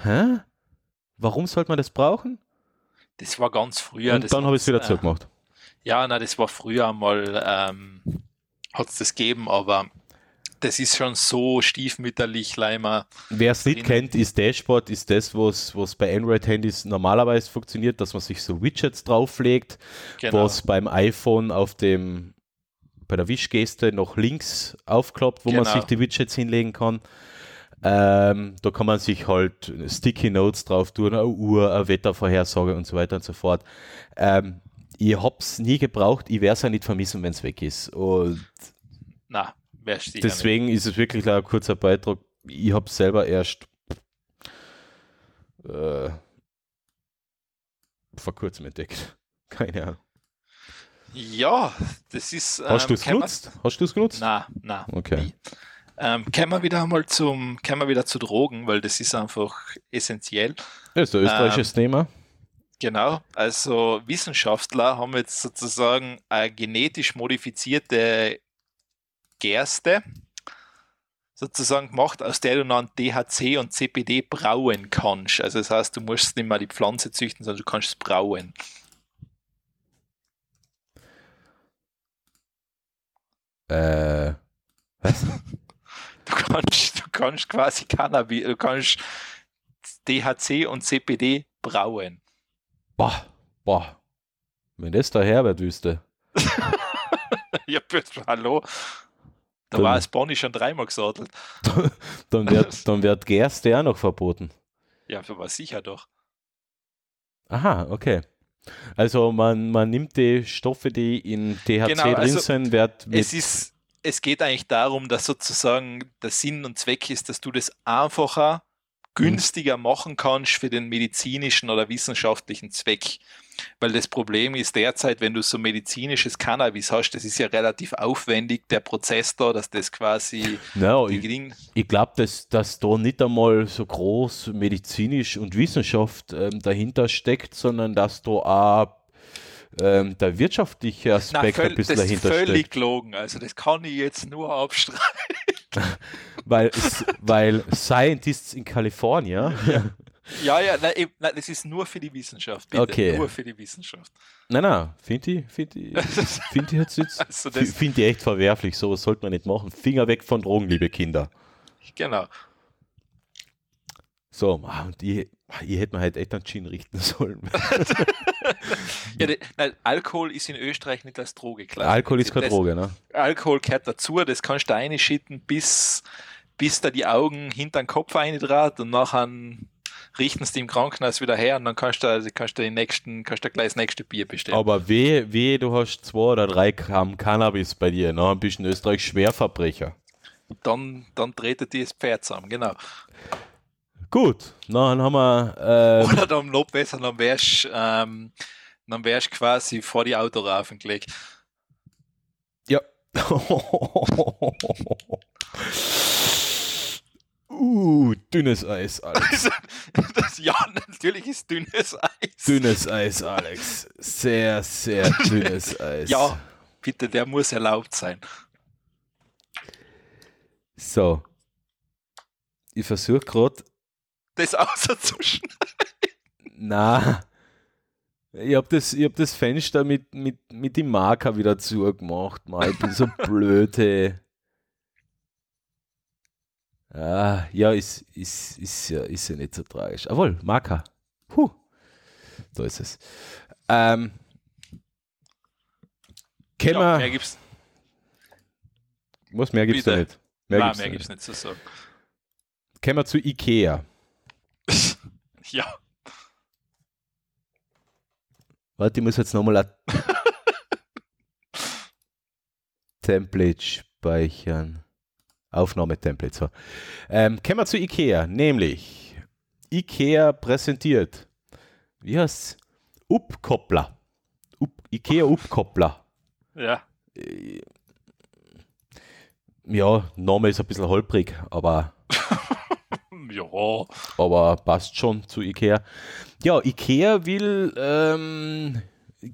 Hä? Warum sollte man das brauchen? Das war ganz früher. Und dann habe ich es wieder äh, zugemacht. Ja, na, das war früher mal, ähm, hat es das gegeben, aber das ist schon so stiefmütterlich, Leimer. Wer es nicht kennt, ist Dashboard, ist das, was was bei Android-Handys normalerweise funktioniert, dass man sich so Widgets drauflegt, Genau. was beim iPhone auf dem bei der Wischgeste noch links aufklappt, wo man Genau. sich die Widgets hinlegen kann. Ähm, da kann man sich halt Sticky Notes drauf tun, eine Uhr, eine Wettervorhersage und so weiter und so fort. Ähm, ich habe es nie gebraucht, ich werde es ja nicht vermissen, wenn es weg ist. Und Na. Deswegen ist es wirklich ein kurzer Beitrag. Ich habe es selber erst äh, vor kurzem entdeckt. Keine Ahnung. Ja, das ist. Hast du es können genutzt? Hast du es genutzt? Na, na. Okay. Ähm, kommen wir wieder einmal zum, kommen wir wieder zu Drogen, weil das ist einfach essentiell. Das ist ein österreichisches Ähm, Thema. Genau, also Wissenschaftler haben jetzt sozusagen eine genetisch modifizierte Gerste sozusagen gemacht, aus der du dann DHC und CPD brauen kannst. Also das heißt, du musst nicht mehr die Pflanze züchten, sondern du kannst es brauen. Äh, was? Du kannst, du kannst quasi Cannabis, du kannst DHC und CPD brauen. Boah, boah. Wenn das der Herbert wüsste. ja, bitte, hallo. Da Dann- war es Bonnie schon dreimal gesadelt. Dann wird, dann wird Gerste auch noch verboten. Ja, für was sicher doch. Aha, okay. Also man, man nimmt die Stoffe, die in THC Genau, drin also sind, wird mit Es ist, es geht eigentlich darum, dass sozusagen der Sinn und Zweck ist, dass du das einfacher, günstiger machen kannst für den medizinischen oder wissenschaftlichen Zweck. Weil das Problem ist derzeit, wenn du so medizinisches Cannabis hast, das ist ja relativ aufwendig, der Prozess da, dass das quasi no, ich, ich glaube, dass, dass da nicht einmal so groß medizinisch und Wissenschaft ähm, dahinter steckt, sondern dass da auch ähm, der wirtschaftliche Na, Aspekt völ- ein bisschen das ist dahinter völlig steckt. gelogen. Also das kann ich jetzt nur abstreiten. Weil, weil Scientists in Kalifornien Ja, ja, nein, eben, nein, das ist nur für die Wissenschaft. Bitte, Okay. Nur für die Wissenschaft. Nein, nein, finde ich, finde ich, find ich jetzt, jetzt Also finde ich echt verwerflich. Sowas sollte man nicht machen. Finger weg von Drogen, liebe Kinder. Genau. So, ah, und ich, ich hätte mir halt echt einen Gin richten sollen. Ja, die, nein, Alkohol ist in Österreich nicht als Droge klar. Alkohol ist keine das, Droge, ne? Alkohol gehört dazu, das kannst du reinschitten, bis, bis da die Augen hinter den Kopf eindraht und nachher richten sie im Krankenhaus wieder her und dann kannst du, also kannst du, den nächsten, kannst du gleich das nächste Bier bestellen. Aber weh, weh, du hast zwei oder drei Gramm Cannabis bei dir, ne? Ein bisschen Österreich Schwerverbrecher. Dann, dann tretet die das Pferd zusammen, genau. Gut, dann haben wir, ähm, Oder dann noch besser, dann wärst ähm, dann wärst quasi vor die Autoraufen gelegt. ja. uh, dünnes Eis, Alex. das, ja, natürlich ist dünnes Eis. Dünnes Eis, Alex. Sehr, sehr dünnes Eis. Ja, bitte, der muss erlaubt sein. So. Ich versuche gerade, Das auszuschneiden. na, ich habe das, ich hab das Fenster mit, mit, mit dem Marker wieder zugemacht. Mal, ich bin so blöde. Ah, ja, ist, ist, ist, ja, ist ja nicht so tragisch. Jawohl, Marker. Puh. Da ist es. Ähm, können Ja, mehr gibt's, was mehr gibt's da bitte. nicht? Mehr nein, gibt's mehr da gibt's nicht. nicht zu sagen. Kommen wir zu Ikea. Ja, Warte, ich muss jetzt nochmal Template speichern. Aufnahmetemplate, so. Ähm, kommen wir zu Ikea, nämlich Ikea präsentiert, wie heißt's? Uppkoppler. Up, Ikea Uppkoppler. ja. Ja, Name ist ein bisschen holprig, aber Ja, aber passt schon zu Ikea. Ja, Ikea will ähm,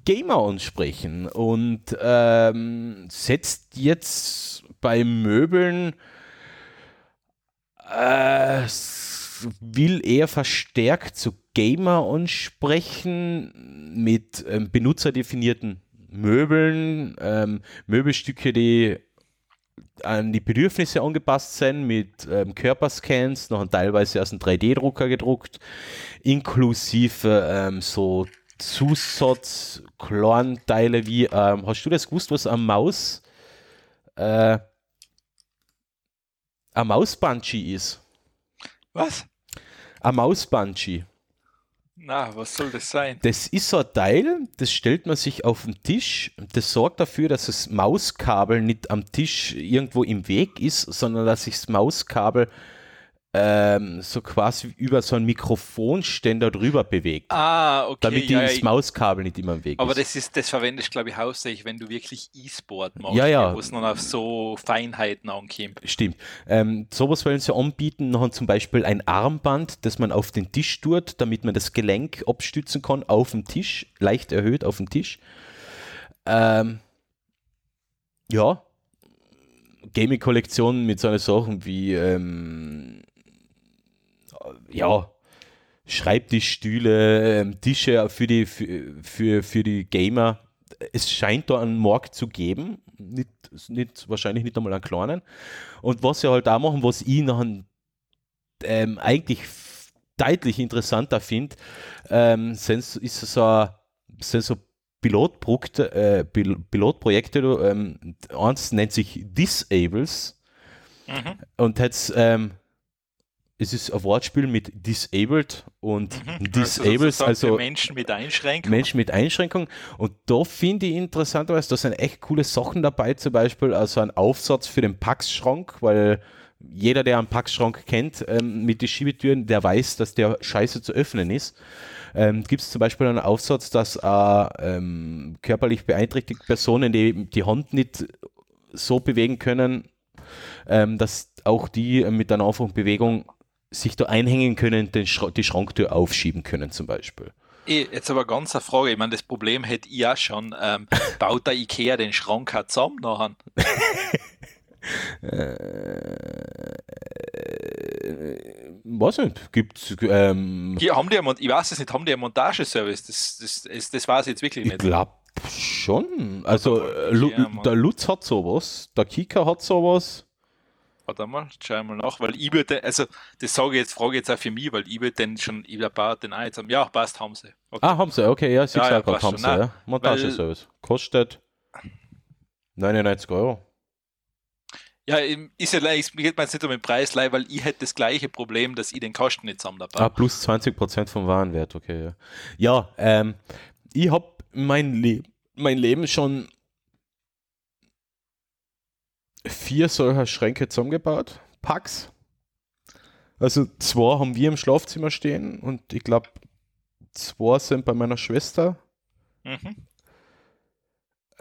Gamer ansprechen und ähm, setzt jetzt bei Möbeln Äh, will eher verstärkt zu Gamer ansprechen mit ähm, benutzerdefinierten Möbeln, ähm, Möbelstücke, die an die Bedürfnisse angepasst sind, mit ähm, Körperscans, noch teilweise aus einem 3D-Drucker gedruckt, inklusive ähm, so Zusatz-Kleinteile wie, ähm, hast du das gewusst, was eine Maus, äh, ein Maus-Bungee ist? Was? Ein Maus-Bungee. Na, was soll das sein? Das ist so ein Teil, das stellt man sich auf den Tisch. Das sorgt dafür, dass das Mauskabel nicht am Tisch irgendwo im Weg ist, sondern dass sich das Mauskabel ähm, so quasi über so einen Mikrofonständer drüber bewegt, Ah, okay. damit ja, das ja, Mauskabel nicht immer im Weg aber ist. das ist, das verwendest glaube ich hauptsächlich, wenn du wirklich E-Sport machst, Ja, ja. wo es noch auf so Feinheiten ankommt. Stimmt. Ähm, sowas wollen sie anbieten. Noch zum Beispiel ein Armband, das man auf den Tisch tut, damit man das Gelenk abstützen kann auf dem Tisch, leicht erhöht auf dem Tisch. Ähm, ja. Gaming-Kollektion mit so einer Sachen wie ähm, ja, Schreibtischstühle, ähm, Tische für die, für, für, für die Gamer. Es scheint da einen Markt zu geben, nicht, nicht, wahrscheinlich nicht einmal einen kleinen. Und was sie halt auch machen, was ich noch ein, ähm, eigentlich deutlich interessanter finde, ähm, sind, ist so, ein- sind so Pilotprojekte, äh, Pil Pilotprojekte ähm, eins nennt sich Disables Mhm. und jetzt ähm, es ist ein Wortspiel mit disabled und disables, sozusagen also für Menschen mit Einschränkungen. Menschen mit Einschränkungen. Und da finde ich interessanterweise, da sind echt coole Sachen dabei, zum Beispiel also ein Aufsatz für den Packschrank, weil jeder, der einen Packschrank kennt ähm, mit den Schiebetüren, der weiß, dass der scheiße zu öffnen ist. Ähm, Gibt es zum Beispiel einen Aufsatz, dass äh, ähm, körperlich beeinträchtigte Personen, die die Hand nicht so bewegen können, ähm, dass auch die mit einer einfachen Bewegung sich da einhängen können, den Schra die Schranktür aufschieben können zum Beispiel. Eh, Jetzt aber ganz eine Frage, ich meine, das Problem hätte ich ja schon. Ähm, baut der Ikea den Schrank auch zusammen nachher? weiß nicht, gibt ähm, Hier haben die einen ich weiß es nicht, haben die einen Montageservice? Das, das, das, das weiß ich jetzt wirklich ich nicht. glaube schon. Also äh, ja, Mann. der Lutz hat sowas, der Kika hat sowas. Warte mal, schau ich mal nach, weil ich würde, also das sage ich jetzt, frage ich jetzt auch für mich, weil ich würde den schon, ich baue den auch jetzt haben. Ja, passt, haben sie. Okay. Ah, haben sie, okay, ja, sie Ja, ja, gerade haben sie, Nein, ja. Montageservice. Kostet 99 Euro. Ja, ist ja leicht, es geht mir jetzt nicht um den Preis, leih, weil ich hätte das gleiche Problem, dass ich den Kosten nicht zusammen dabei Ah, plus 20% vom Warenwert, okay. Ja, ja ähm, ich habe mein, Le mein Leben schon vier solcher Schränke zusammengebaut, Packs. Also zwei haben wir im Schlafzimmer stehen und ich glaube, zwei sind bei meiner Schwester. Mhm.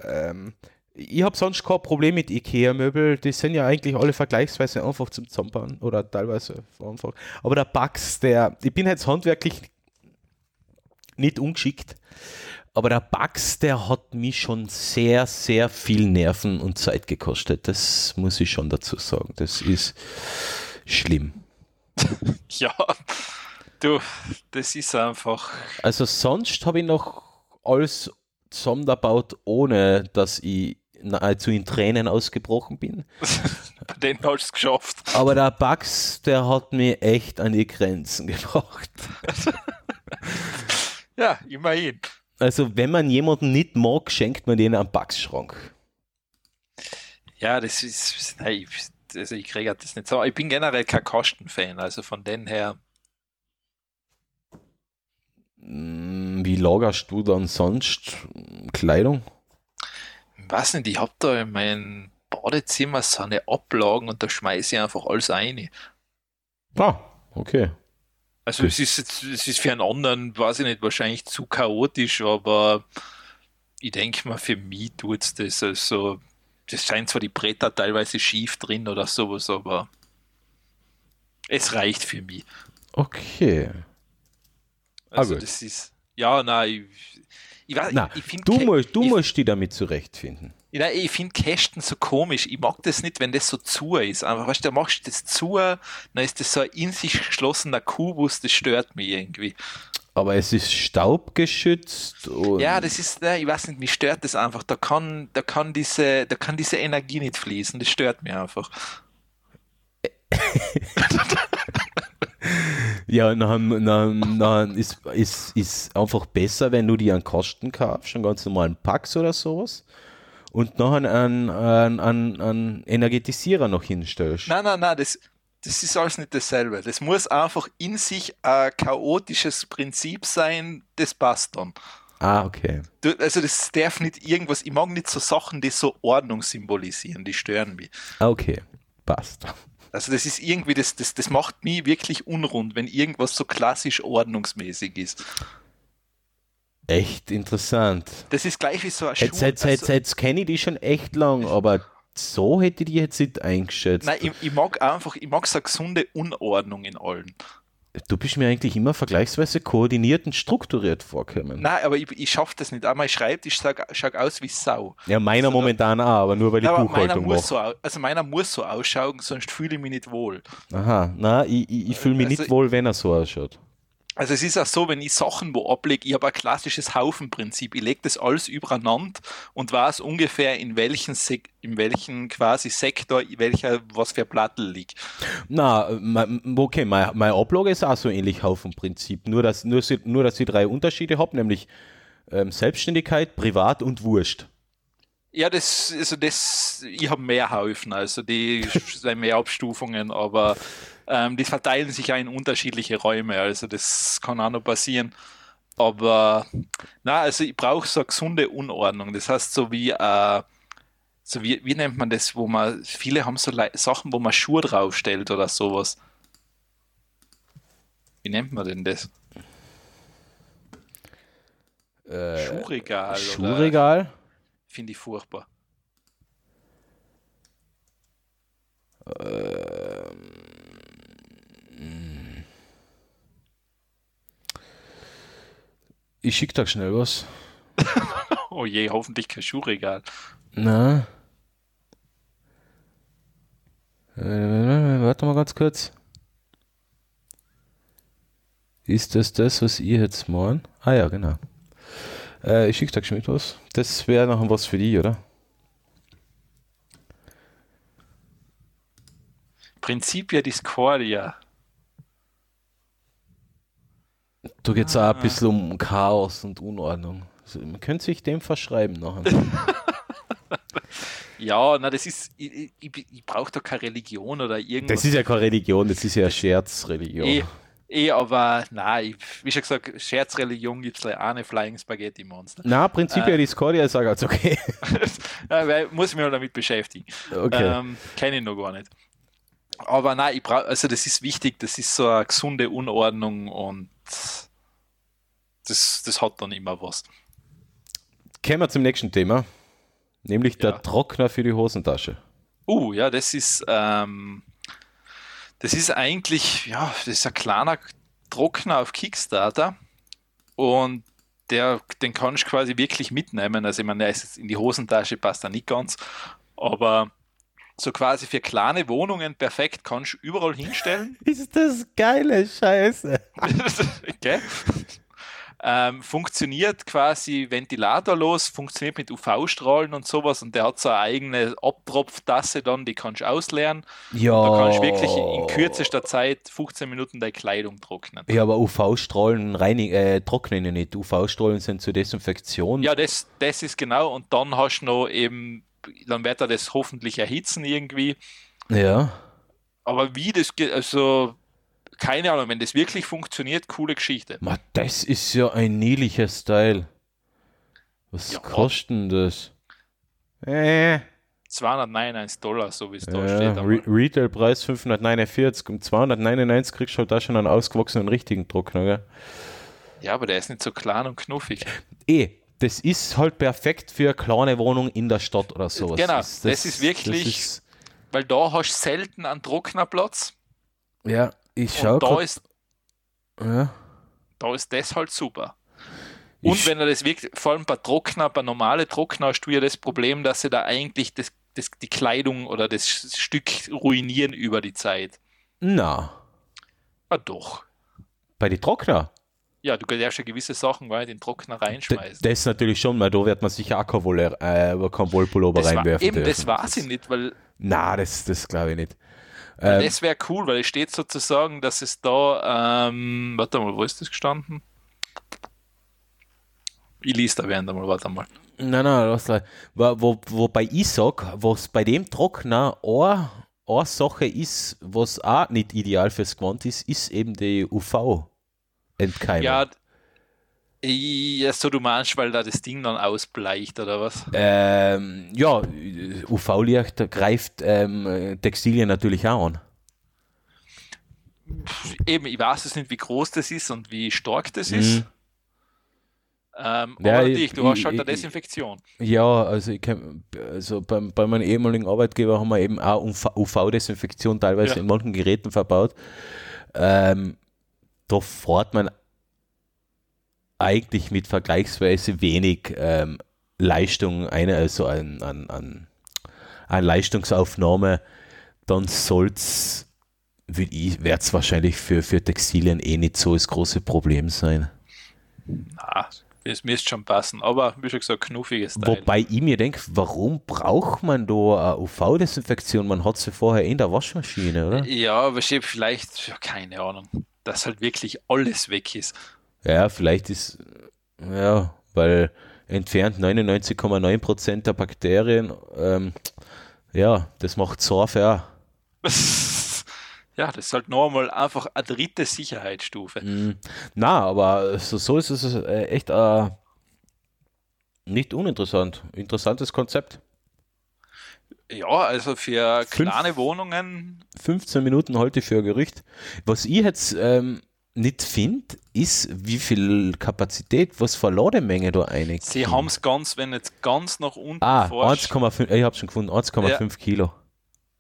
Ähm, ich habe sonst kein Problem mit Ikea-Möbel. Die sind ja eigentlich alle vergleichsweise einfach zum Zusammenbauen oder teilweise einfach. Aber der Bugs, der, ich bin jetzt handwerklich nicht ungeschickt, aber der Bugs, der hat mich schon sehr, sehr viel Nerven und Zeit gekostet. Das muss ich schon dazu sagen. Das ist schlimm. Ja, du, das ist einfach. Also sonst habe ich noch alles zusammengebaut, ohne dass ich nahezu in Tränen ausgebrochen bin. Bei denen hast du es geschafft. Aber der Bugs, der hat mich echt an die Grenzen gebracht. Ja, immerhin. Also wenn man jemanden nicht mag, schenkt man denen einen Bugs-Schrank. Ja, das ist. Nein, also ich kriege das nicht so. Ich bin generell kein Kostenfan, also von den her. Mm, Wie lagerst du dann sonst Kleidung? Ich weiß nicht, ich habe da in meinem Badezimmer so eine Ablagen und da schmeiße ich einfach alles ein. Ah, okay. Also es ist es ist für einen anderen, weiß ich nicht, wahrscheinlich zu chaotisch, aber ich denke mal, für mich tut es das. Also, das scheint zwar die Bretter teilweise schief drin oder sowas, aber es reicht für mich. Okay. Also gut. das ist, Ja, nein, ich, ich, weiß, Na, ich, ich finde du, musst, du musst dich damit zurechtfinden. Ja, ich finde Kästen so komisch. Ich mag das nicht, wenn das so zu ist. Einfach, weißt du, da machst du das zu, dann ist das so ein in sich geschlossener Kubus, das stört mich irgendwie. Aber es ist staubgeschützt Ja, das ist, ich weiß nicht, mich stört das einfach. Da kann, da kann diese, da kann diese Energie nicht fließen. Das stört mich einfach. Ja, dann, dann, dann ist, ist, ist einfach besser, wenn du dir einen Kosten kaufst, einen ganz normalen Pax oder sowas, und noch einen, einen, einen, einen, Energetisierer noch hinstellst. Nein, nein, nein, das, das ist alles nicht dasselbe. Das muss einfach in sich ein chaotisches Prinzip sein, das passt dann. Ah, okay. Du, also das darf nicht irgendwas, ich mag nicht so Sachen, die so Ordnung symbolisieren, die stören mich. Ah, okay. Passt. Also das ist irgendwie, das, das, das macht mich wirklich unrund, wenn irgendwas so klassisch ordnungsmäßig ist. Echt interessant. Das ist gleich wie so ein Jetzt, Schuh. jetzt, jetzt, also, jetzt kenne ich die schon echt lang, aber so hätte ich die jetzt nicht eingeschätzt. nein, ich, ich mag einfach, ich mag so eine gesunde Unordnung in allen. Du bist mir eigentlich immer vergleichsweise koordiniert und strukturiert vorkommen. Nein, aber ich, ich schaffe das nicht. Auch mein Schreibtisch schaut, schaut aus wie Sau. Ja, meiner Also momentan auch, aber nur weil ich Buchhaltung mache. so, also meiner muss so ausschauen, sonst fühle ich mich nicht wohl. Aha, na, ich, ich, ich fühle mich Also- nicht wohl, wenn er so ausschaut. Also es ist auch so, wenn ich Sachen wo ablege, ich habe ein klassisches Haufenprinzip. Ich lege das alles übereinander und weiß ungefähr in welchen, Sek in welchen quasi Sektor, welcher was für Plattel liegt. Na, okay, mein, mein Ablage ist auch so ähnlich Haufenprinzip. Nur, dass, nur, nur, dass ich drei Unterschiede habe, nämlich ähm, Selbstständigkeit, Privat und Wurscht. Ja, das, also das, ich habe mehr Haufen, also die sind mehr Abstufungen, aber ähm, die verteilen sich ja in unterschiedliche Räume, also das kann auch noch passieren. Aber na, also ich brauche so eine gesunde Unordnung. Das heißt, so wie, äh, so wie, wie nennt man das, wo man, viele haben so Lei- Sachen, wo man Schuhe draufstellt oder sowas. Wie nennt man denn das? Schuhregal. oder- Schuhregal? Finde ich furchtbar. Ich schicke da schnell was. Oh je, hoffentlich kein Schuhregal. Na. Äh, warte mal ganz kurz. Ist das das, was ihr jetzt meint? Ah ja, genau. Äh, ich schicke da geschwind was. Das wäre noch was für die, oder? Principia Discordia. Da geht es auch ein bisschen um Chaos und Unordnung. Also, man könnte sich dem verschreiben nachher. Ja, na, das ist, ich, ich, ich brauche da keine Religion oder irgendwas. Das ist ja keine Religion, das ist ja eine Scherzreligion. eh, eh, aber nein, ich, wie schon gesagt, Scherzreligion gibt es eine Flying Spaghetti Monster. Na, Prinzipia Discordia ist auch ganz okay. ja, weil, muss ich mich mal damit beschäftigen. Okay. Ähm, Kenne ich noch gar nicht. Aber nein, ich brauch, also das ist wichtig, das ist so eine gesunde Unordnung und das, das hat dann immer was. Kommen wir zum nächsten Thema. Nämlich Ja. der Trockner für die Hosentasche. Uh, ja, das ist, ähm, das ist eigentlich, ja, das ist ein kleiner Trockner auf Kickstarter und der, den kannst du quasi wirklich mitnehmen. Also ich meine, in die Hosentasche, passt da nicht ganz, aber so quasi für kleine Wohnungen perfekt kannst du überall hinstellen. Ist das geile Scheiße. okay. Ähm, funktioniert quasi ventilatorlos, funktioniert mit UV-Strahlen und sowas und der hat so eine eigene Abtropftasse dann, die kannst du ausleeren. Ja. Da kannst du wirklich in kürzester Zeit 15 Minuten deine Kleidung trocknen. Ja, aber UV-Strahlen reinig, äh, trocknen ja nicht. UV-Strahlen sind zur Desinfektion. Ja, das, das ist genau. Und dann hast du noch eben, dann wird er das hoffentlich erhitzen irgendwie. ja. Aber wie das geht, also keine Ahnung, wenn das wirklich funktioniert, coole Geschichte. Ma, das ist ja ein niedlicher Style. Was Ja. kostet denn das? Äh, 299 Dollar, so wie es da ja, steht. Re Retailpreis 549. Um 299 kriegst du halt da schon einen ausgewachsenen richtigen Trockner, gell? Ja, aber der ist nicht so klein und knuffig. Eh, das ist halt perfekt für eine kleine Wohnung in der Stadt oder sowas. Genau, das ist wirklich- Das ist, Weil da hast du selten einen Trocknerplatz. ja, ich schau Und da grad, ist, ja. da ist das halt super. Und Ich- wenn er das wirklich, vor allem bei Trockner, bei normale Trockner hast du ja das Problem, dass sie da eigentlich das, das, die Kleidung oder das Stück ruinieren über die Zeit. Na, Ah doch. bei den Trockner. Ja, du darfst ja gewisse Sachen weil in den Trockner D- reinschmeißen. Das natürlich schon, weil da wird man sicher auch kein, Wolle, äh, kein Wollpullover Das war, reinwerfen eben, das weiß ich nicht, weil Na, das, das glaube ich nicht. Ähm, das wäre cool, weil es steht sozusagen, dass es da, ähm, warte mal, wo ist das gestanden? Ich lese da während einmal, warte mal. Nein, nein, lass gleich. Wo, wo, wobei ich sag, was bei dem Trockner eine, eine Sache ist, was auch nicht ideal fürs Gewand ist, ist eben die UV-Entkeimung. Ja, ja, so du meinst, weil da das Ding dann ausbleicht oder was? Ähm, ja, UV-Licht greift ähm, Textilien natürlich auch an. Eben, ich weiß es nicht, wie groß das ist und wie stark das ist. Mhm. Ähm, Ja, aber ich- natürlich, du hast ich- halt eine Desinfektion. Ja, also, ich kenn, also beim, bei meinem ehemaligen Arbeitgeber haben wir eben auch UV-Desinfektion teilweise Ja. in manchen Geräten verbaut. Ähm, da fährt man eigentlich mit vergleichsweise wenig ähm, Leistung eine, also an, an, an, an Leistungsaufnahme, dann soll's, wird es wahrscheinlich für, für Textilien eh nicht so das große Problem sein. Na, es müsste schon passen, aber wie schon gesagt, knuffiges Teil. Wobei ich mir denke, warum braucht man da eine UV-Desinfektion? Man hat sie vorher in der Waschmaschine, oder? Ja, aber steht vielleicht, keine Ahnung, dass halt wirklich alles weg ist. Ja, vielleicht ist, ja, weil entfernt 99,9% der Bakterien, ähm, ja, das macht Sorge auch. ja, das ist halt normal einfach eine dritte Sicherheitsstufe. Mhm. Na, aber so, so ist es äh, echt äh, nicht uninteressant. Interessantes Konzept. Ja, also für Fünf- kleine Wohnungen, 15 Minuten heute für ein Gericht. Was ich jetzt ähm, nicht finde, ist, wie viel Kapazität, was für Lademenge da einig. sie haben es ganz, wenn jetzt ganz nach unten Ah, forschst- 1,5, ich habe schon gefunden, 1,5 Ja. Kilo.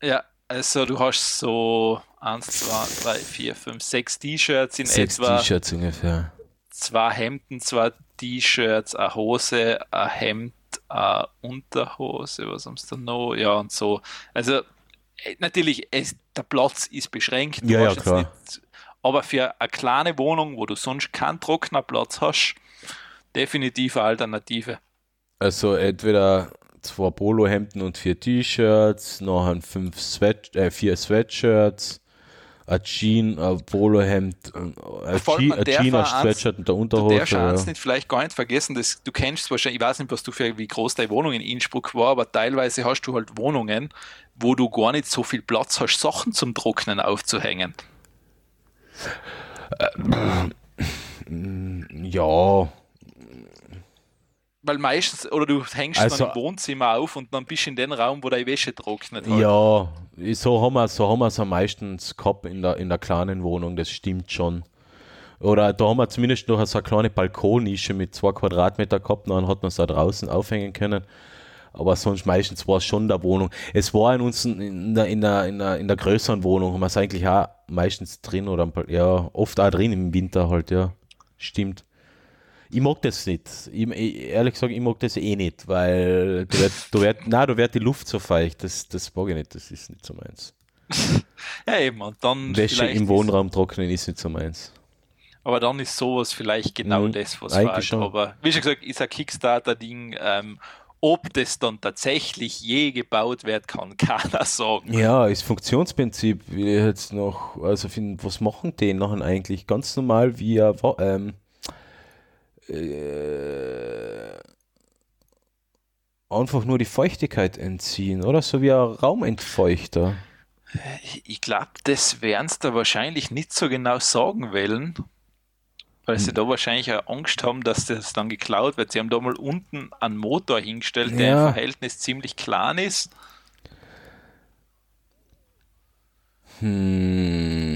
Ja, also du hast so 1, 2, 3, 4, 5, 6 T-Shirts in Sechs etwa, T-Shirts ungefähr. zwei Hemden, zwei T-Shirts, eine Hose, ein Hemd, eine Unterhose, was haben sie da noch? Ja, und so. Also äh, natürlich, es, der Platz ist beschränkt. Ja, ja, klar. Nicht, aber für eine kleine Wohnung, wo du sonst keinen Trocknerplatz hast, definitiv eine Alternative. Also entweder zwei Polohemden und vier T-Shirts, nachher fünf Sweat, äh, vier Sweatshirts, ein Jean, ein Polohemd, ein ein Vor allem, Je- man ein darf Jean, ein auch eins- Sweatshirt und der Du Unterhose. darfst eins Ja. nicht vielleicht gar nicht vergessen, dass du kennst wahrscheinlich, ich weiß nicht, was du für wie groß deine Wohnung in Innsbruck war, aber teilweise hast du halt Wohnungen, wo du gar nicht so viel Platz hast, Sachen zum Trocknen aufzuhängen. ja, Weil meistens, oder du hängst Also- dann im Wohnzimmer auf und dann bist du in den Raum, wo deine Wäsche trocknet. Halt. Ja, so haben wir so haben es am meistens gehabt in der, in der kleinen Wohnung, das stimmt schon. Oder da haben wir zumindest noch so eine kleine Balkonnische mit zwei Quadratmeter gehabt, dann hat man es da draußen aufhängen können. Aber sonst meistens war es schon in der Wohnung. Es war in uns in der, in der, in der, in der größeren Wohnung, haben wir es eigentlich auch meistens drin oder ja, oft auch drin im Winter halt, ja. Stimmt. Ich mag das nicht. Ich, ich, ehrlich gesagt, ich mag das eh nicht, weil du wird, du wird, nein, du wird die Luft so feucht. Das, das mag ich nicht, das ist nicht so meins. Ja, eben. Und dann Wäsche im ist- Wohnraum trocknen ist nicht so meins. Aber dann ist sowas vielleicht genau Mhm, das, was fehlt. schon. Aber wie schon gesagt, ist ein Kickstarter-Ding. Ähm, ob das dann tatsächlich je gebaut wird, kann keiner sagen. Ja, das Funktionsprinzip jetzt noch, also was machen die nachher eigentlich? Ganz normal wie ein, ähm, äh, einfach nur die Feuchtigkeit entziehen, oder? So wie ein Raumentfeuchter. Ich glaube, das werden sie da wahrscheinlich nicht so genau sagen wollen, weil Hm. sie da wahrscheinlich auch Angst haben, dass das dann geklaut wird. Sie haben da mal unten einen Motor hingestellt, der Ja. im Verhältnis ziemlich klein ist. Hm.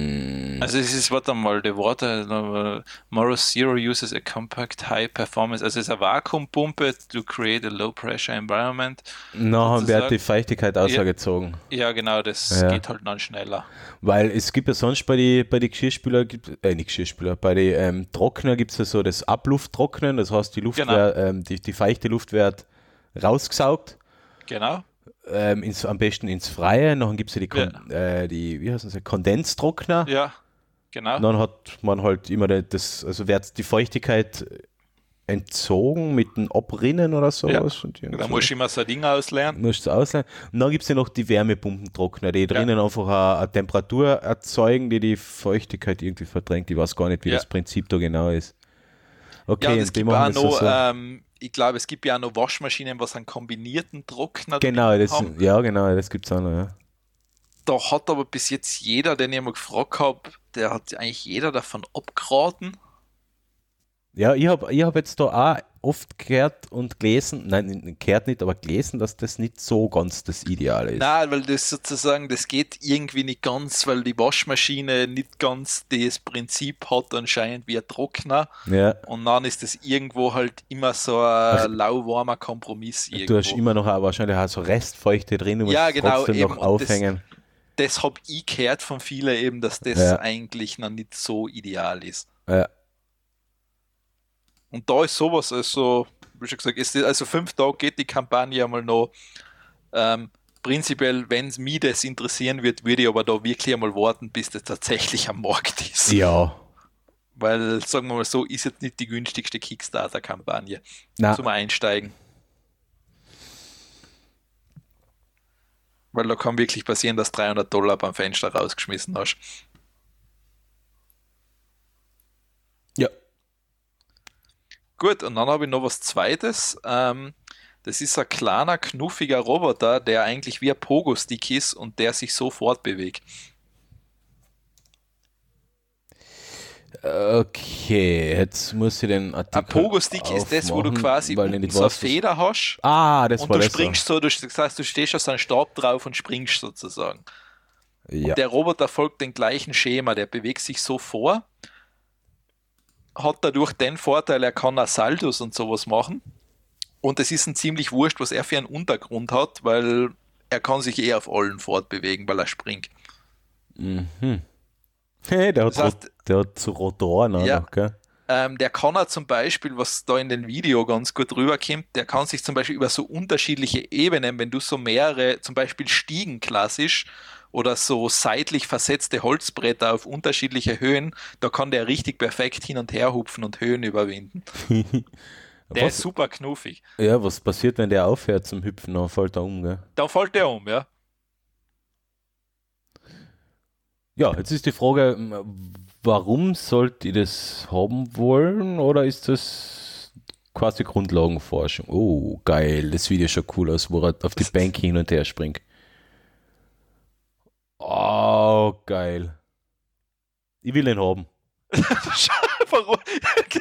Also es ist, warte mal, der Water, Moro Zero uses a compact high performance, also es ist eine Vakuumpumpe to create a low pressure environment. Nachher wird die sozusagen. Feuchtigkeit ausgezogen. Ja, genau, das Ja. geht halt dann schneller. Weil es gibt ja sonst bei den bei die Geschirrspüler, gibt- äh, nicht Geschirrspüler, bei den ähm, Trockner gibt es ja so das Ablufttrocknen, das heißt, die Luft Genau. wird, ähm, die, die feuchte Luft wird rausgesaugt, Genau. ähm, ins, am besten ins Freie, dann gibt es ja die, Kon äh, die, wie heißen sie, Kondenstrockner, Ja, genau. dann hat man halt immer das, also wird die Feuchtigkeit entzogen mit dem Abrinnen oder sowas. Und irgend Da so. musst du immer so ein Ding auslernen. musst du ausleihen. Und dann gibt es ja noch die Wärmepumpentrockner, die drinnen einfach eine, eine Temperatur erzeugen, die die Feuchtigkeit irgendwie verdrängt. Ich weiß gar nicht, wie Ja. das Prinzip da genau ist. Okay, Ja, und auch machen noch, so. ähm, ich glaube, es gibt ja auch noch Waschmaschinen, was einen kombinierten Trockner genau, das, haben. ja, genau, das gibt es auch noch. Ja. Da hat aber bis jetzt jeder, den ich mal gefragt habe, der hat eigentlich jeder davon abgeraten. Ja, ich habe ich hab jetzt da auch oft gehört und gelesen, nein, gehört nicht, aber gelesen, dass das nicht so ganz das Ideale ist. Nein, weil das sozusagen, das geht irgendwie nicht ganz, weil die Waschmaschine nicht ganz das Prinzip hat anscheinend wie ein Trockner. Ja, Und dann ist das irgendwo halt immer so ein lauwarmer Kompromiss irgendwo. du hast immer noch auch wahrscheinlich auch so Restfeuchte drin, du musst Ja, genau, trotzdem eben, noch und aufhängen. das habe ich gehört von vielen eben, dass das Ja. eigentlich noch nicht so ideal ist. Ja. Und da ist sowas, also, wie schon gesagt, ist, also fünf Tage geht die Kampagne einmal noch. Ähm, prinzipiell, wenn es mich das interessieren wird, würde ich aber da wirklich einmal warten, bis das tatsächlich am Markt ist. Ja. Weil, sagen wir mal so, ist jetzt nicht die günstigste Kickstarter-Kampagne Na, zum Einsteigen. Weil da kann wirklich passieren, dass 300 Dollar beim Fenster rausgeschmissen hast. ja. Gut, und dann habe ich noch was Zweites. Ähm, das ist ein kleiner, knuffiger Roboter, der eigentlich wie ein Pogo-Stick ist und der sich so fortbewegt. Okay, jetzt muss ich den Artikel. Ein Pogo-Stick ist das, wo du quasi unten so eine Feder hast Ah, das und war du das. springst so, du, das heißt, du stehst auf so einen Stab drauf und springst sozusagen. Ja. Der Roboter folgt dem gleichen Schema, der bewegt sich so vor, hat dadurch den Vorteil, er kann auch Saltos und sowas machen. Und es ist ein ziemlich wurscht, was er für einen Untergrund hat, weil er kann sich eh auf allen fortbewegen, weil er springt. Mhm. Hey, der, hat Das heißt- der hat so Rotoren auch Ja. noch, gell? Ähm, der kann er zum Beispiel, was da in dem Video ganz gut rüberkommt, der kann sich zum Beispiel über so unterschiedliche Ebenen, wenn du so mehrere, zum Beispiel Stiegen klassisch oder so seitlich versetzte Holzbretter auf unterschiedliche Höhen, da kann der richtig perfekt hin und her hupfen und Höhen überwinden. Der Was- ist super knuffig. Ja, was passiert, wenn der aufhört zum Hüpfen? Dann fällt er um, gell? Da fällt der um, ja. Ja, jetzt ist die Frage, warum sollt ihr das haben wollen oder ist das quasi Grundlagenforschung? Oh, geil, das Video schaut cool aus, wo er auf die Bank hin und her springt. Oh, geil. Ich will ihn haben. Warum? Du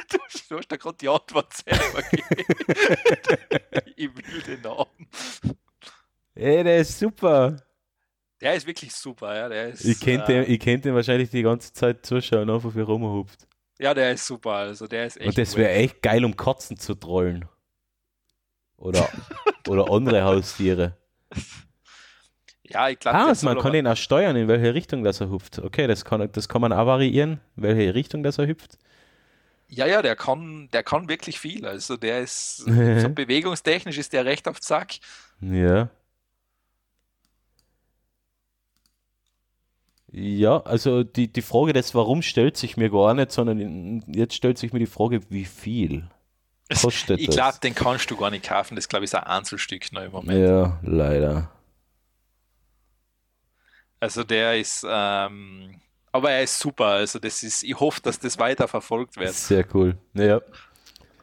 du hast da gerade die Antwort selber gegeben. ich will den haben. Ey, der ist super. Der ist wirklich super, ja. Der ist, Ich könnte äh, ich könnt ihn wahrscheinlich die ganze Zeit zuschauen, einfach wie er rumhupft. Ja, der ist super, also der ist echt. Und das wäre echt geil, um Katzen zu trollen. Oder, oder andere Haustiere. Ja, ich glaube, Ah, also man kann ihn auch steuern, in welche Richtung das er hüpft. Okay, das kann, das kann man auch variieren, welche Richtung das er hüpft. Ja, ja, der kann, der kann wirklich viel. Also der ist so bewegungstechnisch ist der recht auf Zack. Ja. Ja, also die, die Frage des Warum stellt sich mir gar nicht, sondern jetzt stellt sich mir die Frage, wie viel kostet Ich glaube, den kannst du gar nicht kaufen. Das glaube ich ist ein Einzelstück noch im Moment. Ja, leider. Also der ist, ähm, aber er ist super. Also das ist, ich hoffe, dass das weiter verfolgt wird. Sehr cool. Ja.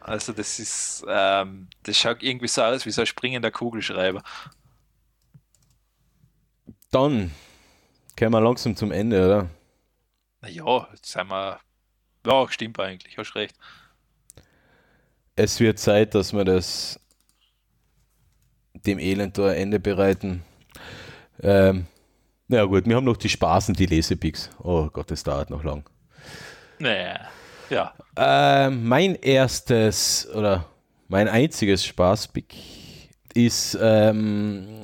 Also das ist, ähm, das schaut irgendwie so aus wie so ein springender Kugelschreiber. Dann kommen wir langsam zum Ende, oder? Naja, jetzt sind wir, ja, stimmt eigentlich, hast recht. Es wird Zeit, dass wir das dem Elend da ein Ende bereiten. Ähm, Na ja, gut, wir haben noch die Spaßen, die Lesepicks. Oh Gott, das dauert noch lang. Naja, ja. Äh, mein erstes oder mein einziges Spaßpick ist, ähm,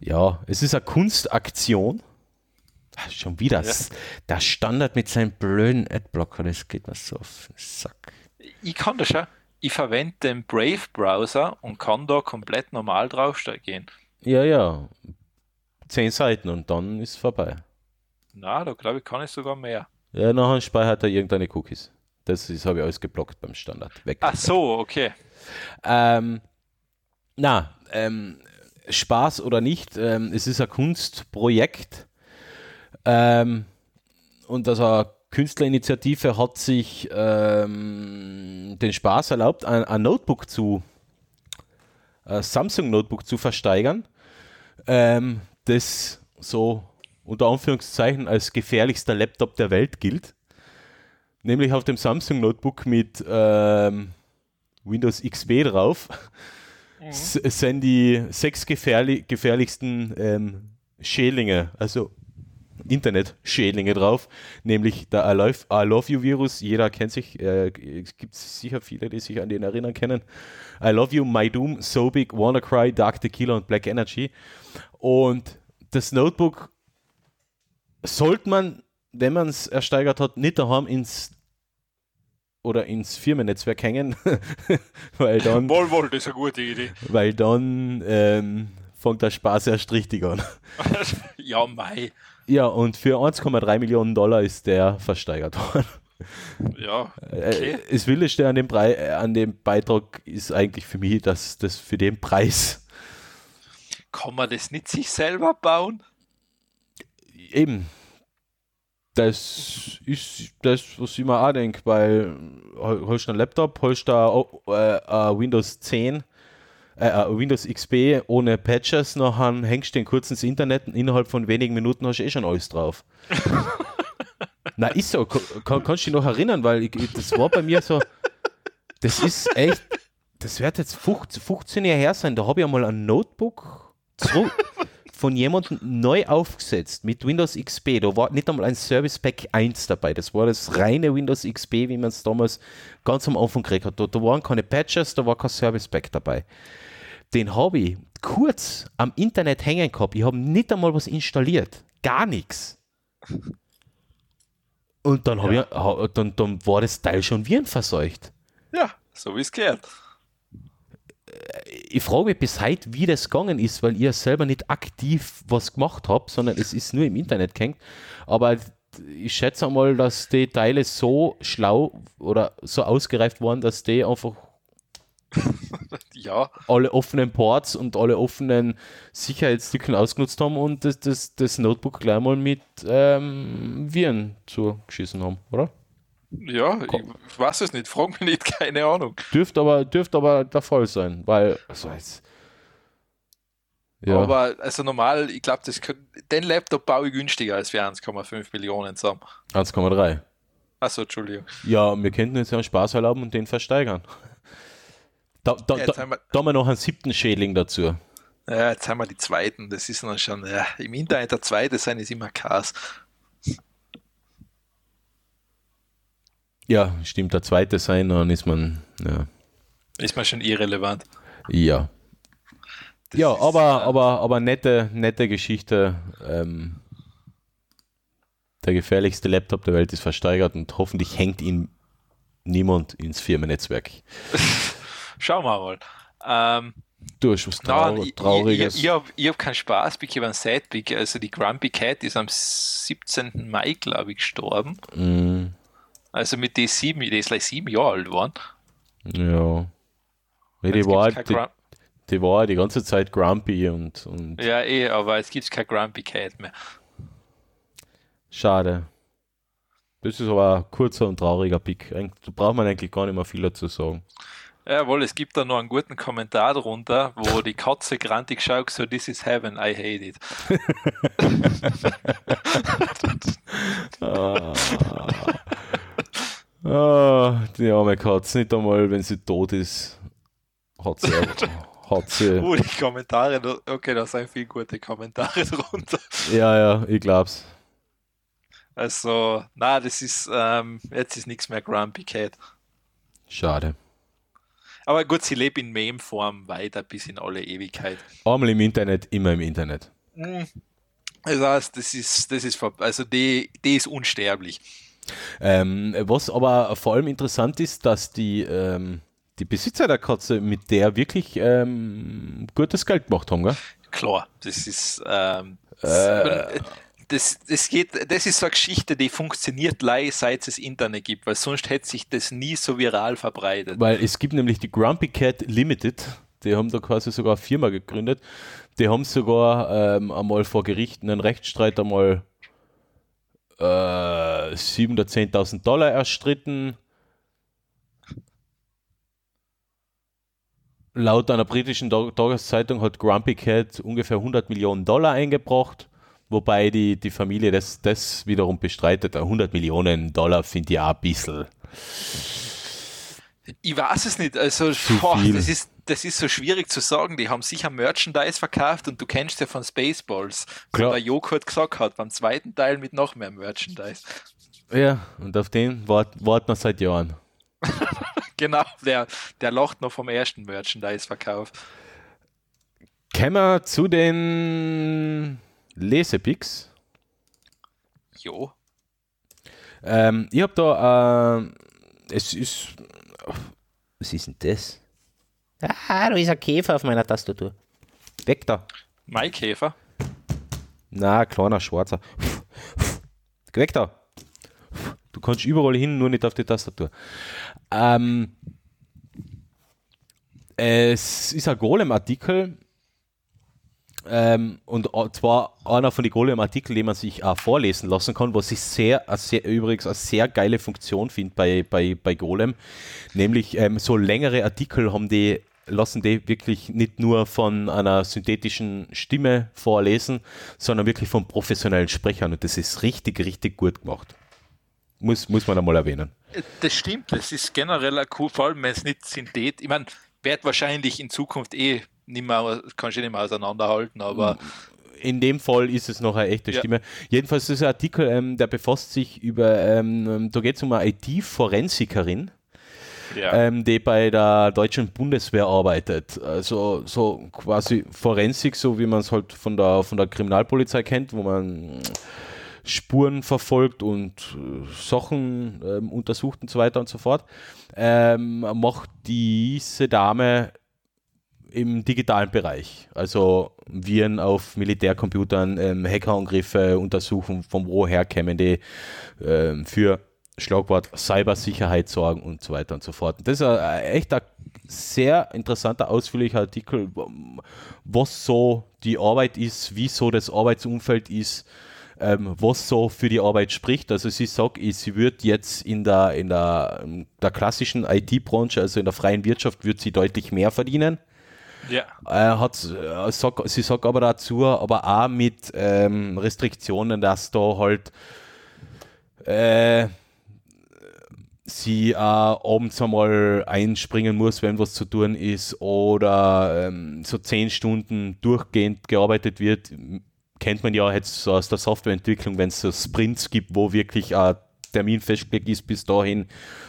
ja, es ist eine Kunstaktion. Ah, Schon wieder Ja. der Standard mit seinem blöden Adblocker, das geht mir so auf den Sack. Ich kann das schon. Ich verwende den Brave-Browser und kann da komplett normal draufstehen. Ja, ja. Zehn Seiten und dann ist vorbei. Na, da glaube ich, kann ich sogar mehr. Ja, nachher speichert er irgendeine Cookies. Das ist, habe ich alles geblockt beim Standard. Weg. Ach so, okay. Ähm, na, ähm, Spaß oder nicht, ähm, es ist ein Kunstprojekt. Ähm, und also eine Künstlerinitiative hat sich ähm, den Spaß erlaubt, ein, ein Notebook zu, ein Samsung Notebook zu versteigern, ähm, das so unter Anführungszeichen als gefährlichster Laptop der Welt gilt. Nämlich auf dem Samsung Notebook mit ähm, Windows XP drauf sind die sechs gefährli gefährlichsten ähm, Schädlinge, also Internet-Schädlinge drauf, nämlich der I Love, I Love You Virus. Jeder kennt sich, äh, es gibt sicher viele, die sich an den erinnern können. I Love You, My Doom, So Big, WannaCry, Dark Tequila und Black Energy. Und das Notebook sollte man, wenn man es ersteigert hat, nicht daheim ins oder ins Firmennetzwerk hängen, weil dann, Wohl, wohl, das ist eine gute Idee. weil dann ähm, fängt der Spaß erst richtig an. ja, mei. Ja, und für 1,3 Millionen Dollar ist der versteigert worden. Ja, Äh, okay. Das Wildeste an dem, Brei- äh, an dem Beitrag ist eigentlich für mich, dass das für den Preis Kann man das nicht sich selber bauen? eben das ist das, was ich mir auch denke, weil hol- holst du einen Laptop, holst du äh, Windows 10, äh, Windows XP ohne Patches, nachher hängst du den kurz ins Internet und innerhalb von wenigen Minuten hast du eh schon alles drauf. Na, ist so. Kann, kannst du dich noch erinnern, weil ich- das war bei mir so, das ist echt, das wird jetzt 15, 15 Jahre her sein, da habe ich einmal ein Notebook zurück, von jemandem neu aufgesetzt mit Windows XP. Da war nicht einmal ein Service Pack 1 dabei. Das war das reine Windows XP, wie man es damals ganz am Anfang gekriegt hat. Da, da waren keine Patches, da war kein Service Pack dabei. Den habe ich kurz am Internet hängen gehabt. Ich habe nicht einmal was installiert. Gar nichts. Und dann, hab ich, dann, dann war das Teil schon virenverseucht. Ja, so wie es gehört. Ich frage mich bis heute, wie das gegangen ist, weil ihr selber nicht aktiv was gemacht habt, sondern es ist nur im Internet gehängt. Aber ich schätze einmal, dass die Teile so schlau oder so ausgereift waren, dass die einfach Ja, alle offenen Ports und alle offenen Sicherheitslücken ausgenutzt haben und das, das, das Notebook gleich mal mit ähm, Viren zugeschissen haben, oder? Ja, ich, ich weiß es nicht, frag mich nicht, keine Ahnung. Dürfte aber, dürfte aber der Fall sein, weil, also jetzt, ja. Aber also normal, ich glaube, den Laptop baue ich günstiger als für 1,5 Millionen zusammen. 1,3. Achso, Entschuldigung. Ja, wir könnten uns ja einen Spaß erlauben und den versteigern. Da, da, Ja, jetzt da, haben wir- da haben wir noch einen siebten Schädling dazu. Ja, jetzt haben wir die zweiten, das ist dann schon, ja, im Internet der zweite sein ist immer Chaos. Ja, stimmt, der zweite sein, dann ist man, ja. Ist mir schon irrelevant. Ja, Das ja aber, aber, aber nette, nette Geschichte. Ähm, der gefährlichste Laptop der Welt ist versteigert und hoffentlich hängt ihn niemand ins Firmennetzwerk. Schauen wir mal. Ähm, Du hast was Nein, Trau ich, Trauriges. ich, ich, ich habe hab keinen Spaß, ich habe einen Sidepick. Also die Grumpy Cat ist am 17. Mai, glaube ich, gestorben. Mm, Also mit den sieben, die ist gleich sieben Jahre alt geworden. ja. Ja, die, Jetzt war, die, die war die ganze Zeit grumpy und, und ja, eh, aber jetzt gibt es keine Grumpy Cat mehr. Schade. Das ist aber ein kurzer und trauriger Pick. Da braucht man eigentlich gar nicht mehr viel dazu sagen. Jawohl, es gibt da noch einen guten Kommentar drunter, wo die Katze grantig schaut, so this is heaven, I hate it. Ah, die arme Katze, nicht einmal, wenn sie tot ist, hat sie, hat sie. Oh, die Kommentare, okay, da sind viele gute Kommentare drunter. Ja, ja, ich glaub's. Also, na, das ist, ähm, jetzt ist nichts mehr Grumpy Cat. Schade. Aber gut, sie lebt in Meme-Form weiter bis in alle Ewigkeit. Einmal im Internet, immer im Internet. Das heißt, das ist, das ist, also die, die ist unsterblich. Ähm, was aber vor allem interessant ist, dass die, ähm, die Besitzer der Katze mit der wirklich ähm, gutes Geld gemacht haben, gell? Klar, das ist, ähm, Äh. das, das geht, das ist so eine Geschichte, die funktioniert leider, seit es Internet gibt, weil sonst hätte sich das nie so viral verbreitet. Weil es gibt nämlich die Grumpy Cat Limited, die haben da quasi sogar eine Firma gegründet. Die haben sogar ähm, einmal vor Gericht einen Rechtsstreit einmal äh, 710.000 Dollar erstritten. Laut einer britischen Tag- Tageszeitung hat Grumpy Cat ungefähr 100 Millionen Dollar eingebracht, wobei die, die Familie das, das wiederum bestreitet. 100 Millionen Dollar finde ich auch ein bisschen. Ich weiß es nicht, also boah, das, ist, das ist so schwierig zu sagen. Die haben sicher Merchandise verkauft und du kennst ja von Spaceballs, Klar. der Joghurt gesagt hat, beim zweiten Teil mit noch mehr Merchandise. Ja, und auf den wart, warten wir seit Jahren. Genau, der, der lacht noch vom ersten Merchandise-Verkauf. Kommen wir zu den Lesepicks. Jo. Ähm, ich habe da, äh, es ist, was ist denn das? Ah, da ist ein Käfer auf meiner Tastatur. Weg da. Maikäfer. Na, kleiner Schwarzer. Weg da. Du kannst überall hin, nur nicht auf die Tastatur. Ähm, es ist ein Golem-Artikel. Ähm, und zwar einer von den Golem-Artikeln, den man sich auch vorlesen lassen kann, was ich sehr, eine sehr übrigens eine sehr geile Funktion finde bei, bei, bei Golem. Nämlich ähm, so längere Artikel haben die, lassen die wirklich nicht nur von einer synthetischen Stimme vorlesen, sondern wirklich von professionellen Sprechern. Und das ist richtig, richtig gut gemacht. Muss, muss man einmal erwähnen. Das stimmt, das ist generell cool, vor allem wenn es nicht synthet. Ich meine, wird wahrscheinlich in Zukunft eh nicht mehr, kannst du nicht mehr auseinanderhalten, aber In dem Fall ist es noch eine echte Ja. Stimme. Jedenfalls ist ein Artikel, ähm, der befasst sich über, ähm, da geht es um eine IT-Forensikerin, ja. ähm, die bei der deutschen Bundeswehr arbeitet. Also so quasi Forensik, so wie man es halt von der, von der Kriminalpolizei kennt, wo man Spuren verfolgt und äh, Sachen ähm, untersucht und so weiter und so fort, ähm, macht diese Dame im digitalen Bereich. Also Viren auf Militärcomputern, ähm, Hackerangriffe untersuchen, von woher kämen die ähm, für Schlagwort Cybersicherheit sorgen und so weiter und so fort. Das ist ein, echt ein sehr interessanter, ausführlicher Artikel, was so die Arbeit ist, wie so das Arbeitsumfeld ist, ähm, was so für die Arbeit spricht. Also sie sagt, sie wird jetzt in der, in der, ähm, der klassischen IT-Branche, also in der freien Wirtschaft, wird sie deutlich mehr verdienen. Ja. Äh, hat, sag, sie sagt aber dazu, aber auch mit ähm, Restriktionen, dass da halt äh, sie äh, abends einmal einspringen muss, wenn was zu tun ist, oder ähm, so zehn Stunden durchgehend gearbeitet wird. Kennt man ja jetzt aus der Softwareentwicklung, wenn es so Sprints gibt, wo wirklich ein Termin festgelegt ist, bis dahin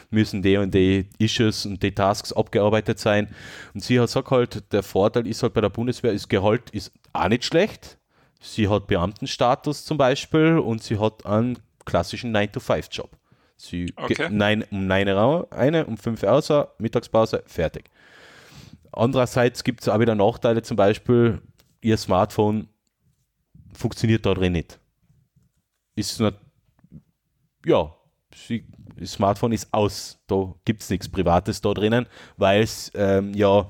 müssen die und die Issues und die Tasks abgearbeitet sein. Und sie hat sagt halt, der Vorteil ist halt bei der Bundeswehr, ist Gehalt ist auch nicht schlecht. Sie hat Beamtenstatus zum Beispiel und sie hat einen klassischen 9-to-5-Job. Sie Okay. nein, um 9 Uhr eine, um 5 Uhr raus, Mittagspause, fertig. Andererseits gibt es auch wieder Nachteile, zum Beispiel ihr Smartphone funktioniert da drin nicht. Ist nicht, ja, sie, das Smartphone ist aus, da gibt es nichts Privates da drinnen, weil es ähm, ja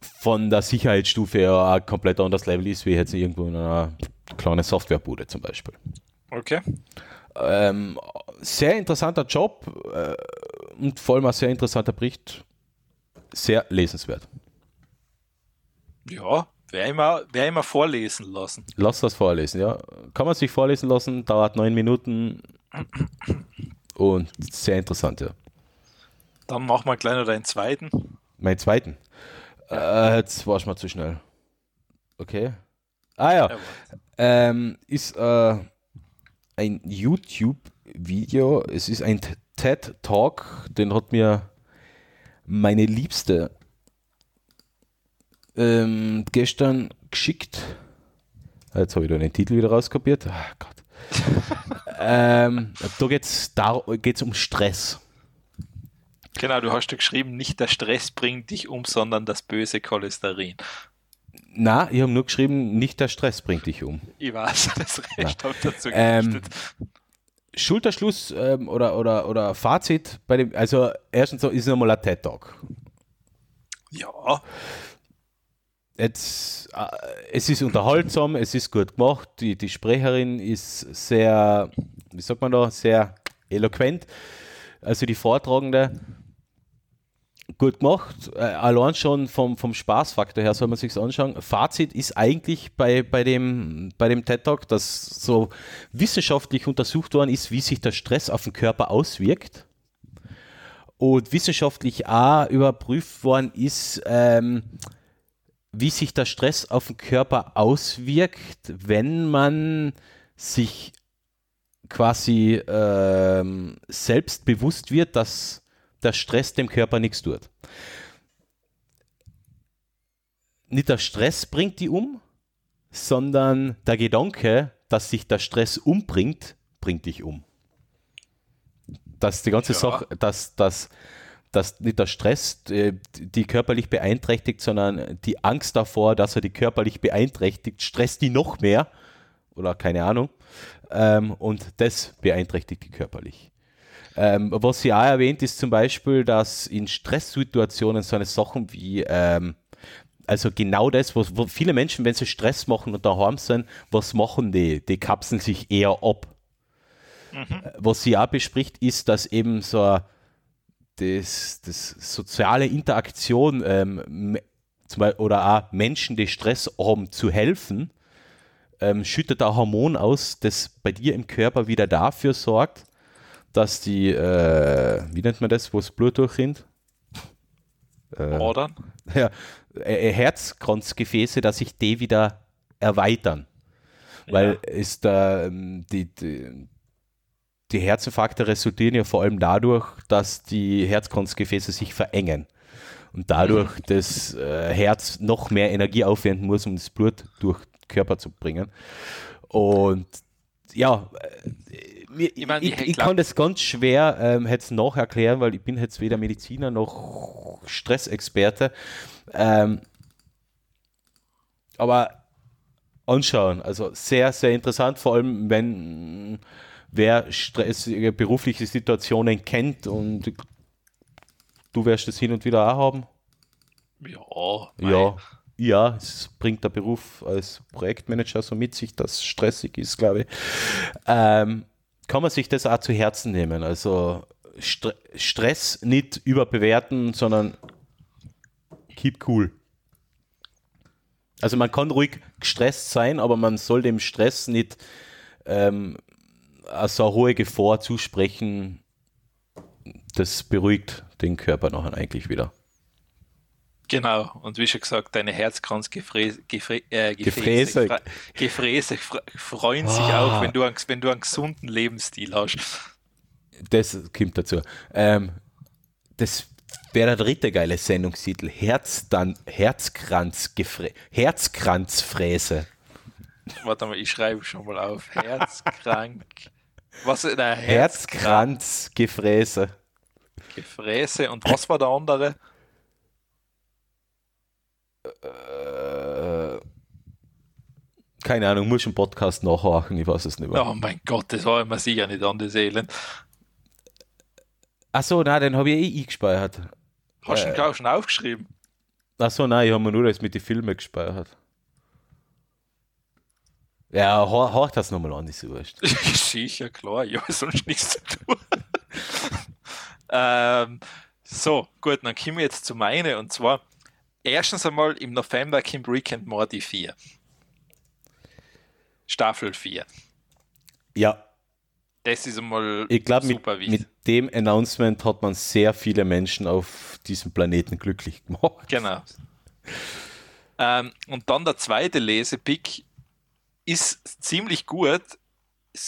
von der Sicherheitsstufe ja ein komplett anderes Level ist, wie jetzt irgendwo in einer kleinen Softwarebude zum Beispiel. Okay. Ähm, sehr interessanter Job äh, und vor allem ein sehr interessanter Bericht. Sehr lesenswert. Ja, mal- werd ich mal vorlesen lassen. Lass das vorlesen, ja. Kann man sich vorlesen lassen, dauert neun Minuten und sehr interessant, ja. Dann machen wir gleich noch einen zweiten. Mein zweiten. Äh, jetzt war ich mal zu schnell. Okay. Ah ja. Ähm, ist äh, ein YouTube-Video. Es ist ein TED-Talk, den hat mir meine Liebste ähm, gestern geschickt. Jetzt habe ich da den Titel wieder rauskopiert. Ah, Gott. ähm, da geht es geht's um Stress. Genau, du hast ja geschrieben, nicht der Stress bringt dich um, sondern das böse Cholesterin. Na, ich habe nur geschrieben, nicht der Stress bringt dich um. Ich weiß, das Recht habe dazu ähm, Schulterschluss ähm, oder, oder, oder Fazit bei dem, also erstens ist es nochmal ein TED Talk. Ja. Jetzt, äh, es ist unterhaltsam, es ist gut gemacht, die, die Sprecherin ist sehr, wie sagt man da, sehr eloquent. Also die Vortragende gut gemacht. Äh, allein schon vom, vom Spaßfaktor her soll man sich anschauen. Fazit ist eigentlich bei, bei, dem, bei dem TED Talk, dass so wissenschaftlich untersucht worden ist, wie sich der Stress auf den Körper auswirkt. Und wissenschaftlich auch überprüft worden ist, ähm, wie sich der Stress auf den Körper auswirkt, wenn man sich quasi ähm, selbst bewusst wird, dass der Stress dem Körper nichts tut. Nicht der Stress bringt die um, sondern der Gedanke, dass sich der Stress umbringt, bringt dich um. Dass die ganze ja. Sache, dass, dass, dass nicht der Stress die, äh, die körperlich beeinträchtigt, sondern die Angst davor, dass er die körperlich beeinträchtigt, stresst die noch mehr oder keine Ahnung. Ähm, und das beeinträchtigt die körperlich. Ähm, was sie auch erwähnt, ist zum Beispiel, dass in Stresssituationen so eine Sachen wie, ähm, also genau das, was, wo viele Menschen, wenn sie Stress machen und daheim sind, was machen die? Die kapseln sich eher ab. Mhm. Was sie auch bespricht, ist, dass eben so das, das soziale Interaktion ähm, oder auch Menschen, die Stress haben, zu helfen, ähm, schüttet ein Hormon aus, das bei dir im Körper wieder dafür sorgt, dass die, äh, wie nennt man das, wo das Blut durchrinnt? Äh, Ordern? Ja, äh, Herzkranzgefäße, dass sich die wieder erweitern. Weil ja. ist äh, die, die, die Herzinfarkte resultieren ja vor allem dadurch, dass die Herzkranzgefäße sich verengen und dadurch mhm. das äh, Herz noch mehr Energie aufwenden muss, um das Blut durch den Körper zu bringen. Und ja, mir, ich, mein, ich, ich, kann das ganz schwer ähm, jetzt nacherklären, weil ich bin jetzt weder Mediziner noch Stressexperte. Ähm, aber anschauen, also sehr, sehr interessant, vor allem wenn wer stressige berufliche Situationen kennt und du wirst das hin und wieder auch haben. Ja, ja. Ja, es bringt der Beruf als Projektmanager so mit sich, dass stressig ist, glaube ich. Ähm, kann man sich das auch zu Herzen nehmen. Also St Stress nicht überbewerten, sondern keep cool. Also man kann ruhig gestresst sein, aber man soll dem Stress nicht ähm, so eine hohe Gefahr zusprechen. Das beruhigt den Körper nachher eigentlich wieder. Genau, und wie schon gesagt, deine Herzkranzgefräße äh, Gefräße, Gefräße freuen oh. sich auch, wenn du, einen, wenn du einen gesunden Lebensstil hast. Das kommt dazu. Ähm, das wäre der dritte geile Sendungstitel. Herz, dann Herzkranzgefrä Herzkranzfräse. Warte mal, ich schreibe schon mal auf. Herzkrank. Was? Nein, Herzkranzgefräße. Gefräße. Und was war der andere? Äh, keine Ahnung, muss schon Podcast nachhaken, ich weiß es nicht mehr. Oh mein Gott, das war immer sicher nicht an die Seelen. Achso, nein, den habe ich eh eingespeichert. Hast du äh, den auch schon aufgeschrieben? Achso, nein, ich habe mir nur das mit den Filmen gespeichert. Ja, hört das nochmal an, ist so wurscht. Sicher, klar, ja, sonst nichts zu tun. ähm, so, gut, dann kommen wir jetzt zu meine und zwar erstens einmal im November kommt Rick and Morty 4. Staffel 4. Ja. Das ist einmal ich glaub, super mit, wichtig. Mit dem Announcement hat man sehr viele Menschen auf diesem Planeten glücklich gemacht. Genau. Ähm, und dann der zweite Lesepick ist ziemlich gut.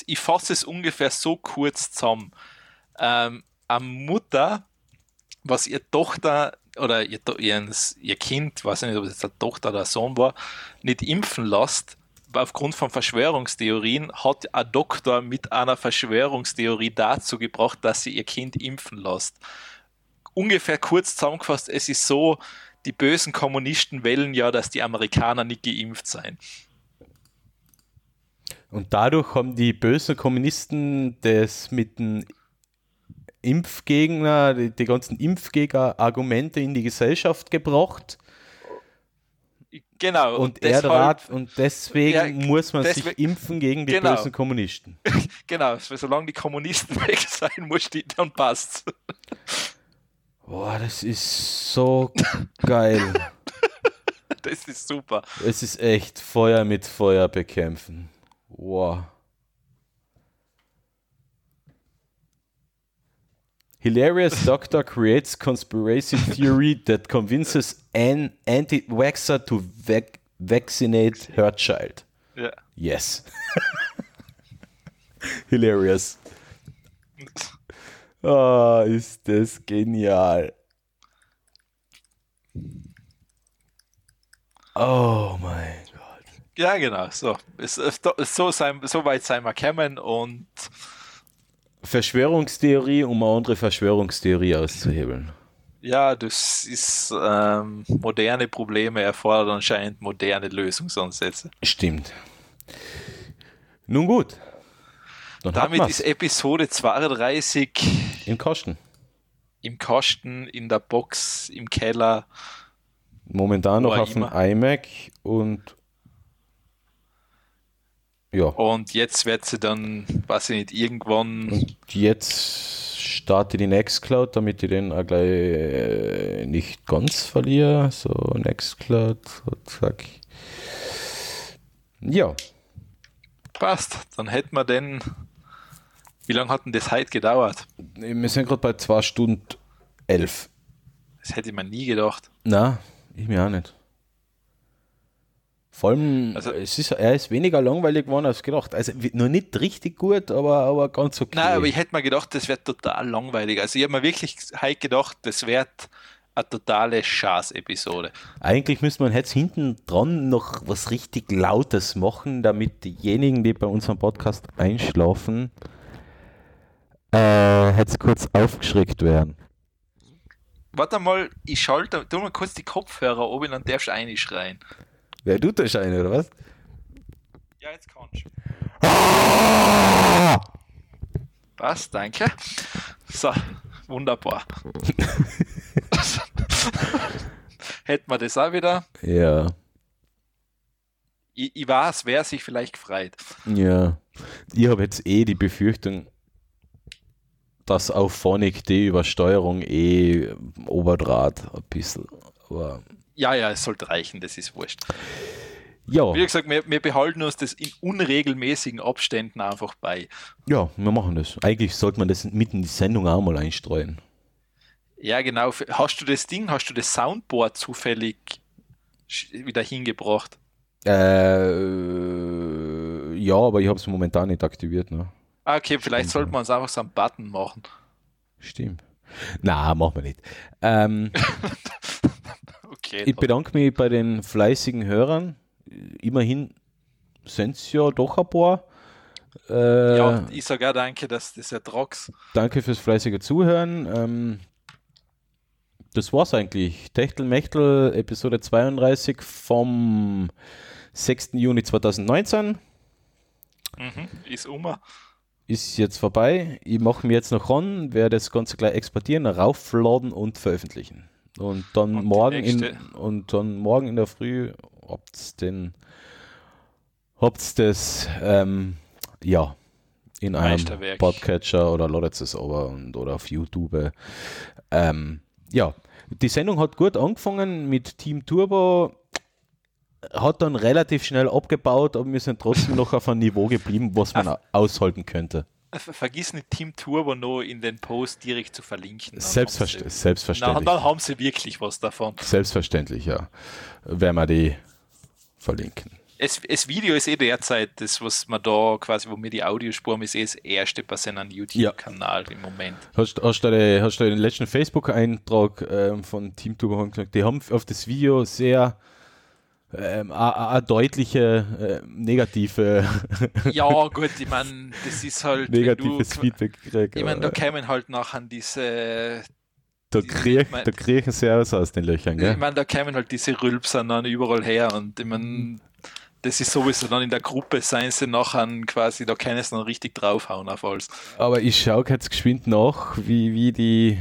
Ich fasse es ungefähr so kurz zusammen. Ähm, eine Mutter, was ihr Tochter oder ihr, ihr, ihr Kind, weiß nicht, ob es jetzt eine Tochter oder ein Sohn war, nicht impfen lässt, aufgrund von Verschwörungstheorien, hat ein Doktor mit einer Verschwörungstheorie dazu gebracht, dass sie ihr Kind impfen lässt. Ungefähr kurz zusammengefasst, es ist so, die bösen Kommunisten wählen ja, dass die Amerikaner nicht geimpft seien. Und dadurch haben die bösen Kommunisten das mit dem Impfgegner, die, die ganzen Impfgegner-Argumente in die Gesellschaft gebracht. Genau. Und, und er rat, und deswegen ja, muss man deswegen, sich impfen gegen die genau. bösen Kommunisten. genau, solange die Kommunisten weg sein, muss die, dann passt. Boah, das ist so geil. das ist super. Es ist echt Feuer mit Feuer bekämpfen. Wow. Hilarious doctor creates conspiracy theory that convinces an anti-vaxxer to vac vaccinate her child. Yeah. Yes. Hilarious. Ah, oh, ist das genial. Oh mein. Ja, genau. So, so, sein, so weit sein wir kommen und Verschwörungstheorie, um eine andere Verschwörungstheorie auszuhebeln. Ja, das ist ähm, moderne Probleme erfordern anscheinend moderne Lösungsansätze. Stimmt. Nun gut. Dann Damit ist Episode 32 im Kosten. Im Kosten, in der Box, im Keller. Momentan noch auf dem iMac und ja. Und jetzt wird sie dann, weiß ich nicht, irgendwann. Und jetzt starte die Nextcloud, damit ich den auch gleich äh, nicht ganz verliere. So, Nextcloud, zack. Ja. Passt. Dann hätten wir den. Wie lange hat denn das heute gedauert? Wir sind gerade bei 2 Stunden 11. Das hätte ich mir nie gedacht. Na, ich mir auch nicht. Vor allem, also, es ist, er ist weniger langweilig geworden als gedacht. Also noch nicht richtig gut, aber, aber ganz okay. Nein, aber ich hätte mir gedacht, das wird total langweilig. Also ich habe mir wirklich heute gedacht, das wird eine totale Schaß-Episode. Eigentlich müsste man jetzt hinten dran noch was richtig Lautes machen, damit diejenigen, die bei unserem Podcast einschlafen, äh, jetzt kurz aufgeschreckt werden. Warte mal, ich schalte, tu mal kurz die Kopfhörer oben und dann darfst du einschreien. Wer tut das eine, oder was? Ja, jetzt kannst du. Was, danke. So, wunderbar. Hätten wir das auch wieder? Ja. Ich, ich weiß, wer sich vielleicht freut. Ja. Ich habe jetzt eh die Befürchtung, dass auf Phonic die Übersteuerung eh Oberdraht ein bisschen. Aber ja, ja, es sollte reichen, das ist wurscht. Ja. Wie gesagt, wir, wir, behalten uns das in unregelmäßigen Abständen einfach bei. Ja, wir machen das. Eigentlich sollte man das mitten in die Sendung auch mal einstreuen. Ja, genau. Hast du das Ding, hast du das Soundboard zufällig wieder hingebracht? Äh, ja, aber ich habe es momentan nicht aktiviert. Ne? Ah, okay, vielleicht sollte man es einfach so einen Button machen. Stimmt. Na, machen wir nicht. Ähm, ich bedanke mich bei den fleißigen Hörern. Immerhin sind es ja doch ein paar. Äh, ja, ich sage auch danke, dass das ertrags. Danke fürs fleißige Zuhören. Ähm, das war's eigentlich. Techtelmechtel, Episode 32 vom 6. Juni 2019. Mhm, ist um ist jetzt vorbei. Ich mache mir jetzt noch ran, werde das Ganze gleich exportieren, raufladen und veröffentlichen. Und dann und morgen in und dann morgen in der Früh habt's den habt's das ähm, ja in einem Podcatcher oder ladet es aber und oder auf YouTube. Ähm, ja, die Sendung hat gut angefangen mit Team Turbo hat dann relativ schnell abgebaut, aber wir sind trotzdem noch auf einem Niveau geblieben, was man aushalten könnte. Vergiss nicht Team Turbo noch in den Post direkt zu verlinken. Selbstverst sie- selbstverständlich. Na, dann haben sie wirklich was davon. Selbstverständlich, ja. Werden wir die verlinken. Es, das Video ist eh derzeit das, was man da quasi, wo mir die Audiospur haben, ist eh das erste bei seinem YouTube-Kanal im Moment. Hast, hast, du den, hast du den letzten Facebook-Eintrag ähm, von Team Turbo gesagt? Die haben auf das Video sehr ähm, a deutliche äh, negative, Ja, gut, ich meine, das ist halt. negatives du, Feedback gekriegt. Ich meine, da aber kämen halt nachher diese. da, krieg, mein- da kriechen sie aus aus den Löchern, Ich gell? meine, da kämen halt diese Rülpser dann überall her und ich meine, das ist sowieso dann in der Gruppe, seien sie nachher quasi, da können sie dann richtig draufhauen auf alles. Aber ich schaue jetzt geschwind nach, wie, wie die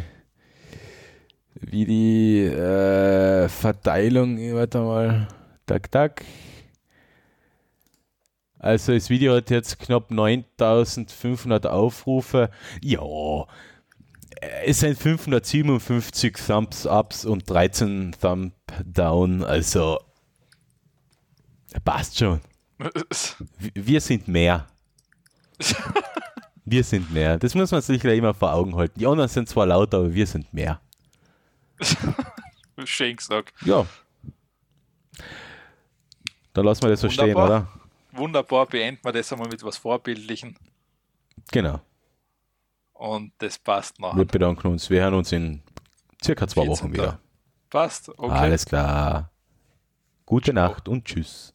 wie die äh, Verteilung, warte mal, tak, tak. Also das Video hat jetzt knapp 9500 Aufrufe. Ja, es sind 557 Thumbs Ups und 13 Thumb Down, also passt schon. Wir sind mehr. Wir sind mehr. Das muss man sich ja immer vor Augen halten. Die anderen sind zwar laut, aber wir sind mehr. Schön gesagt. Ja. Dann lassen wir das so stehen, Wunderbar. oder? Wunderbar, beenden wir das einmal mit was Vorbildlichen Genau. und das passt noch. Wir bedanken uns. Wir hören uns in circa zwei 14. Wochen wieder. Passt, okay. Alles klar. Gute Nacht und tschüss.